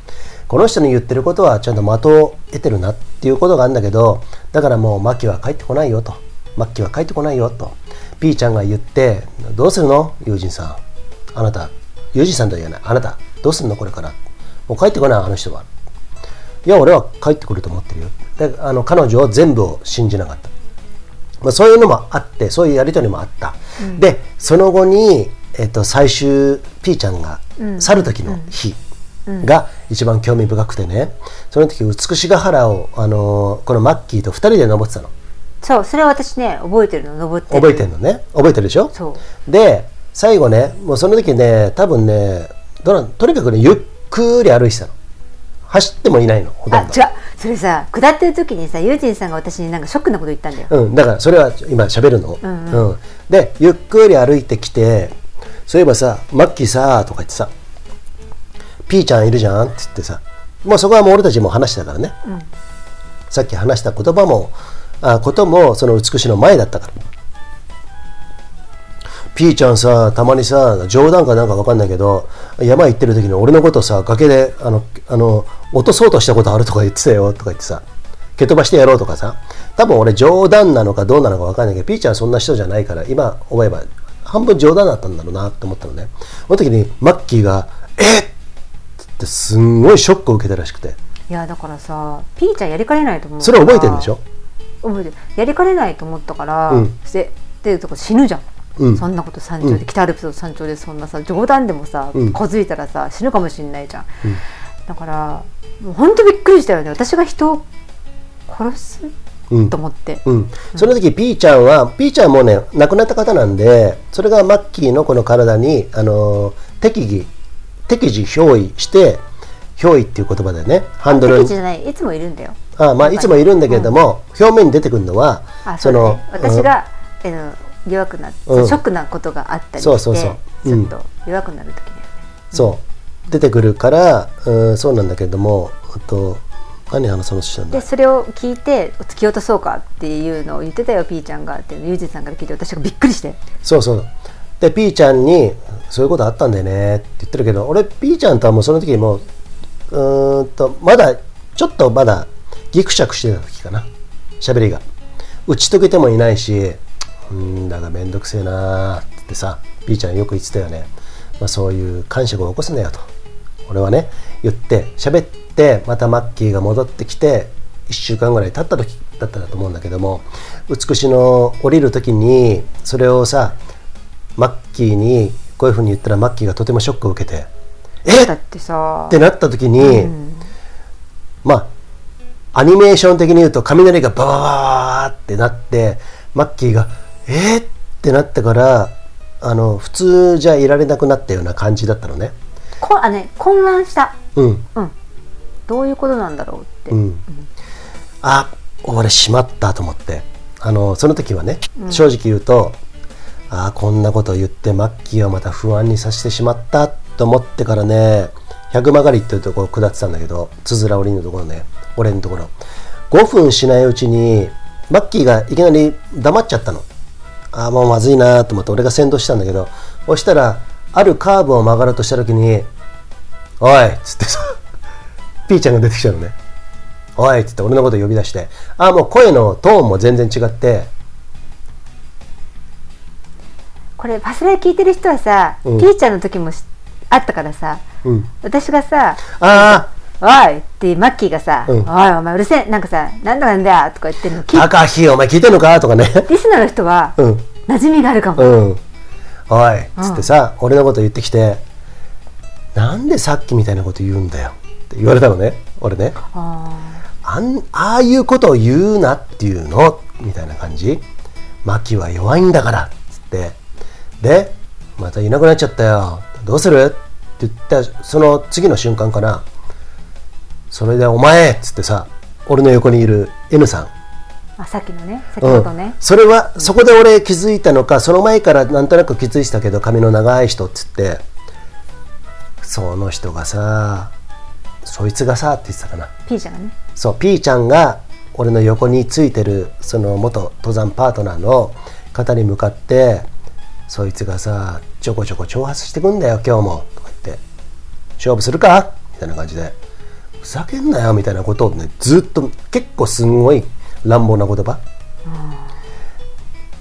[SPEAKER 2] この人の言ってることはちゃんと的を得てるなっていうことがあるんだけどだからもうマキは帰ってこないよと。マッキーは帰ってこないよと。ピーちゃんが言ってどうするの？ユージンさん。あなた。ユージンさんとは言わない。あなた。どうするのこれから？もう帰ってこないあの人はいや俺は帰ってくると思ってるよ。であの彼女を全部を信じなかった、まあ、そういうのもあってそういうやり取りもあった、でその後に、えっと、最終ピーちゃんが去る時の日が一番興味深くてね。その時美しが原を、あのこのマッキーと2人で登ってたの。
[SPEAKER 1] そうそれは私ね覚えてるの。登ってる。
[SPEAKER 2] 覚えてるのね。覚えてるでしょ？
[SPEAKER 1] そう。
[SPEAKER 2] で最後ねもうその時ね多分ねどうなんとにかくねゆっくり歩いてたの走ってもいないのほとんど。
[SPEAKER 1] あ違う。それさ下ってる時にさユージンさんが私になんかショックなこと言ったんだよ、
[SPEAKER 2] うん、だからそれは今喋るの、
[SPEAKER 1] ん
[SPEAKER 2] うん。でゆっくり歩いてきてそういえばさマッキーさとか言ってさピーちゃんいるじゃんって言ってさもうそこはもう俺たちも話してたからね、さっき話した言葉もあこともその美しいの前だったからピーちゃんさたまにさ冗談かなんか分かんないけど山行ってる時に俺のことさ崖であのあの落とそうとしたことあるとか言ってたよとか言ってさ蹴飛ばしてやろうとかさ多分俺冗談なのかどうなのか分かんないけどピーちゃんはそんな人じゃないから今思えば半分冗談だったんだろうなと思ったのね。その時にマッキーが「えっ!」ってすんごいショックを受けたらしくて。
[SPEAKER 1] いやだからさピーちゃんやりかねないと思う
[SPEAKER 2] それ覚えてるんでしょ？
[SPEAKER 1] 覚えてる。やりかねないと思ったから、
[SPEAKER 2] うん。
[SPEAKER 1] でで死ぬじゃん、
[SPEAKER 2] うん。
[SPEAKER 1] そんなこと山頂で、北アルプスの山頂でそんなさ冗談でもさ、
[SPEAKER 2] うん。
[SPEAKER 1] こづいたらさ死ぬかもしれないじゃん、だからもう本当びっくりしたよね。私が人を殺す？
[SPEAKER 2] うん。
[SPEAKER 1] と思って、
[SPEAKER 2] うん、その時ピーちゃんはピーちゃんもね亡くなった方なんでそれがマッキーのこの体に、あのー適宜適時憑依して憑依っていう言葉でね。ハンドル
[SPEAKER 1] 敵
[SPEAKER 2] に
[SPEAKER 1] じゃない。いつもいるんだよ。
[SPEAKER 2] あまあいつもいるんだけれども、表面に出てくるのは
[SPEAKER 1] あそうだね。私が、あの弱くなって、
[SPEAKER 2] うん。
[SPEAKER 1] ショックなことがあったりして
[SPEAKER 2] そうそうそう。うん。
[SPEAKER 1] ちょっと弱くなる時だよね、
[SPEAKER 2] そう。出てくるから、うん、そうなんだけれどもあと何話そうとしたんだ？
[SPEAKER 1] でそれを聞いて突き落とそうかっていうのを言ってたよピーちゃんが。ってユージさんから聞いて私がびっくりして。
[SPEAKER 2] そうそう。でピーちゃんに「そういうことあったんだよね」って言ってるけど俺ピーちゃんとはもうその時もううーんとまだちょっとまだギクシャクしてた時かな。喋りが。打ち解けてもいないし「うーんだがめんどくせえな」って言ってさピーちゃんよく言ってたよね、まあ、そういう感触を起こすなよと。俺はね言って喋ってまたマッキーが戻ってきて1週間ぐらい経った時だったと思うんだけども美しの降りる時にそれをさマッキーにこういうふうに言ったらマッキーがとてもショックを受けて「え？っ!」
[SPEAKER 1] だってさ
[SPEAKER 2] ってなった時に、まあアニメーション的に言うと雷がバーってなってマッキーが「えっ!」ってなってからあの普通じゃいられなくなったような感じだったのね。
[SPEAKER 1] こあね混乱した。
[SPEAKER 2] うん。
[SPEAKER 1] どういうことなんだろうって、
[SPEAKER 2] うん、あ俺しまったと思って。あのその時はね、正直言うとあこんなこと言ってマッキーをまた不安にさせてしまったと思ってからね百曲がりっていうところ下ってたんだけどつづら折りのところね俺のところ。5分しないうちにマッキーがいきなり黙っちゃったのあもうまずいなと思って俺が先導したんだけどそしたらあるカーブを曲がろうとした時に「おい!」っつってさピーちゃんが出てきたのね「おい!」っつって俺のこと呼び出してあもう声のトーンも全然違って
[SPEAKER 1] これパスライ聞いてる人はさ、
[SPEAKER 2] うん
[SPEAKER 1] ピーちゃんの時もしあったからさ
[SPEAKER 2] うん
[SPEAKER 1] 私がさ
[SPEAKER 2] あ「
[SPEAKER 1] おい!」ってマッキーがさ「
[SPEAKER 2] うん。
[SPEAKER 1] おいお前うるせえなんかさなんだなんだよ」とか言ってるの聞い
[SPEAKER 2] あ高橋お前聞いてんのか？とかね。
[SPEAKER 1] リスナーの人は
[SPEAKER 2] うん。
[SPEAKER 1] 馴染みがあるかも、
[SPEAKER 2] うん。おいっつってさ、俺のこと言ってきてなんでさっきみたいなこと言うんだよ。って言われたのね俺ね。
[SPEAKER 1] あ
[SPEAKER 2] あんああいうことを言うなっていうの？みたいな感じ。マキは弱いんだから。っつって。でまたいなくなっちゃったよ。どうする？って言ったその次の瞬間かなそれでお前っつってさ俺の横にいる N さん。
[SPEAKER 1] ーあさっきのね先ほどね、
[SPEAKER 2] それはそこで俺気づいたのかその前からなんとなく気づいてたけど髪の長い人っつって。その人がさそいつがさって言ってたかな。
[SPEAKER 1] ピーちゃんがね
[SPEAKER 2] そう P ちゃんが俺の横についてるその元登山パートナーの方に向かってそいつがさちょこちょこ挑発してくんだよ今日も。とか言って。勝負するか？みたいな感じでふざけんなよみたいなことをねずっと結構すんごい乱暴な言葉。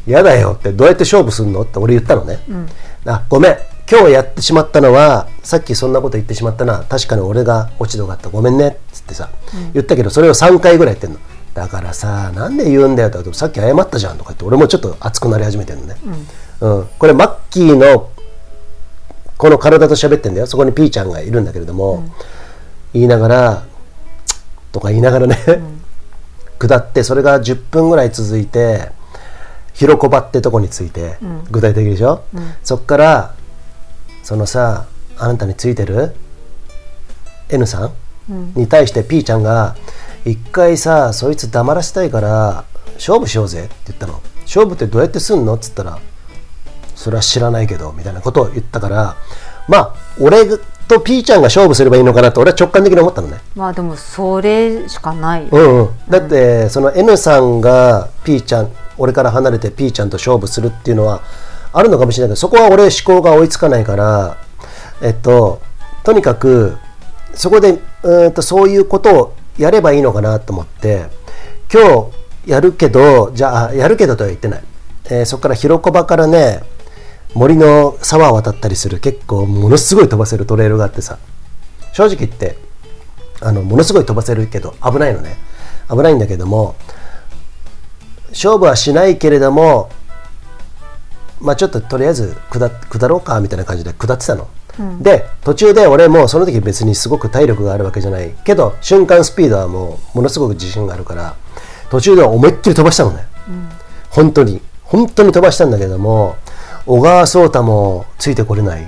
[SPEAKER 2] 嫌だよってどうやって勝負すんのって俺言ったのね、あごめん。今日やってしまったのはさっきそんなこと言ってしまったな。確かに俺が落ち度があった。ごめんね。っつってさ、言ったけどそれを3回ぐらい言ってんの。だからさなんで言うんだよってさっき謝ったじゃんとか言って俺もちょっと熱くなり始めてるのね、うん。これマッキーのこの体と喋ってんだよ。そこにピーちゃんがいるんだけれども、言いながら「とか言いながらね、下ってそれが10分ぐらい続いて広小場ってとこについて、具体的でしょ、そっからそのさあなたについてる N さん、に対して P ちゃんが一回さそいつ黙らせたいから勝負しようぜって言ったの。勝負ってどうやってすんの？っつったらそれは知らないけどみたいなことを言ったからまあ俺と P ちゃんが勝負すればいいのかなって俺は直感的に思ったのね。
[SPEAKER 1] まあでもそれしかないよ、
[SPEAKER 2] うんうん、だってその N さんが P ちゃん俺から離れて P ちゃんと勝負するっていうのはあるのかもしれないけどそこは俺思考が追いつかないからえっととにかくそこでうーんとそういうことをやればいいのかなと思って今日やるけどじゃあやるけどとは言ってない、えーそこから広小場からね森の沢を渡ったりする。結構ものすごい飛ばせるトレイルがあってさ。正直言ってあのものすごい飛ばせるけど危ないのね。危ないんだけども勝負はしないけれどもまあちょっととりあえず下下ろうかみたいな感じで下ってたの、で途中で俺もうその時別にすごく体力があるわけじゃない。けど瞬間スピードはもうものすごく自信があるから途中では思いっきり飛ばしたのね、本当に。本当に飛ばしたんだけども小川颯太もついてこれない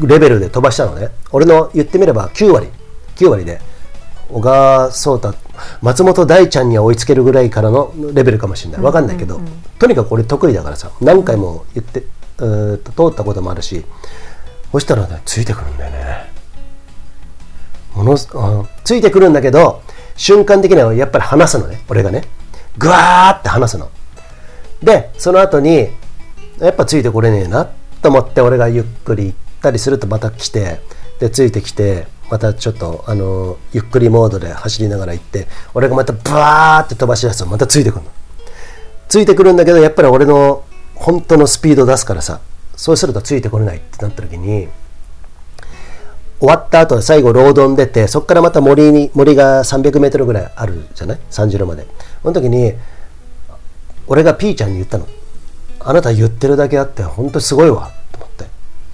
[SPEAKER 2] レベルで飛ばしたのね。俺の言ってみれば9割。9割で。小川颯太松本大ちゃんには追いつけるぐらいからのレベルかもしれない。分かんないけど、とにかく俺得意だからさ何回も言ってうーんと通ったこともあるしそしたらねついてくるんだよね。ものすうんついてくるんだけど瞬間的にはやっぱり離すのね。俺がね。ぐわーって離すの。でその後にやっぱついてこれねえなと思って俺がゆっくり行ったりするとまた来てでついてきてまたちょっとあのゆっくりモードで走りながら行って俺がまたバーって飛ばし出すとまたついてくるの。ついてくるんだけどやっぱり俺の本当のスピード出すからさそうするとついてこれないってなった時に終わった後最後ロードン出てそこからまた森に森が300メートルぐらいあるじゃない？3ジロまで。その時に俺がピーちゃんに言ったの。あなた言ってるだけあって本当にすごいわ。と思って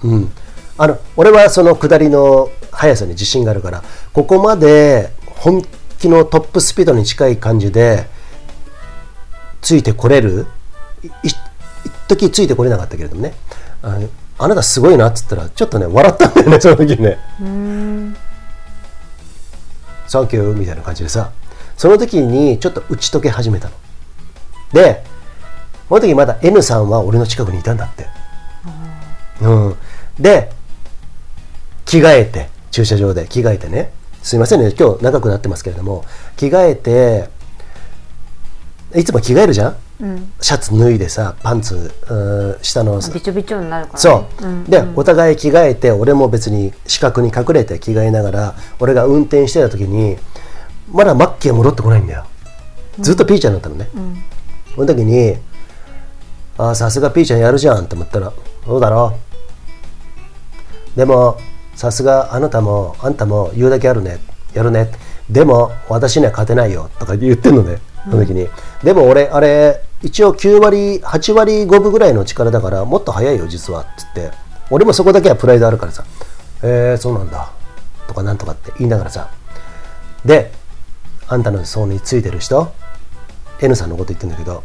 [SPEAKER 2] うん。あの俺はその下りの速さに自信があるからここまで本気のトップスピードに近い感じでついてこれる？一時ついてこれなかったけれどもね。あのあなたすごいなっつったらちょっとね笑ったんだよねその時にね。サンキューみたいな感じでさその時にちょっと打ち解け始めたの。でその時まだ N さんは俺の近くにいたんだって。うん。で着替えて駐車場で着替えてね。すいませんね。今日長くなってますけれども着替えていつも着替えるじゃん、シャツ脱いでさパンツうん下の
[SPEAKER 1] びちょびちょになるから、ね、
[SPEAKER 2] そう、
[SPEAKER 1] ん
[SPEAKER 2] でお互い着替えて俺も別に死角に隠れて着替えながら俺が運転してた時にまだマッキーは戻ってこないんだよ。ずっとピーちゃんだったのね、その時にああさすがピーちゃんやるじゃんって思ったらそうだろ。でもさすがあなたもあんたも言うだけあるね。やるね。でも私には勝てないよとか言ってんのねその時に、でも俺あれ一応9割8割5分ぐらいの力だからもっと速いよ実はっつって。俺もそこだけはプライドあるからさ。えー、そうなんだ。とかなんとかって言いながらさ。であんたの層についてる人 N さんのこと言ってんだけど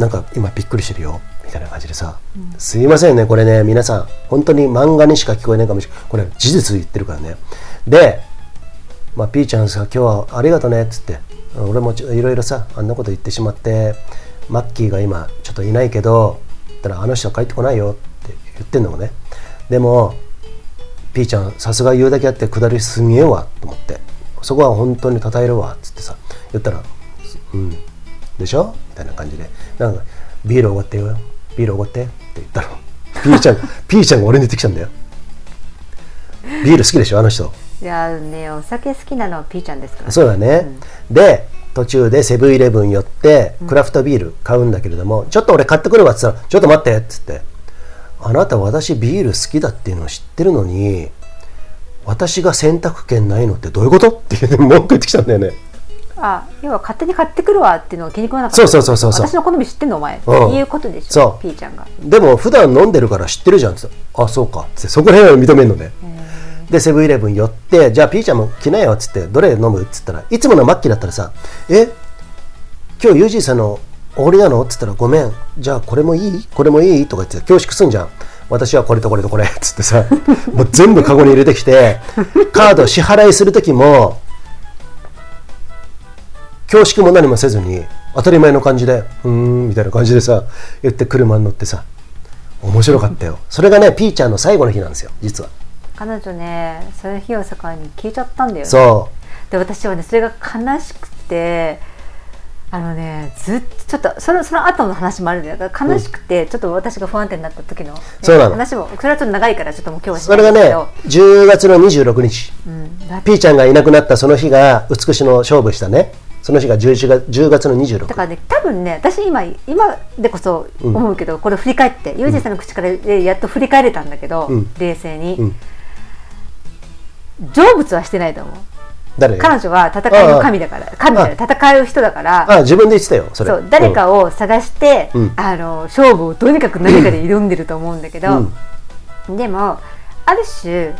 [SPEAKER 2] なんか今びっくりしてるよみたいな感じでさ、すいませんねこれね皆さん。本当に漫画にしか聞こえないかもしれない。これ事実言ってるからね。でまあ、ピーちゃんさ今日はありがとねっつって。俺もちょいろいろさあんなこと言ってしまってマッキーが今ちょっといないけど言ったらあの人は帰ってこないよって言ってんのもね。でもピーちゃんさすが言うだけあって下りすげえわと思って。そこは本当に称えるわっつってさ言ったら「うんでしょ?」みたいな感じで。なんか「ビールおごってよ。ビールおごって」って言ったの。ピーちゃんが ピーちゃんが俺に言ってきたんだよ。ビール好きでしょ？あの人。
[SPEAKER 1] いやねお酒好きなのはピーちゃんですから。
[SPEAKER 2] そうだね、で途中でセブンイレブン寄ってクラフトビール買うんだけれども、ちょっと俺買ってくるわっつったら「ちょっと待って」っつって「あなた私ビール好きだっていうのを知ってるのに私が選択権ないのってどういうこと?」って言って文句言ってきたんだよね
[SPEAKER 1] あ要は勝手に買ってくるわっていうのが気に食わなかった。
[SPEAKER 2] そうそうそうそうそう。
[SPEAKER 1] 私の好み知ってんのお前、
[SPEAKER 2] うん。
[SPEAKER 1] っていうことでしょ
[SPEAKER 2] そう。
[SPEAKER 1] ピーちゃんが。
[SPEAKER 2] でも普段飲んでるから知ってるじゃんって「あそうか」ってそこら辺は認めるのね。でセブンイレブン寄って「じゃあピーちゃんも来なよ」っつって「どれ飲む?」っつったらいつもの末期だったらさ「え？今日ユージーさんのおごりなの?」っつったら「ごめんじゃあこれもいいこれもいい?」とか言って恐縮すんじゃん私はこれとこれとこれっつってさ もう全部カゴに入れてきてカード支払いする時も恐縮も何もせずに当たり前の感じで「うーん」みたいな感じでさ言って車に乗ってさ面白かったよ。それがねピーちゃんの最後の日なんですよ実は。
[SPEAKER 1] 彼女ねその日を境に消えちゃったんだよね。
[SPEAKER 2] そ
[SPEAKER 1] で私はねそれが悲しくてあのねずっとちょっとそのその後の話もあるんだよ。だから悲しくて、ちょっと私が不安定になった時の、ね
[SPEAKER 2] そうなの。
[SPEAKER 1] 話もそれはちょっと長いからちょっともう今日は
[SPEAKER 2] それがね
[SPEAKER 1] ないんですけど、
[SPEAKER 2] 10月の26日。
[SPEAKER 1] うん、だ
[SPEAKER 2] ピーちゃんがいなくなったその日が美しの勝負したねその日が11月10月の26
[SPEAKER 1] だからね多分ね私今今でこそ思うけど、これ振り返ってユージさんの口からでやっと振り返れたんだけど、
[SPEAKER 2] うん。
[SPEAKER 1] 冷静に、
[SPEAKER 2] うん。
[SPEAKER 1] 成仏はしてないと思う。
[SPEAKER 2] 誰？
[SPEAKER 1] 彼女は戦いの神だから神だから戦う人だから。
[SPEAKER 2] あ自分で言ってたよそ
[SPEAKER 1] う誰かを探して、
[SPEAKER 2] うん。
[SPEAKER 1] あの勝負をとにかく何かで挑んでると思うんだけど、でもある種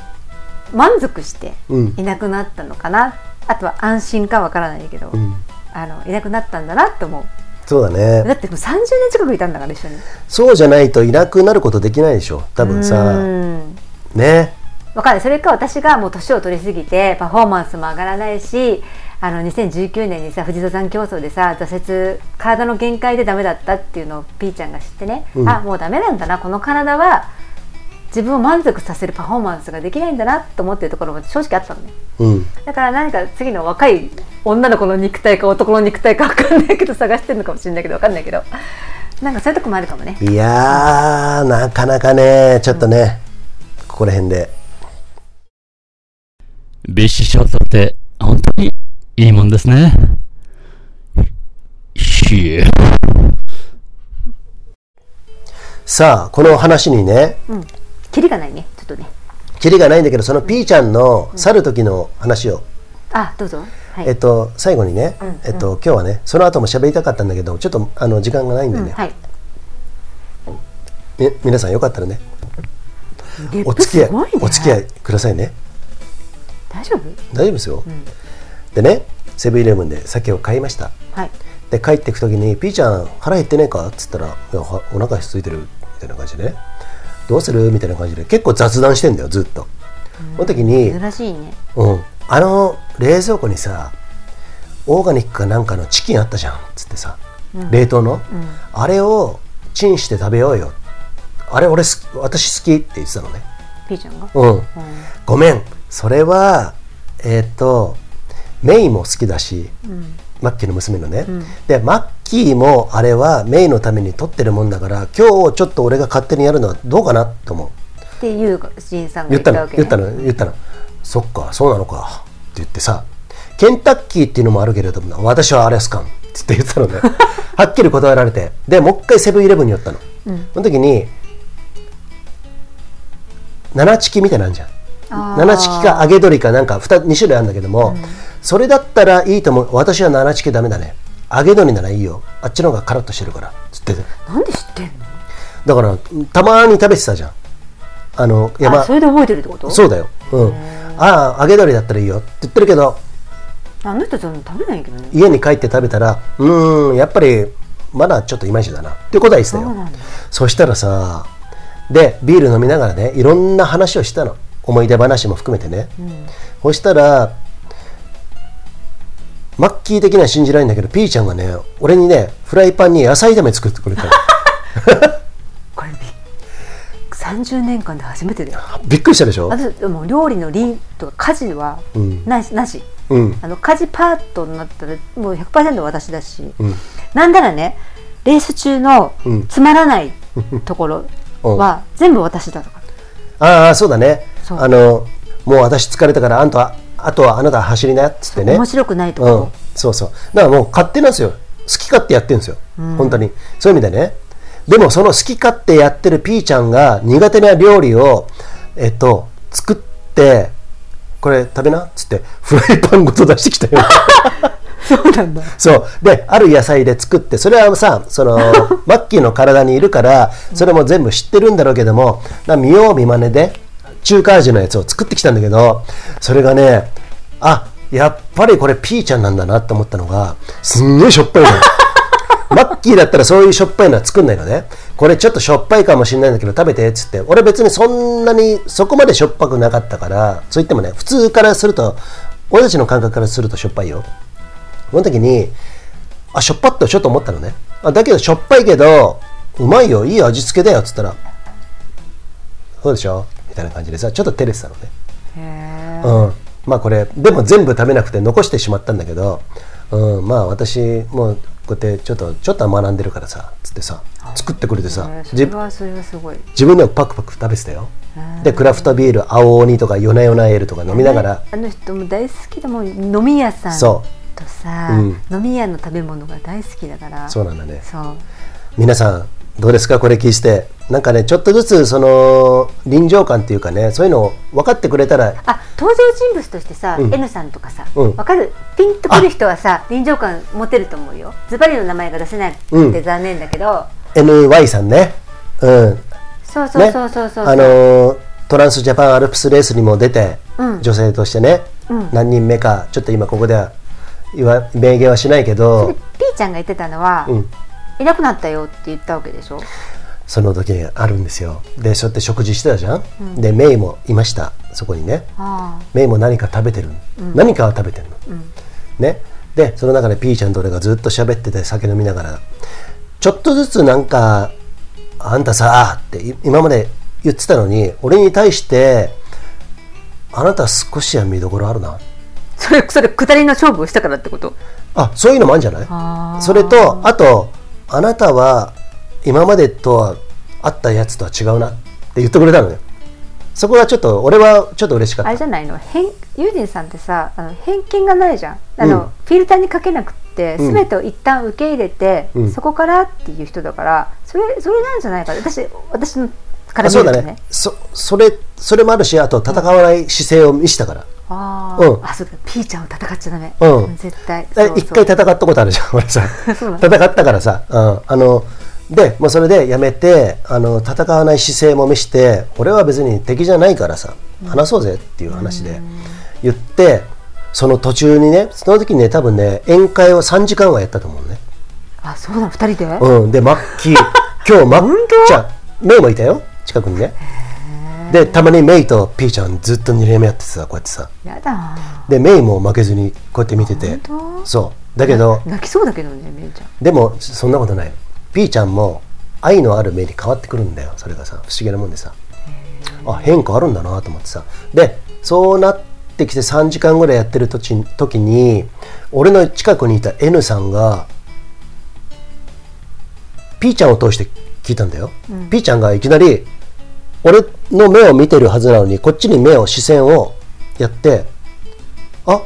[SPEAKER 1] 満足して
[SPEAKER 2] うん。
[SPEAKER 1] いなくなったのかな、あとは安心かわからないけど、
[SPEAKER 2] うん。うん
[SPEAKER 1] あのいなくなったんだなと思う。
[SPEAKER 2] そうだ
[SPEAKER 1] だ
[SPEAKER 2] ね
[SPEAKER 1] ってもう30年近くいたんだから一緒に
[SPEAKER 2] そうじゃないといなくなることできないでしょ。多分
[SPEAKER 1] う
[SPEAKER 2] さ
[SPEAKER 1] ん。
[SPEAKER 2] ね。
[SPEAKER 1] わかんない。それか私がもう年を取りすぎてパフォーマンスも上がらないしあの2019年にさ富士登山競争でさ挫折体の限界でダメだったっていうのをピーちゃんが知ってね、
[SPEAKER 2] うん。
[SPEAKER 1] あもうダメなんだな。この体は自分を満足させるパフォーマンスができないんだなと思ってるところも正直あったのね。
[SPEAKER 2] うん。
[SPEAKER 1] だから何か次の若い女の子の肉体か男の肉体か分かんないけど探してるのかもしれないけど分かんないけど。なんかそういうとこもあるかもね。
[SPEAKER 2] いやーなかなかねちょっとねここら辺で。
[SPEAKER 6] ビッシュショートって本当にいいもんですね。ひえ。
[SPEAKER 2] さあこの話にね
[SPEAKER 1] キリがないねちょっとね。
[SPEAKER 2] キリがないんだけどそのピーちゃんの去る時の話を、
[SPEAKER 1] あどうぞ。はい、
[SPEAKER 2] えっと、最後にね、えっと、今日はねその後も喋りたかったんだけどちょっとあの時間がないんでね、
[SPEAKER 1] うんはい。
[SPEAKER 2] み皆さんよかったらね。お付き合い、
[SPEAKER 1] ね。
[SPEAKER 2] お付き合いくださいね。
[SPEAKER 1] 大丈夫？
[SPEAKER 2] 大丈夫ですよ、でねセブンイレブンで酒を買いました。
[SPEAKER 1] はい。
[SPEAKER 2] で帰ってく時に「ピーちゃん腹減ってねえか?」っつったら「いやはお腹空いてる」みたいな感じでね「どうする?」みたいな感じで結構雑談してんだよずっと、その時に
[SPEAKER 1] 珍しいね。
[SPEAKER 2] うん、あの冷蔵庫にさオーガニックかなんかのチキンあったじゃんっつってさ、冷凍の、あれをチンして食べようよ。あれ俺す私好きって言ってたのね。
[SPEAKER 1] ピーちゃんが？
[SPEAKER 2] うん、ごめん。それはえっ、とメイも好きだし、マッキーの娘のね、でマッキーもあれはメイのために取ってるもんだから今日ちょっと俺が勝手にやるのはどうかなと思う。
[SPEAKER 1] っていうジンさんが
[SPEAKER 2] 言ったの言ったの言ったの。そっかそうなのか。って言ってさケンタッキーっていうのもあるけれども私はアレスカンって言ってたのね。はっきり断られて。でもう一回セブンイレブンに寄ったの、その時に七チキみたいなのあるじゃん。七チキか揚げ鶏かなんか 2, 2種類あるんだけども、それだったらいいと思う。私は七チキダメだね揚げ鶏ならいいよあっちの方がカラッとしてるからつって
[SPEAKER 1] なんで知ってんの
[SPEAKER 2] だからたまに食べてたじゃんあの山
[SPEAKER 1] あそれで覚えてるってこと
[SPEAKER 2] そうだよ、うん、ああ揚げ鶏だったらいいよって言ってるけど
[SPEAKER 1] あの人ち食べないけどね
[SPEAKER 2] 家に帰って食べたらうーんやっぱりまだちょっといまいちだなってことは言ってたよ
[SPEAKER 1] そ
[SPEAKER 2] そしたらさでビール飲みながらねいろんな話をしたの思い出話も含めてね、うんそしたらマッキー的には信じられないんだけどピーちゃんがね俺にねフライパンに野菜炒め作ってくれたの。
[SPEAKER 1] これび30年間で初めてだよ。
[SPEAKER 2] びっくりしたでしょ？
[SPEAKER 1] 私でも料理の理とか家事は
[SPEAKER 2] うん。
[SPEAKER 1] なし,、なし。
[SPEAKER 2] うん。
[SPEAKER 1] あの家事パートになったらもう100%私だし、
[SPEAKER 2] うん。
[SPEAKER 1] なんならねレース中の
[SPEAKER 2] うん。
[SPEAKER 1] つまらない ところは全部私だとか、
[SPEAKER 2] ああそうだね。
[SPEAKER 1] そう。
[SPEAKER 2] あのもう私疲れたからあんたはあとはあなたは走りなっつってね。
[SPEAKER 1] 面白くないとこ
[SPEAKER 2] うん。
[SPEAKER 1] ろ、、
[SPEAKER 2] そうそう。だからもう勝手なんですよ。好き勝手やってるんですよ、本当に。そういう意味でね。でもその好き勝手やってるピーちゃんが苦手な料理をえっと作ってこれ食べなっつってフライパンごと出してきたよ。
[SPEAKER 1] そうなんだ。
[SPEAKER 2] そう。である野菜で作ってそれはさその マッキーの体にいるからそれも全部知ってるんだろうけどもな見よう見まねで中華味のやつを作ってきたんだけどそれがねあやっぱりこれピーちゃんなんだなって思ったのがすんげえしょっぱいの マッキーだったらそういうしょっぱいのは作んないのね。これちょっとしょっぱいかもしれないんだけど食べてっつって俺別にそんなにそこまでしょっぱくなかったからそう言ってもね普通からすると俺たちの感覚からするとしょっぱいよ。その時にあしょっぱっとちょっと思ったのね。あだけどしょっぱいけどうまいよ。いい味付けだよ。っつったらそうでしょ？みたいな感じでさちょっと照れてたのね。
[SPEAKER 1] へ
[SPEAKER 2] うん、まあこれでも全部食べなくて残してしまったんだけど、うん、まあ私もうこうやってちょっとちょっとは学んでるからさつってさ作ってくれてさ
[SPEAKER 1] えそ
[SPEAKER 2] 自
[SPEAKER 1] れはそれはすごい。
[SPEAKER 2] 自分でもパクパク食べてたよ。でクラフトビール青鬼とか夜な夜なエールとか飲みながら。
[SPEAKER 1] あの人も大好きだもん飲み屋さん
[SPEAKER 2] そ
[SPEAKER 1] とさ、
[SPEAKER 2] うん。
[SPEAKER 1] 飲み屋の食べ物が大好きだから。
[SPEAKER 2] そうなんだね。
[SPEAKER 1] そう。
[SPEAKER 2] 皆さんどうですか？これ聞いてなんかねちょっとずつその臨場感っていうかねそういうのを分かってくれたら
[SPEAKER 1] あ登場人物としてさ、
[SPEAKER 2] うん。
[SPEAKER 1] N さんとかさ、
[SPEAKER 2] うん。
[SPEAKER 1] わかる？ピンとくる人はさ臨場感持てると思うよ。ズバリの名前が出せなく
[SPEAKER 2] うん。
[SPEAKER 1] て残念だけど、
[SPEAKER 2] NY さんね。うん。
[SPEAKER 1] そうそうそうそうそう、
[SPEAKER 2] ね、あのートランスジャパンアルプスレースにも出て、
[SPEAKER 1] うん。
[SPEAKER 2] 女性としてね、
[SPEAKER 1] うん。
[SPEAKER 2] 何人目かちょっと今ここでは言わ明言はしないけ
[SPEAKER 1] で
[SPEAKER 2] ど
[SPEAKER 1] ピーちゃんが言ってたのは、
[SPEAKER 2] うん。
[SPEAKER 1] いなくなったよって言ったわけでしょ？
[SPEAKER 2] その時にあるんですよ。でそうやって食事してたじゃん、でメイもいました。そこにね。
[SPEAKER 1] あ
[SPEAKER 2] メイも何か食べてる、何かは食べてるの、ね。でその中でピーちゃんと俺がずっと喋ってて酒飲みながらちょっとずつなんかあんたさってい今まで言ってたのに俺に対してあなた少しは見どころあるな。
[SPEAKER 1] それそれ下りの勝負をしたからってこと？
[SPEAKER 2] あそういうのもあるんじゃない？それとあとあなたは今までとは会ったやつとは違うなって言ってくれたのよそこはちょっと俺はちょっと嬉しかった。
[SPEAKER 1] あれじゃないの？偏ユージンさんってさあの偏見がないじゃん。あの、
[SPEAKER 2] うん。
[SPEAKER 1] フィルターにかけなくって
[SPEAKER 2] うん。
[SPEAKER 1] 全てを一旦受け入れて、
[SPEAKER 2] うん。
[SPEAKER 1] そこからっていう人だからそれそれなんじゃないかな？私私のから
[SPEAKER 2] あそうだ
[SPEAKER 1] 見るとね。
[SPEAKER 2] ね。そそれそれもあるしあと戦わない姿勢を見せたから、
[SPEAKER 1] あー、
[SPEAKER 2] うん。
[SPEAKER 1] あそうだピーちゃんは戦っちゃダメ、
[SPEAKER 2] うん。
[SPEAKER 1] 絶対。
[SPEAKER 2] 一回戦ったことあるじゃん俺さ。戦ったからさ、うん、あのでもうそれでやめてあの戦わない姿勢も見して俺は別に敵じゃないからさ話そうぜっていう話で言ってその途中にねその時にね多分ね宴会を3時間はやったと思うね。
[SPEAKER 1] あそうなの？二人で、
[SPEAKER 2] うん、で、マッキー、今日マッちゃん、メイもいたよ、近くにね。で、たまにメイとピーちゃんずっと2連目やっててさ、こうやってさ。
[SPEAKER 1] やだ。
[SPEAKER 2] で、メイも負けずにこうやって見てて。そう。だけど、
[SPEAKER 1] 泣きそうだけどねめいちゃん。
[SPEAKER 2] でも、そんなことない。ピーちゃんも愛のある目に変わってくるんだよ、それがさ、不思議なもんでさ。あ、変化あるんだなと思ってさ。で、そうなってきて3時間ぐらいやってる時時に、俺の近くにいた N さんが、ピーちゃんを通して聞いたんだよ、ピーちゃんがいきなり俺の目を見てるはずなのにこっちに目を視線をやって「あ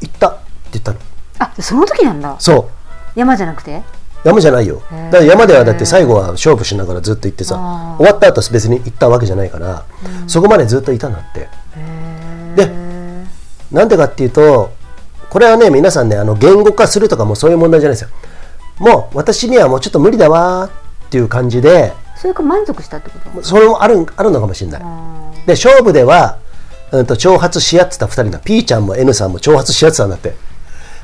[SPEAKER 2] 行った」って言ったの。
[SPEAKER 1] あその時なんだ。
[SPEAKER 2] そう。
[SPEAKER 1] 山じゃなくて？
[SPEAKER 2] 山じゃないよ。だから山ではだって最後は勝負しながらずっと行ってさ終わった後別に行ったわけじゃないから、そこまでずっといたんだって。でなんでかっていうとこれはね皆さんねあの言語化するとかもそういう問題じゃないですよ。もう私にはもうちょっと無理だわーっていう感じで
[SPEAKER 1] それか満足したってこと？
[SPEAKER 2] それもあるあるのかもしれない。で勝負では、うん、と挑発し合ってた2人の P ちゃんも N さんも挑発し合ってたんだって。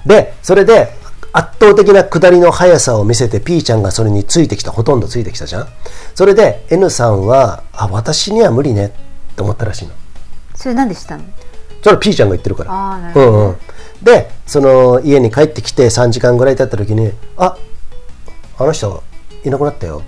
[SPEAKER 2] でそれで圧倒的な下りの速さを見せて P ちゃんがそれについてきたほとんどついてきたじゃん。それで N さんはあ私には無理ねって思ったらしいの。
[SPEAKER 1] それなんでしたの？
[SPEAKER 2] それは P ちゃんが言ってるから。
[SPEAKER 1] あーなるほどね。
[SPEAKER 2] うんうん、でその家に帰ってきて3時間ぐらい経った時に「ああの人いなくなったよ」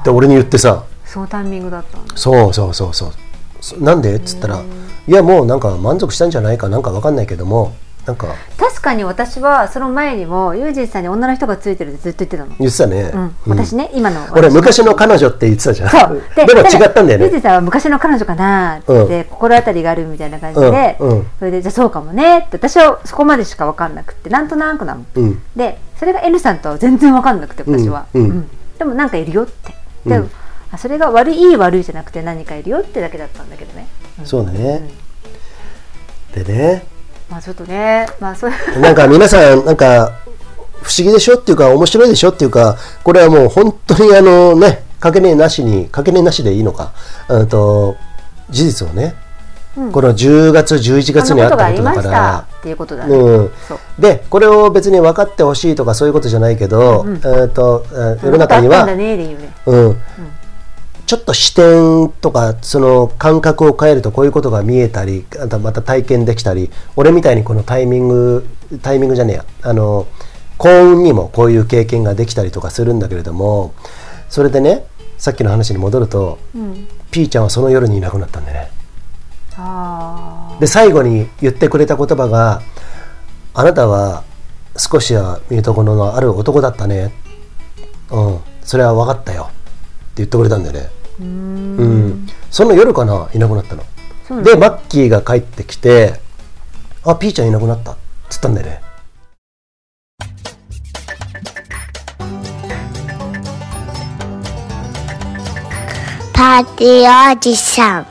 [SPEAKER 2] って俺に言ってさ。
[SPEAKER 1] そのタイミングだったんだ。
[SPEAKER 2] そうそうそうそう。そなんで？っつったら「いやもうなんか満足したんじゃないかなんかわかんないけどもなんか。
[SPEAKER 1] 確かに私はその前にもユージンさんに女の人がついてるってずっと言ってたの、
[SPEAKER 2] 言ってたね、
[SPEAKER 1] うん。
[SPEAKER 2] うん。
[SPEAKER 1] 私ね今の。
[SPEAKER 2] 俺
[SPEAKER 1] 私
[SPEAKER 2] 昔の彼女って言ってたじゃん。
[SPEAKER 1] そう。
[SPEAKER 2] でも違ったんだよね
[SPEAKER 1] ユージンさんは昔の彼女かなって言って、心当たりがあるみたいな感じで、
[SPEAKER 2] うん。うん。
[SPEAKER 1] それでじゃあそうかもねって私はそこまでしか分かんなくってなんとなくなの、
[SPEAKER 2] うん。
[SPEAKER 1] でそれが N さんとは全然分かんなくて私は、
[SPEAKER 2] うん。うん。
[SPEAKER 1] でもなんかいるよって。で、
[SPEAKER 2] うん。
[SPEAKER 1] あそれが悪いいい悪いじゃなくて何かいるよってだけだったんだけどね、うん。
[SPEAKER 2] そうだね、でね
[SPEAKER 1] まあちょっとねまあそういう
[SPEAKER 2] なんか皆さん、なんか、不思議でしょっていうか、面白いでしょっていうか、これはもう本当にあのね、かけねえなしに、かけねえなしでいいのか、うんと、事実をね、この10月、11月にあったことだか
[SPEAKER 1] っていうことだね、
[SPEAKER 2] ら、うん。で、これを別に分かってほしいとかそういうことじゃないけど、えーとえー世の中には
[SPEAKER 1] う
[SPEAKER 2] ん、ちょっと視点とかその感覚を変えるとこういうことが見えたりあとまた体験できたり俺みたいにこのタイミングタイミングじゃねえや。あの幸運にもこういう経験ができたりとかするんだけれどもそれでねさっきの話に戻ると、ピーちゃんはその夜にいなくなったんでね。
[SPEAKER 1] あ
[SPEAKER 2] で最後に言ってくれた言葉が「あなたは少しは見るところのある男だったね」うん「それは分かったよ」って言ってくれたんだよねうん。その夜かな？いなくなったの。でマッキーが帰ってきて「あピーちゃんいなくなった」っつったんだよね。
[SPEAKER 7] パーティーおじさん。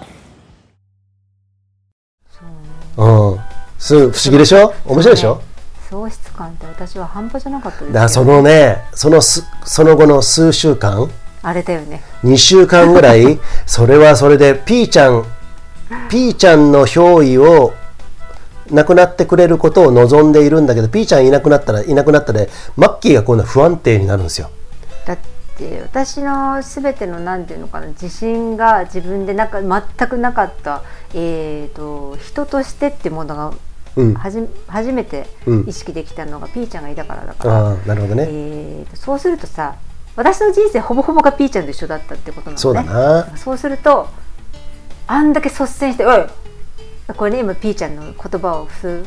[SPEAKER 2] う。ん。す不思議でしょ？面白いでしょ？
[SPEAKER 1] 喪失感って私は半端じゃなかったです
[SPEAKER 2] だからそのねそのすその後の数週間
[SPEAKER 1] あれだよね。
[SPEAKER 2] 2週間ぐらいそれはそれでピーちゃんピーちゃんの憑依をなくなってくれることを望んでいるんだけどピーちゃんいなくなったらいなくなったらマッキーが今度は不安定になるんですよ。
[SPEAKER 1] だって私のすべてのなんていうのかな自信が自分でなか全くなかった、えー、と人としてっていうものが
[SPEAKER 2] うん。
[SPEAKER 1] はじ初めて
[SPEAKER 2] うん。
[SPEAKER 1] 意識できたのがピーちゃんがいたからだから、
[SPEAKER 2] なるほどね、
[SPEAKER 1] えーとそうするとさ私の人生ほぼほぼがピーちゃんと一緒だったってことなのね。
[SPEAKER 2] そうだな。
[SPEAKER 1] そうするとあんだけ率先して「おい!」これね今ピーちゃんの言葉を普通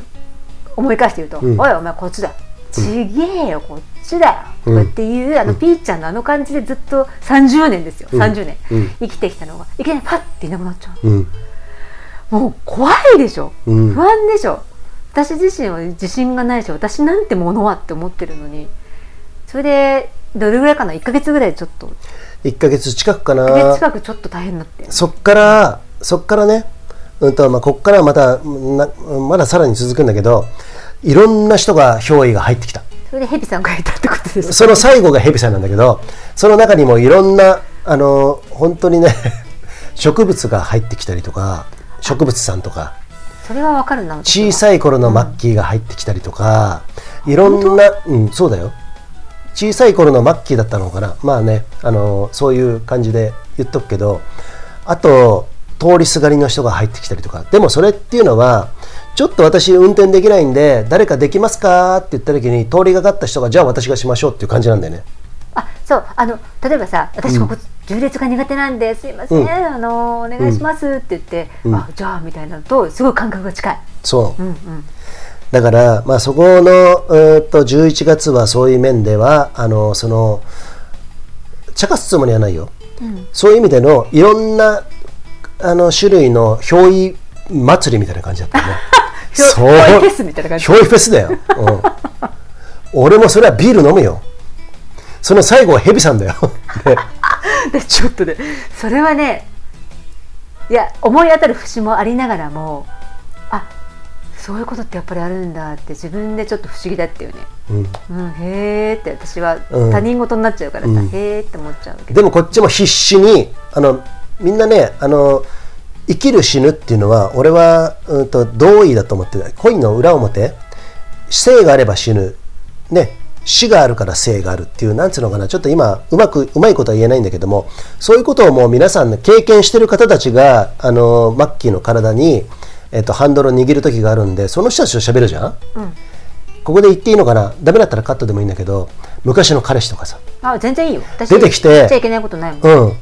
[SPEAKER 1] 思い返して言うと「
[SPEAKER 2] うん。
[SPEAKER 1] おいお前こっちだ」ちげえよこっちだよ」とかっていう、あのピーちゃんのあの感じでずっと30年ですよ、
[SPEAKER 2] うん。
[SPEAKER 1] 30年、
[SPEAKER 2] うん。
[SPEAKER 1] 生きてきたのが。いきなりパッていなくなっちゃう
[SPEAKER 2] うん。
[SPEAKER 1] もう怖いでしょ、
[SPEAKER 2] うん。
[SPEAKER 1] 不安でしょ。私自身は自信がないし私なんてものはって思ってるのに。それでどれぐらいかな？1か月ぐらいちょっと。
[SPEAKER 2] 1ヶ月近くか
[SPEAKER 1] 1ヶ月
[SPEAKER 2] な
[SPEAKER 1] 近くちょっと大変になって。
[SPEAKER 2] そっからそっからねうんとまあこっからまたなまださらに続くんだけどいろんな人が憑依が入ってきた。
[SPEAKER 1] それでヘビさんがいたってことです
[SPEAKER 2] その最後がヘビさんなんだけどその中にもいろんなあの本当にね 植物が入ってきたりとか植物さんとか
[SPEAKER 1] それはわかるな
[SPEAKER 2] 小さい頃のマッキーが入ってきたりとか、いろんな、うん、そうだよ小さい頃のマッキーだったのかな。まあねあのそういう感じで言っとくけどあと通りすがりの人が入ってきたりとか。でもそれっていうのはちょっと私運転できないんで誰かできますかって言った時に通りがかった人がじゃあ私がしましょうっていう感じなんだよね。
[SPEAKER 1] あそうあの例えばさ私ここ重列が苦手なんですいません、
[SPEAKER 2] うん。
[SPEAKER 1] あのお願いしますって言って、
[SPEAKER 2] うん。
[SPEAKER 1] あじゃあみたいなのとすごい感覚が近い、
[SPEAKER 2] そう、
[SPEAKER 1] うんうん、
[SPEAKER 2] だから、まあ、そこの、えーっと11月はそういう面ではあのその茶化すつもりはないよ、そういう意味でのいろんなあの種類の憑依祭りみたいな感じだったよね。
[SPEAKER 1] 憑
[SPEAKER 2] そう。
[SPEAKER 1] 憑依フェスみたいな感じ。
[SPEAKER 2] 憑依フェスだよ、うん、俺もそれはビール飲むよ。その最後はヘビさんだよ。で
[SPEAKER 1] でちょっとねそれはねいや思い当たる節もありながらもあそういうことってやっぱりあるんだって自分でちょっと不思議だったよね、
[SPEAKER 2] うん。
[SPEAKER 1] うん、へーって私は
[SPEAKER 2] うん。
[SPEAKER 1] 他人事になっちゃうからさ、
[SPEAKER 2] うん。
[SPEAKER 1] へーって思っちゃうけ。ど
[SPEAKER 2] でもこっちも必死にあのみんなねあの生きる死ぬっていうのは俺は、うん、と同意だと思ってる恋の裏表生があれば死ぬ。ね死があるから生があるっていうなんつうのかな。ちょっと今うまくうまいことは言えないんだけどもそういうことをもう皆さん、ね、経験してる方たちがあのマッキーの体に、えっと、ハンドルを握る時があるんでその人たちと喋るじゃん、ここで言っていいのかな？ダメだったらカットでもいいんだけど昔の彼氏とかさ。
[SPEAKER 1] あ全然いいよ。私
[SPEAKER 2] 出てきて
[SPEAKER 1] ちゃいけないことないもん、
[SPEAKER 2] うん、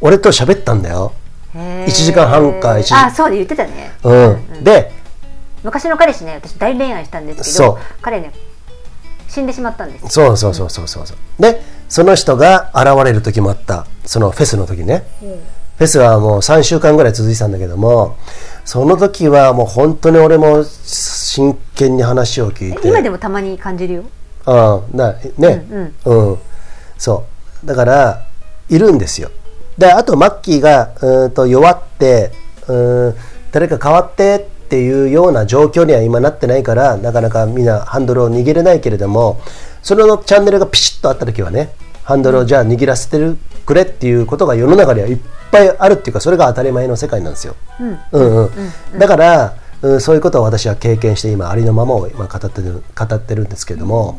[SPEAKER 2] 俺と喋ったんだよ。
[SPEAKER 1] へー。
[SPEAKER 2] 一時間半か一時
[SPEAKER 1] あそうで言ってたね。
[SPEAKER 2] うん、で
[SPEAKER 1] 昔の彼氏ね私大恋愛したんですけ
[SPEAKER 2] そ
[SPEAKER 1] ど
[SPEAKER 2] う。
[SPEAKER 1] 彼ね死んでしまったんです
[SPEAKER 2] そうそうそうそうそうそう。でその人が現れる時もあった。そのフェスの時ね、フェスはもう3週間ぐらい続いてたんだけどもその時はもう本当に俺も真剣に話を聞いて。
[SPEAKER 1] 今でもたまに感じるよ。
[SPEAKER 2] うんだね。
[SPEAKER 1] うん
[SPEAKER 2] うん、そう。だからいるんですよ。であとマッキーがうーんと弱ってうーん誰か変わってっていうような状況には今なってないからなかなかみんなハンドルを握れないけれどもそれのチャンネルがピシッとあった時はねハンドルをじゃあ握らせてるくれっていうことが世の中にはいっぱいあるっていうかそれが当たり前の世界なんですよ。うん。うんだから、うん、そういうことを私は経験して今ありのままを今語ってる語ってるんですけれども、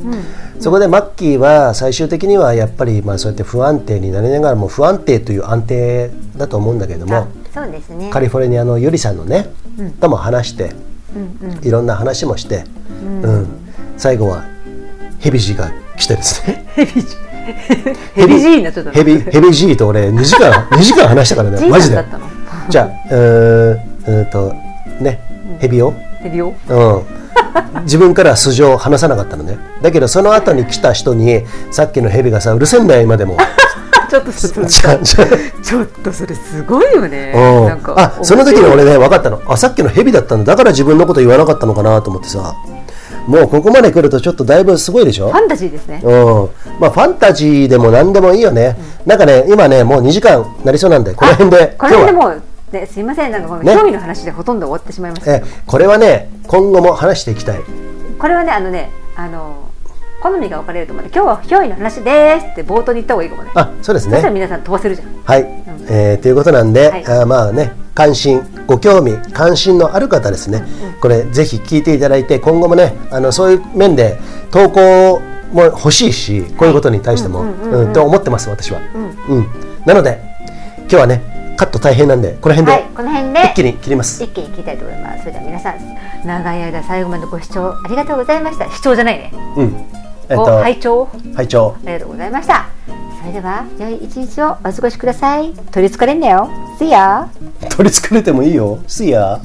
[SPEAKER 2] そこでマッキーは最終的にはやっぱりまあそうやって不安定になりながらも不安定という安定だと思うんだけれども
[SPEAKER 1] あそうですね。
[SPEAKER 2] カリフォルニアのゆりさんのね、とも話して、いろんな話もして、うん。最後はヘビジーが来てですね。
[SPEAKER 1] ヘビジ ヘビジーになっちゃっ
[SPEAKER 2] ヘビヘビジーと俺2時間 2時間話したから
[SPEAKER 1] ジ
[SPEAKER 2] ねマジで。じゃあうーんとねヘビを
[SPEAKER 1] ヘビを
[SPEAKER 2] うん、自分からは素性を話さなかったのね。だけどその後に来た人にさっきのヘビがさうるせえんだよ今でも。
[SPEAKER 1] ちょっとそれちょっとそれすごいよね。
[SPEAKER 2] あその時に俺ね分かったの。あさっきのヘビだったんだ。だから自分のこと言わなかったのかなと思ってさもうここまで来るとちょっとだいぶすごいでしょ？
[SPEAKER 1] ファンタジーですね。
[SPEAKER 2] うん。まあ、ファンタジーでも何でもいいよね、なん。かね今ねもう2時間なりそうなんでこの辺で
[SPEAKER 1] この辺でもう、ね、すいません。なんかこの
[SPEAKER 2] ね。
[SPEAKER 1] 興味の話でほとんど終わってしまいました
[SPEAKER 2] え
[SPEAKER 1] けど。
[SPEAKER 2] これはね今後も話していきたい。
[SPEAKER 1] これはねあのねあの好みが分かれると思うんで今日は憑依の話ですって冒頭に言った方がいいかもね。
[SPEAKER 2] あそうですね。
[SPEAKER 1] そしたら皆さん飛ばせるじゃん。
[SPEAKER 2] はい、えーということなんで、
[SPEAKER 1] はい。
[SPEAKER 2] あーまあね関心ご興味関心のある方ですね、これぜひ聞いていただいて今後もねあのそういう面で投稿も欲しいしこういうことに対しても、うんと思ってます私は、うん。なので今日はねカット大変なんでこの辺
[SPEAKER 1] はい
[SPEAKER 2] で
[SPEAKER 1] この辺で
[SPEAKER 2] 一気に切ります、
[SPEAKER 1] 一気に聞きたいと思います。それでは皆さん長い間最後までご視聴ありがとうございました。視聴じゃないね、
[SPEAKER 2] うんえっ
[SPEAKER 1] ご
[SPEAKER 2] と
[SPEAKER 1] 拝聴。
[SPEAKER 2] 拝聴。
[SPEAKER 1] ありがとうございました。それでは良い一日をお過ごしください。取りつかれんなよ。See ya
[SPEAKER 2] 取りつかれてもいいよ。See ya